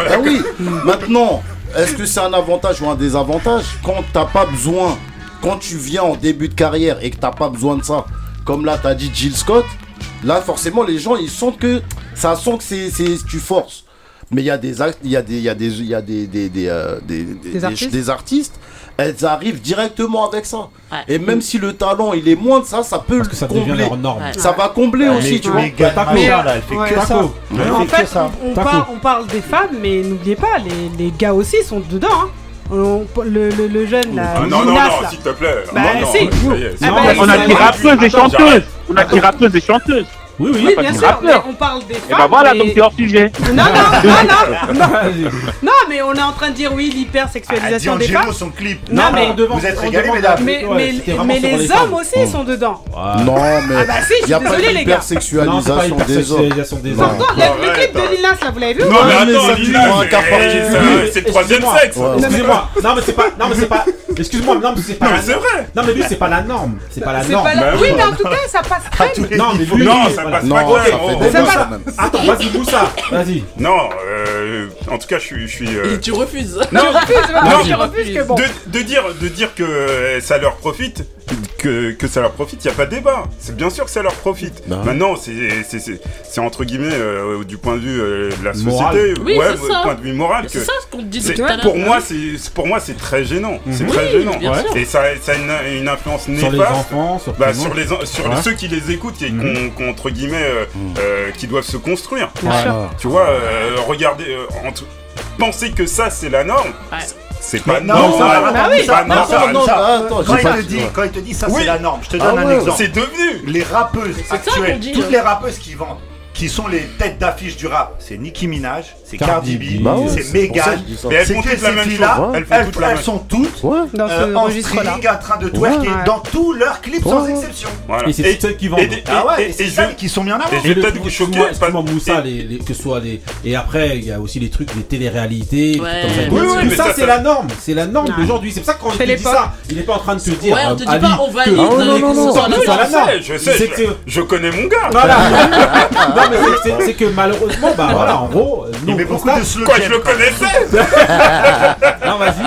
ah oui, maintenant, est-ce que c'est un avantage ou un désavantage? Quand t'as pas besoin, quand tu viens en début de carrière et que t'as pas besoin de ça, comme là, t'as dit Jill Scott. Là, forcément, les gens, ils sentent que ça sent que c'est, tu forces. Mais il y a des actes, il des, des, artistes. elles arrivent directement avec ça. Et même si le talent il est moins de ça, ça peut Parce le que ça combler. Leur norme. Ça va combler aussi, tu vois. Mais, mais, elle fait que ça. On, parle, des femmes, mais n'oubliez pas, les, les gars aussi sont dedans. Hein le, le- jeune là. Ah, non, non, non, s'il te plaît. Bah, non, si. on a des rappeuses et chanteuses. On a des rappeuses et chanteuses. Oui, oui, bien sûr. Rappeur. On parle des eh femmes. Et bah voilà, donc t'es hors sujet. Non, non, non, non. non, mais on est en train de dire oui, l'hypersexualisation ah, des femmes. son clip. Non, non mais vous êtes régalés, mesdames. Mais, les, hommes aussi sont dedans. Non, mais. Ah bah si, je suis désolé, les gars. Hypersexualisation des hommes. Pourtant, le clip de Lilas, là, vous l'avez vu Non, mais attends, Lilas, c'est troisième sexe. Excusez-moi. Non, mais c'est pas. Non, mais c'est pas. Excuse-moi, non, mais c'est pas. Non, mais c'est vrai. Non, mais lui, c'est pas la norme. C'est pas la norme. Bah oui, mais en tout cas, ça passe très bien. Non, mais lui non, pas quand même. Ça ça même. Attends, vas-y, Moussa. Vas-y. Non, euh, en tout cas, je suis. Je suis euh... Tu refuses. Non, tu refuses, non, tu refuses que bon. De, de, dire, de dire que euh, ça leur profite, que, que, ça leur profite, il n'y a pas de débat. C'est bien sûr que ça leur profite. Bah Maintenant, c'est entre guillemets euh, du point de vue euh, de la société, oui, ouais, point de vue moral. C'est ça ce qu'on dit tout à pour, moi, pour moi, c'est très gênant. Mhm. C'est très gênant. Et ça, ça a une, influence néfaste. Sur les enfants, sur, bah, les, sur ceux qui les écoutent, et mm entre guillemets, euh, mhm. qui doivent se construire. Tu vois, regardez, penser que ça, c'est la norme. C'est pas normal. Pas normal. Quand, il te dit, quand il te dit ça, c'est la norme. Je te donne un exemple. C'est devenu. Les rappeuses actuelles, toutes les rappeuses qui vendent qui sont les têtes d'affiche du rap. C'est Nicki Minaj, c'est Cardi, B, bah c'est Megan. Mais elles font toutes la même chose. Hein. Elles, elles, elles, elles sont toutes ouais. euh, en streaming en train de twerker ouais. dans tous leurs clips sans exception. Voilà. Et c'est et, celles qui vendent. Et, ah ouais, et, c'est celles qui sont bien avant. Et soit les. Et après, il y a aussi les trucs, les téléréalités. Oui, oui, ça, c'est la norme. C'est la norme d'aujourd'hui. C'est pour ça que quand il dit ça, il n'est pas en train de te dire. Ouais, on te dit pas, on va aller. Ah, non, non, non, je sais. Je connais mon gars. Voilà. Non, mais c'est- que malheureusement, bah voilà, en gros, nous, Il beaucoup de constate- slow Quoi, je le connaissais? Non, vas-y.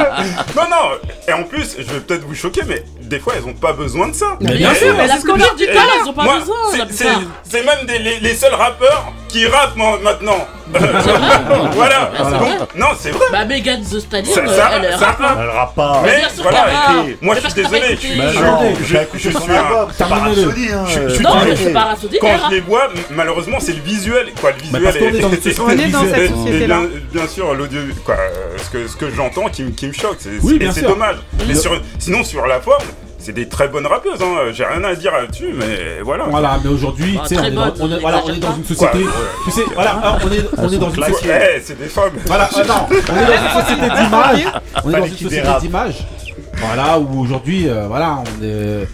Non, non Et en plus, je vais peut-être vous choquer, mais des fois, elles ont pas besoin de ça. Mais bien sûr. mais La c'est ce du talent, ils ont pas besoin. c'est- C'est même les, seuls rappeurs qui rappent maintenant. voilà. Non, c'est vrai. Bah, Megan The Stallion, ça, euh, ça, elle, ça, elle pas. Mais voilà, moi je suis désolé. Je suis un. Je suis Non, mais c'est pas. Quand je les vois, malheureusement, c'est le visuel. Quoi, le visuel est dans cette. Bien sûr, l'audio. Quoi, ce que j'entends qui me choque. C'est dommage. Mais sinon, sur la forme c'est des très bonnes rappeuses, hein. j'ai rien à dire là-dessus, mais voilà. Voilà, mais aujourd'hui, bah, tu sais, on, est dans, voilà, on est dans une société. Tu sais, voilà, hein, on est, on est dans une société. Hey, c'est des femmes. Voilà, euh, non, on est dans une société d'image. On est dans une société d'image. Voilà, où aujourd'hui, euh, voilà, on est.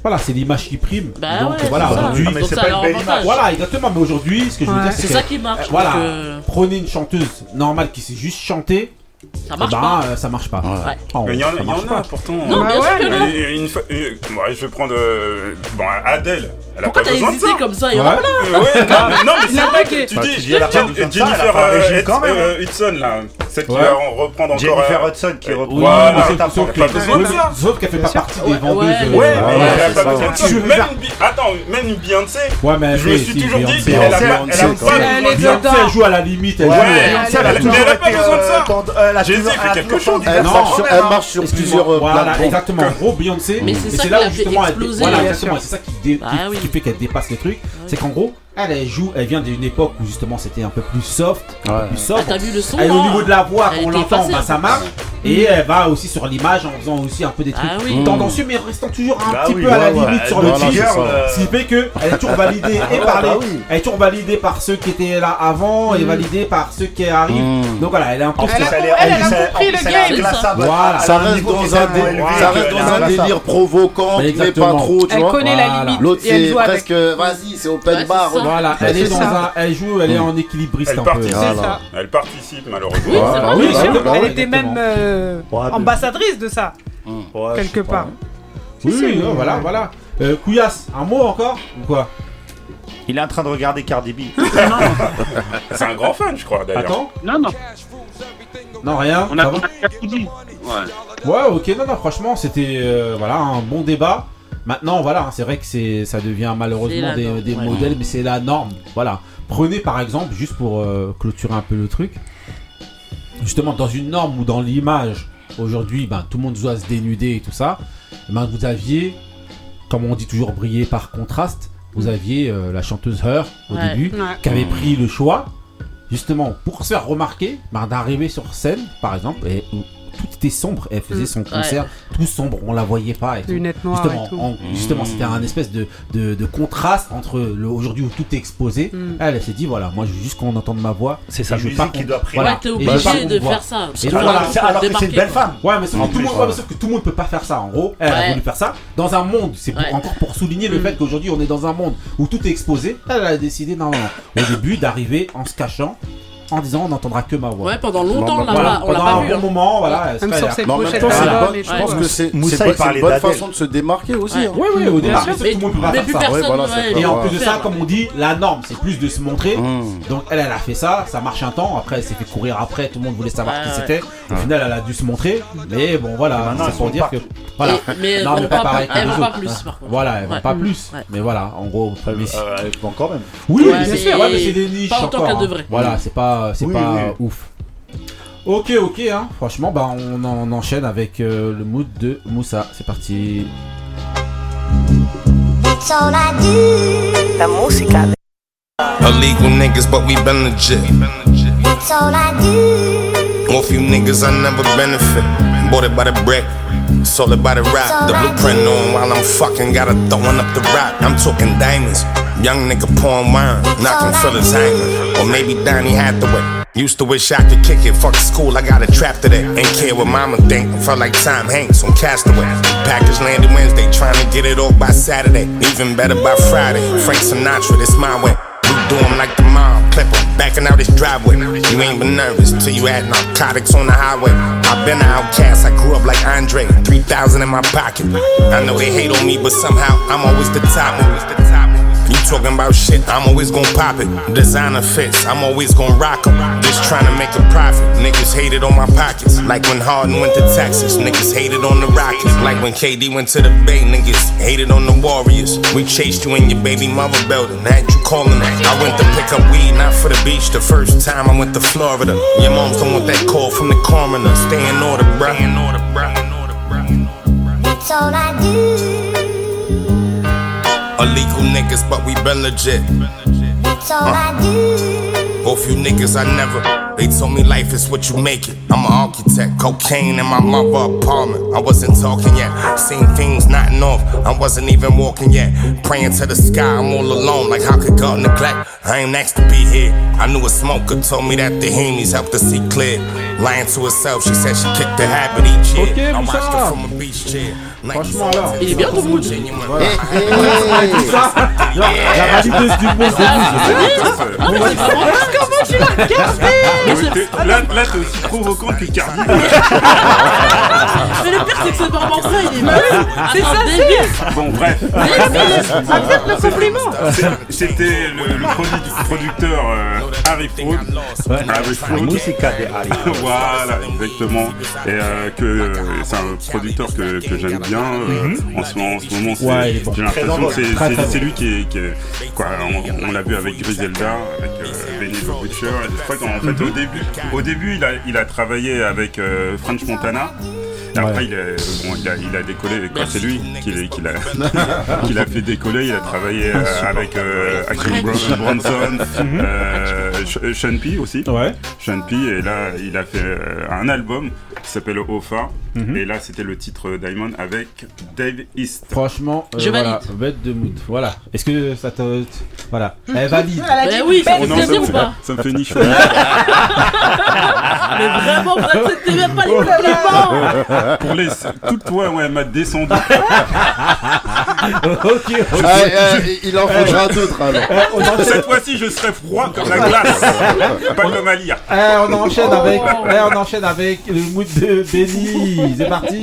Voilà, c'est l'image qui prime. Bah donc voilà, aujourd'hui, ah, c'est pas une belle image. Voilà, exactement. Mais aujourd'hui, ce que je veux dire, c'est ça qui marche. Voilà, euh, prenez une chanteuse normale qui sait juste chanter eh ben, euh, ça marche pas. Ça marche pas. Il y a pourtant. Je vais prendre. Euh, bon, Adèle. Elle Pourquoi t'as des idées ça. comme ça et voilà. Euh, non, non, mais c'est vrai que tu bah, dis Jennifer Hudson là, celle qui va reprendre encore. Jennifer Hudson qui reprend. Sauf qu'elle fait pas partie des vendeuses. Ouais, mais Attends, même Beyoncé. Je me suis toujours dit elle a pas. Elle joue à la limite. Elle joue à la limite. Elle a pas besoin de ça. Elle marche sur plusieurs euh, Voilà, exactement. En gros, Beyoncé, mais c'est là où justement elle. Voilà. C'est ça qui fait qu'elle dépasse les trucs. C'est qu'en gros, elle joue, elle vient d'une époque où justement c'était un peu plus soft, ouais. plus soft. Ah, elle, au niveau de la voix, on l'entend, bah, ça marche. Mm. Et elle va aussi sur l'image en faisant aussi un peu des trucs ah tendancieux, mais restant toujours un petit peu à la limite sur le tigre. Euh... Ce qui fait qu'elle est toujours validée et par elle est toujours validée par ceux qui étaient là avant et mm. validée par ceux qui arrivent. Donc voilà, elle est un peu. Elle, elle, a compris le game. Voilà, ça reste dans un délire provocant, mais pas trop. Elle connaît la limite. L'autre c'est presque, vas-y, c'est open bar. Voilà, elle, est dans un, elle joue, elle est mm. en équilibriste elle participe. Elle participe malheureusement. Bah oui, c'est vrai. Bah bah elle était même euh, ambassadrice de ça, quelque part. Oui, oui, voilà, voilà. Euh, Couillasse, un mot encore ou quoi? Il est en train de regarder Cardi B. c'est un grand fan, je crois d'ailleurs. Attends, non, non. Non, rien. On a tout dit. Ouais. ouais, ok, non, non, franchement, c'était euh, voilà, un bon débat. Maintenant, voilà, hein, c'est vrai que ça devient malheureusement des, modèles, mais c'est la norme. Voilà. Prenez par exemple, juste pour euh, clôturer un peu le truc, justement dans une norme ou dans l'image, aujourd'hui, ben, tout le monde doit se dénuder et tout ça. Eh ben, vous aviez, comme on dit toujours, briller par contraste. Vous aviez euh, la chanteuse Her au début, qui avait pris le choix justement pour se faire remarquer, ben, d'arriver sur scène, par exemple, et, tout était sombre. Elle faisait son mm, concert tout sombre, on la voyait pas. Et Justement, mm. c'était un espèce de, de, contraste entre aujourd'hui où tout est exposé. Elle, s'est dit voilà, moi je veux juste qu'on entende ma voix. C'est sa musique pas qui doit prendre. Voilà. Ouais, t'es obligé de faire ça. Voilà, alors que c'est une belle femme. Ouais, mais sauf que tout le monde peut pas faire ça. En gros, elle a voulu faire ça dans un monde. C'est encore pour souligner le fait qu'aujourd'hui on est dans un monde où tout est exposé. Elle a décidé non, non, au début d'arriver en se cachant en disant on n'entendra que ma voix. Ouais, pendant longtemps, on l'a voilà, pas, on pendant un bon hein. moment, voilà. Même sur ses là, je pense que c'est une bonne façon de se démarquer aussi. Oui, hein. oui, au départ, mais plus ça. Et en plus de ça, comme on dit, la norme, c'est plus de se montrer. Donc elle, elle a fait ça, ça marche un temps. Après, elle s'est fait courir après, tout le monde voulait savoir qui ah, c'était. Au final, elle a dû se montrer. Mais bon, voilà, c'est pour dire que. Voilà. Non, mais pas pareil. Elle va pas plus, par contre. Voilà, elle va pas plus. Mais voilà, en gros, quand même. Oui, mais c'est des niches. Pas autant qu'elle devrait. Voilà, c'est pas pas, c'est oui, pas oui. ouf. Ok, ok, hein. franchement, bah, on, en enchaîne avec euh, le mood de Moussa. C'est parti. That's all I do. La. Illegal niggas, but we been legit. That's all I do. More few niggas, I never benefit. Bought it by the brick. It's all about the rap, the blueprint on while I'm fucking, gotta throwing up the rock. I'm talking diamonds. Young nigga pouring wine, knocking fillers hanging. Or maybe Donnie Hathaway. Used to wish I could kick it, fuck school, I got a trap today. Ain't care what mama think, felt like Tom Hanks on Castaway. Package landed Wednesday, trying to get it all by Saturday. Even better by Friday. Frank Sinatra, this my way. We do 'em like the mob backing out his driveway. You ain't been nervous till you had narcotics on the highway. I've been an outcast, I grew up like Andre, 3,000 in my pocket. I know they hate on me, but somehow I'm always the top. You talking about shit, I'm always gon' pop it. Designer fits, I'm always gon' rock 'em. Just trying to make a profit. Niggas hated on my pockets. Like when Harden went to Texas, niggas hated on the Rockets. Like when KD went to the Bay, niggas hated on the Warriors. We chased you in your baby mother building, had you calling it. I went to pick up weed, not for the beach. The first time I went to Florida. Your mom's don't want that call from the coroner. Stay in order, bruh. Stay in order, bruh. That's all I do. Illegal niggas, but we been legit. That's all I do. Both you niggas, I never. They told me life is what you make it. I'm an architect, cocaine in my mother apartment. I wasn't talking yet, seen things not off. I wasn't even walking yet. Praying to the sky, I'm all alone. Like how could God neglect? I ain't next to be here. I knew a smoker told me that the Hemis helped her see clear. Lying to herself, she said she kicked the habit each year. Ok, I watched her Bouchard. from a beach chair. Franchement, là. Il est bien ton mood. Ouais, tout ça, la, la valideuse du monde de Comment tu l'as regardé Mais t'es- Là, t'es aussi provoquant que Cardi. Mais le pire, c'est que ce ça, il est oui, c'est ça, c'est. Bon, bref. Accepte le compliment. C'était le, le produ- producteur euh, Harry Fraud. Harry Fraud. Voilà, exactement. Et euh, que c'est un producteur que j'aime bien. Euh, en, ce, moment- en ce moment, Ouais, j'ai l'impression que c'est- lui qui est. qui est- quoi, on on l'a vu avec Griselda, avec euh, Benny the Butcher. Et au début, au début il, a, il a travaillé avec euh, French Montana. Après, il, a, bon, il, a, il a décollé, c'est lui qui, l'a- qui l'a qui l'a fait décoller. Il a travaillé euh, avec euh, Bronson, euh, Sh- Sean P aussi. Ouais. Sean P, et là, il a fait euh, un album qui s'appelle Ofa. Mhm. Et là, c'était le titre Diamond avec Dave East. Franchement, euh, Je voilà, valide. bête de mood. Voilà. Est-ce que ça te. Voilà. Elle valide. Elle Bah dit oui, ça Oh non, ça, ou me pas fait, ça me fait nichon. Mais vraiment, vous acceptez même pas les compliments Pour les. Toute toi, ouais, elle m'a descendu. ok, ok. Ah, euh, il en faudra d'autres alors. Euh, Cette fois-ci, je serai froid comme la glace. Pas comme Alia. Eh, on enchaîne avec. eh, on enchaîne avec le mood de Benny. C'est parti.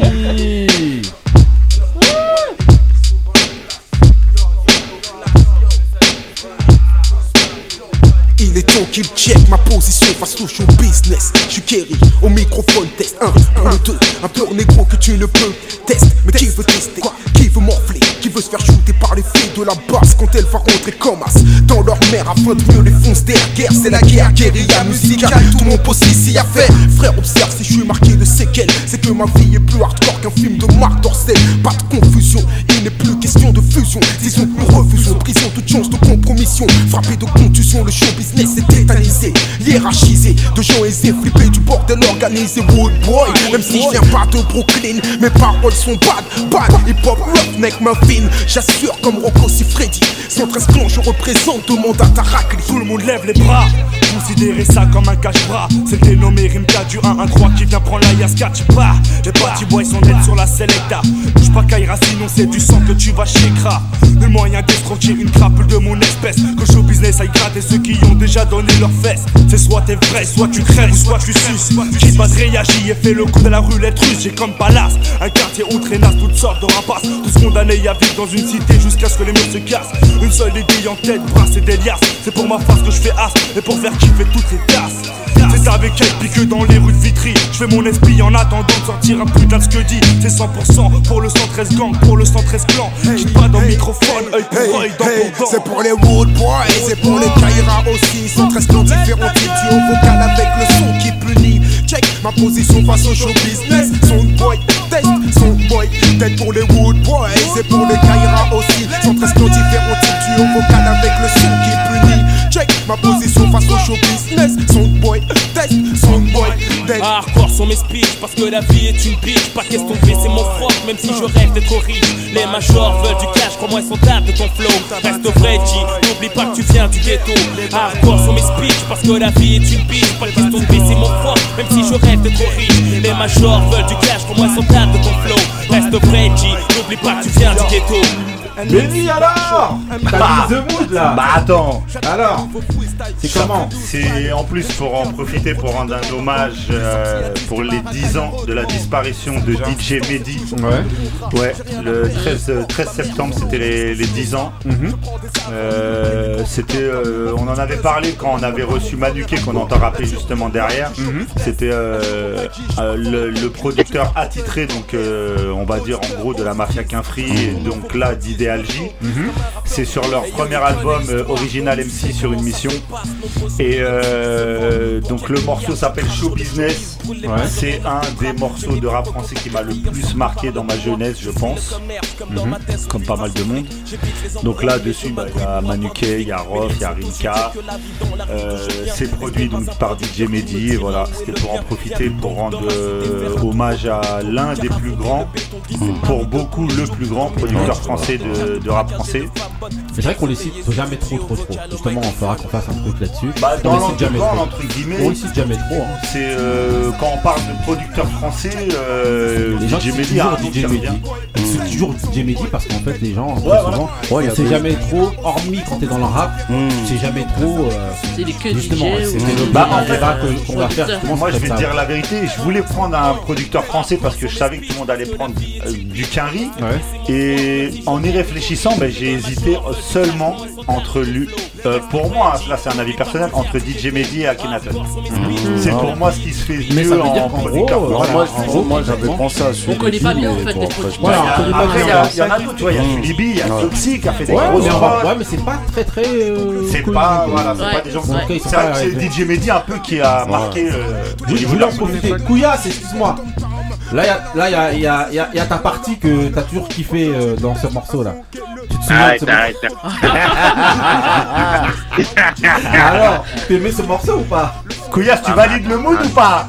Il est temps qu'il check ma position face au show business. Je suis Kerry, au microphone test 1 pour le 2. Un pur négro que tu ne peux tester. Mais qui veut tester? Qui veut morfler? Veut se faire shooter par les filles de la basse quand elle va rentrer comme as dans leur mère afin de mieux les foncer guerre C'est la guerre, guérilla musicale. Tout mon poste ici a fait. Frère, observe si je suis marqué de séquelles. C'est que ma vie est plus hardcore qu'un film de Marc Dorcel. Pas de confusion, il n'est plus question de fusion. Disons que nous refusons prison, toute chance de compromission. Frappé de contusion, le show business est tétanisé, hiérarchisé. De gens aisés, flippés du bordel organisé. Wood boy, même si je viens pas de Brooklyn, mes paroles sont bad, bad. Hip hop, roughneck, muffin. J'assure comme Rocco si Freddy. 113 clans, je représente, demande à Tarakli. Tout le monde lève les bras. Considérez ça comme un cache-bras. C'est le dénommé Rimka du 1-1-3 qui vient prendre la Yaska. Tu pars. Les petits boys sont nets sur la Selecta. Bouge pas Kaira, sinon c'est du sang que tu vas chez Kra. Le moyen d'escroquer une crapule de mon espèce. Que show business aille gratter ceux qui ont déjà donné leurs fesses. C'est soit t'es vrai, soit tu crèves, soit tu suces. Qui pas réagi et fait le coup de la roulette russe. J'ai comme palace. Un quartier où traînasse toutes sortes de rapaces. Tous condamnés à vivre dans une cité jusqu'à ce que les murs se cassent. Une seule idée en tête, brasser des liasses. C'est pour ma face que je fais as et pour faire kiffer toutes les tasses. C'est avec elle pique dans les rues de Vitry. Je fais mon esprit en attendant de sortir un putain de ce que dit. C'est 100% pour le 113 gang, pour le 113 clan. Quitte pas dans le microphone, œil pour œil, dent Hey, pour dent. c'est pour les Wood Boys, c'est pour les Kaira aussi. 113 clans différents types duo vocal avec le son qui punit. Check ma position face au show business. Son boy, son boy, tête pour les Wood Boys, c'est pour les Kaira aussi. 113 clans différents duo vocal avec le son qui punit. Check ma position face au show business. Son boy, test, son boy, tête. Hardcore sont mes speeches parce que la vie est une bitch. Pas question de baisser mon froc, même si je rêve d'être riche. Les majors veulent du cash, crois-moi, ils sont tables de ton flow. Reste vrai, G, n'oublie pas que tu viens du ghetto. Hardcore sont mes speeches parce que la vie est une bitch. Pas question de baisser mon froc, même si je rêve d'être riche. Les majors veulent du cash, crois-moi, ils sont tables de ton flow. Reste vrai, G, n'oublie pas que tu viens du ghetto. Benny alors T'as mis The Mood là Bah attends Alors C'est comment C'est en plus pour en profiter pour rendre un hommage euh, pour les 10 ans de la disparition de DJ Mehdi. Ouais. Ouais, le 13, euh, 13 septembre, c'était les, les 10 ans. Mhm. Euh, c'était, euh, on en avait parlé quand on avait reçu Manuquet, qu'on entend rappeler justement derrière. Mhm. C'était euh, euh, le, le producteur attitré, donc euh, on va dire en gros de la mafia Quinfri, et donc là d'Idéal J. Mhm. C'est sur leur premier album euh, Original MC sur une mission. Et euh, donc le morceau s'appelle Show Business. C'est un des morceaux de rap français qui m'a le plus marqué dans ma jeunesse, je pense. Mhm. Comme pas mal de monde. Donc là dessus, bah, il y a Manuquet, il y a Roth, il y a Rinka. Euh, c'est produit donc par DJ Mehdi. Voilà, c'était pour en profiter pour rendre euh, hommage à l'un des plus grands, pour beaucoup le plus grand producteur français de, de rap français. C'est vrai qu'on les cite jamais trop, trop, trop. Justement, on qu'on fasse un truc là-dessus. Bah, dans on les cite jamais l'underground, trop. entre guillemets, On les cite jamais trop. hein. C'est euh, quand on parle de producteur français, euh, Les gens DJ Mehdi a toujours nom DJ Mehdi. toujours DJ parce qu'en fait, les gens, Ouais, souvent, voilà. on sait jamais trop, hormis quand t'es dans le rap, tu sais jamais trop. euh, C'est les que justement, DJ c'était le Bah, en débat fait, que- qu'on va faire. Moi, je c'est vais te dire la vérité. Je voulais prendre un producteur français parce que je savais que tout le monde allait prendre euh, du Quinry. Et en y réfléchissant, ben, j'ai hésité seulement entre lui. Euh, pour moi, là c'est un avis personnel, entre DJ Mehdi et Akhenaton. C'est pour moi ce qui se fait Mais mieux ça veut dire en producteur moi, j'avais pensé à celui On connaît pas bien, en fait, les il y, a- en d'autres, tu vois, il y a il y a Toxic qui a fait des grosses ouais, mais c'est pas très très. euh, C'est pas, voilà, c'est pas des gens C'est. DJ Mehdi un peu qui a marqué. Je voulais en profiter. Couillasse, excuse-moi. Là, il y a, là, y a, y a, y a, ta partie que t'as toujours kiffé euh, dans ce morceau-là. Tu te souviens de Arrête, ce arrête. Alors, t'aimais ce morceau ou pas? Couillasse, tu valides le mood ou pas?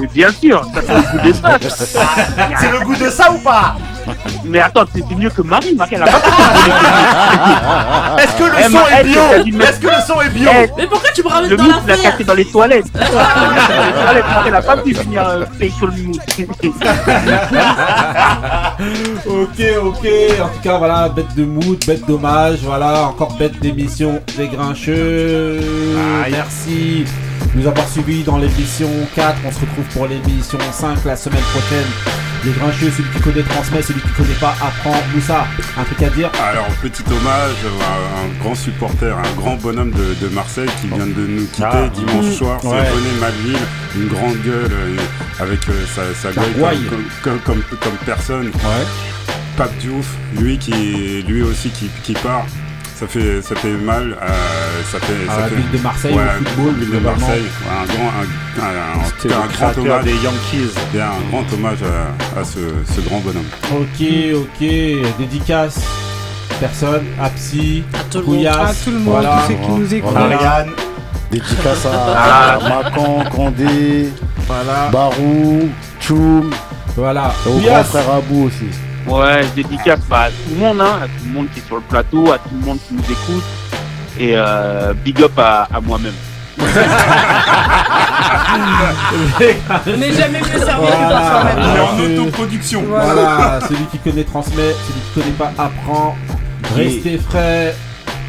Mais bien sûr, ça c'est le goût de ça. C'est le goût de ça ou pas Mais attends, c'est c'est mieux que Marie. Marie, elle a pas Est-ce que le Eh, son est bio Est-ce que le son est bio Eh, Mais pourquoi tu me ramènes Le dans l'a l'affaire cassé dans les toilettes. Dans les toilettes, Elle a pas pu finir euh, facial mousse. Ok, ok. En tout cas, voilà, bête de mood, bête d'hommage. Voilà, encore bête d'émission des grincheux. Merci nous avoir suivis dans l'émission 4. On se retrouve pour l'émission 5 la semaine prochaine. Les grincheux, celui qui connaît transmet, celui qui connaît pas apprend. Moussa, un truc à dire Alors, petit hommage à un grand supporter, un grand bonhomme de, de Marseille qui vient de nous quitter Ah. dimanche Mmh. soir. C'est Ouais. René Madville, une grande gueule euh, avec euh, sa, gueule comme, comme, comme, comme- comme personne. Pape Diouf, lui, qui, lui aussi qui, qui part. Ça fait, ça fait mal. euh, ça fait, À ça la fait- ville de Marseille, Ouais, au football, ville de globalement. Marseille. Ouais, un grand, un, un- tout le un hommage. des Yankees. Bien, un grand hommage à, à ce, ce grand bonhomme. Ok, ok. Dédicace. Personne, Apsi, tout le monde. À tout le monde, voilà. tous ceux qui nous écoutent. Voilà. Ariane. Dédicace à Macan, Candé, Voilà. Barou, Choum, Voilà. et au grand frère Abou aussi. Ouais, je dédicace bah, à tout le monde, hein, à tout le monde qui est sur le plateau, à tout le monde qui nous écoute. Et euh, big up à, à moi-même. On n'est jamais mieux servi que Voilà. soi-même. Il est en autoproduction. Voilà, celui qui connaît transmet, celui qui connaît pas apprend. Restez frais,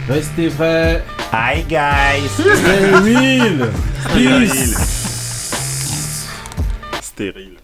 restez vrais. Hi guys. Stérile. Peace. Stérile.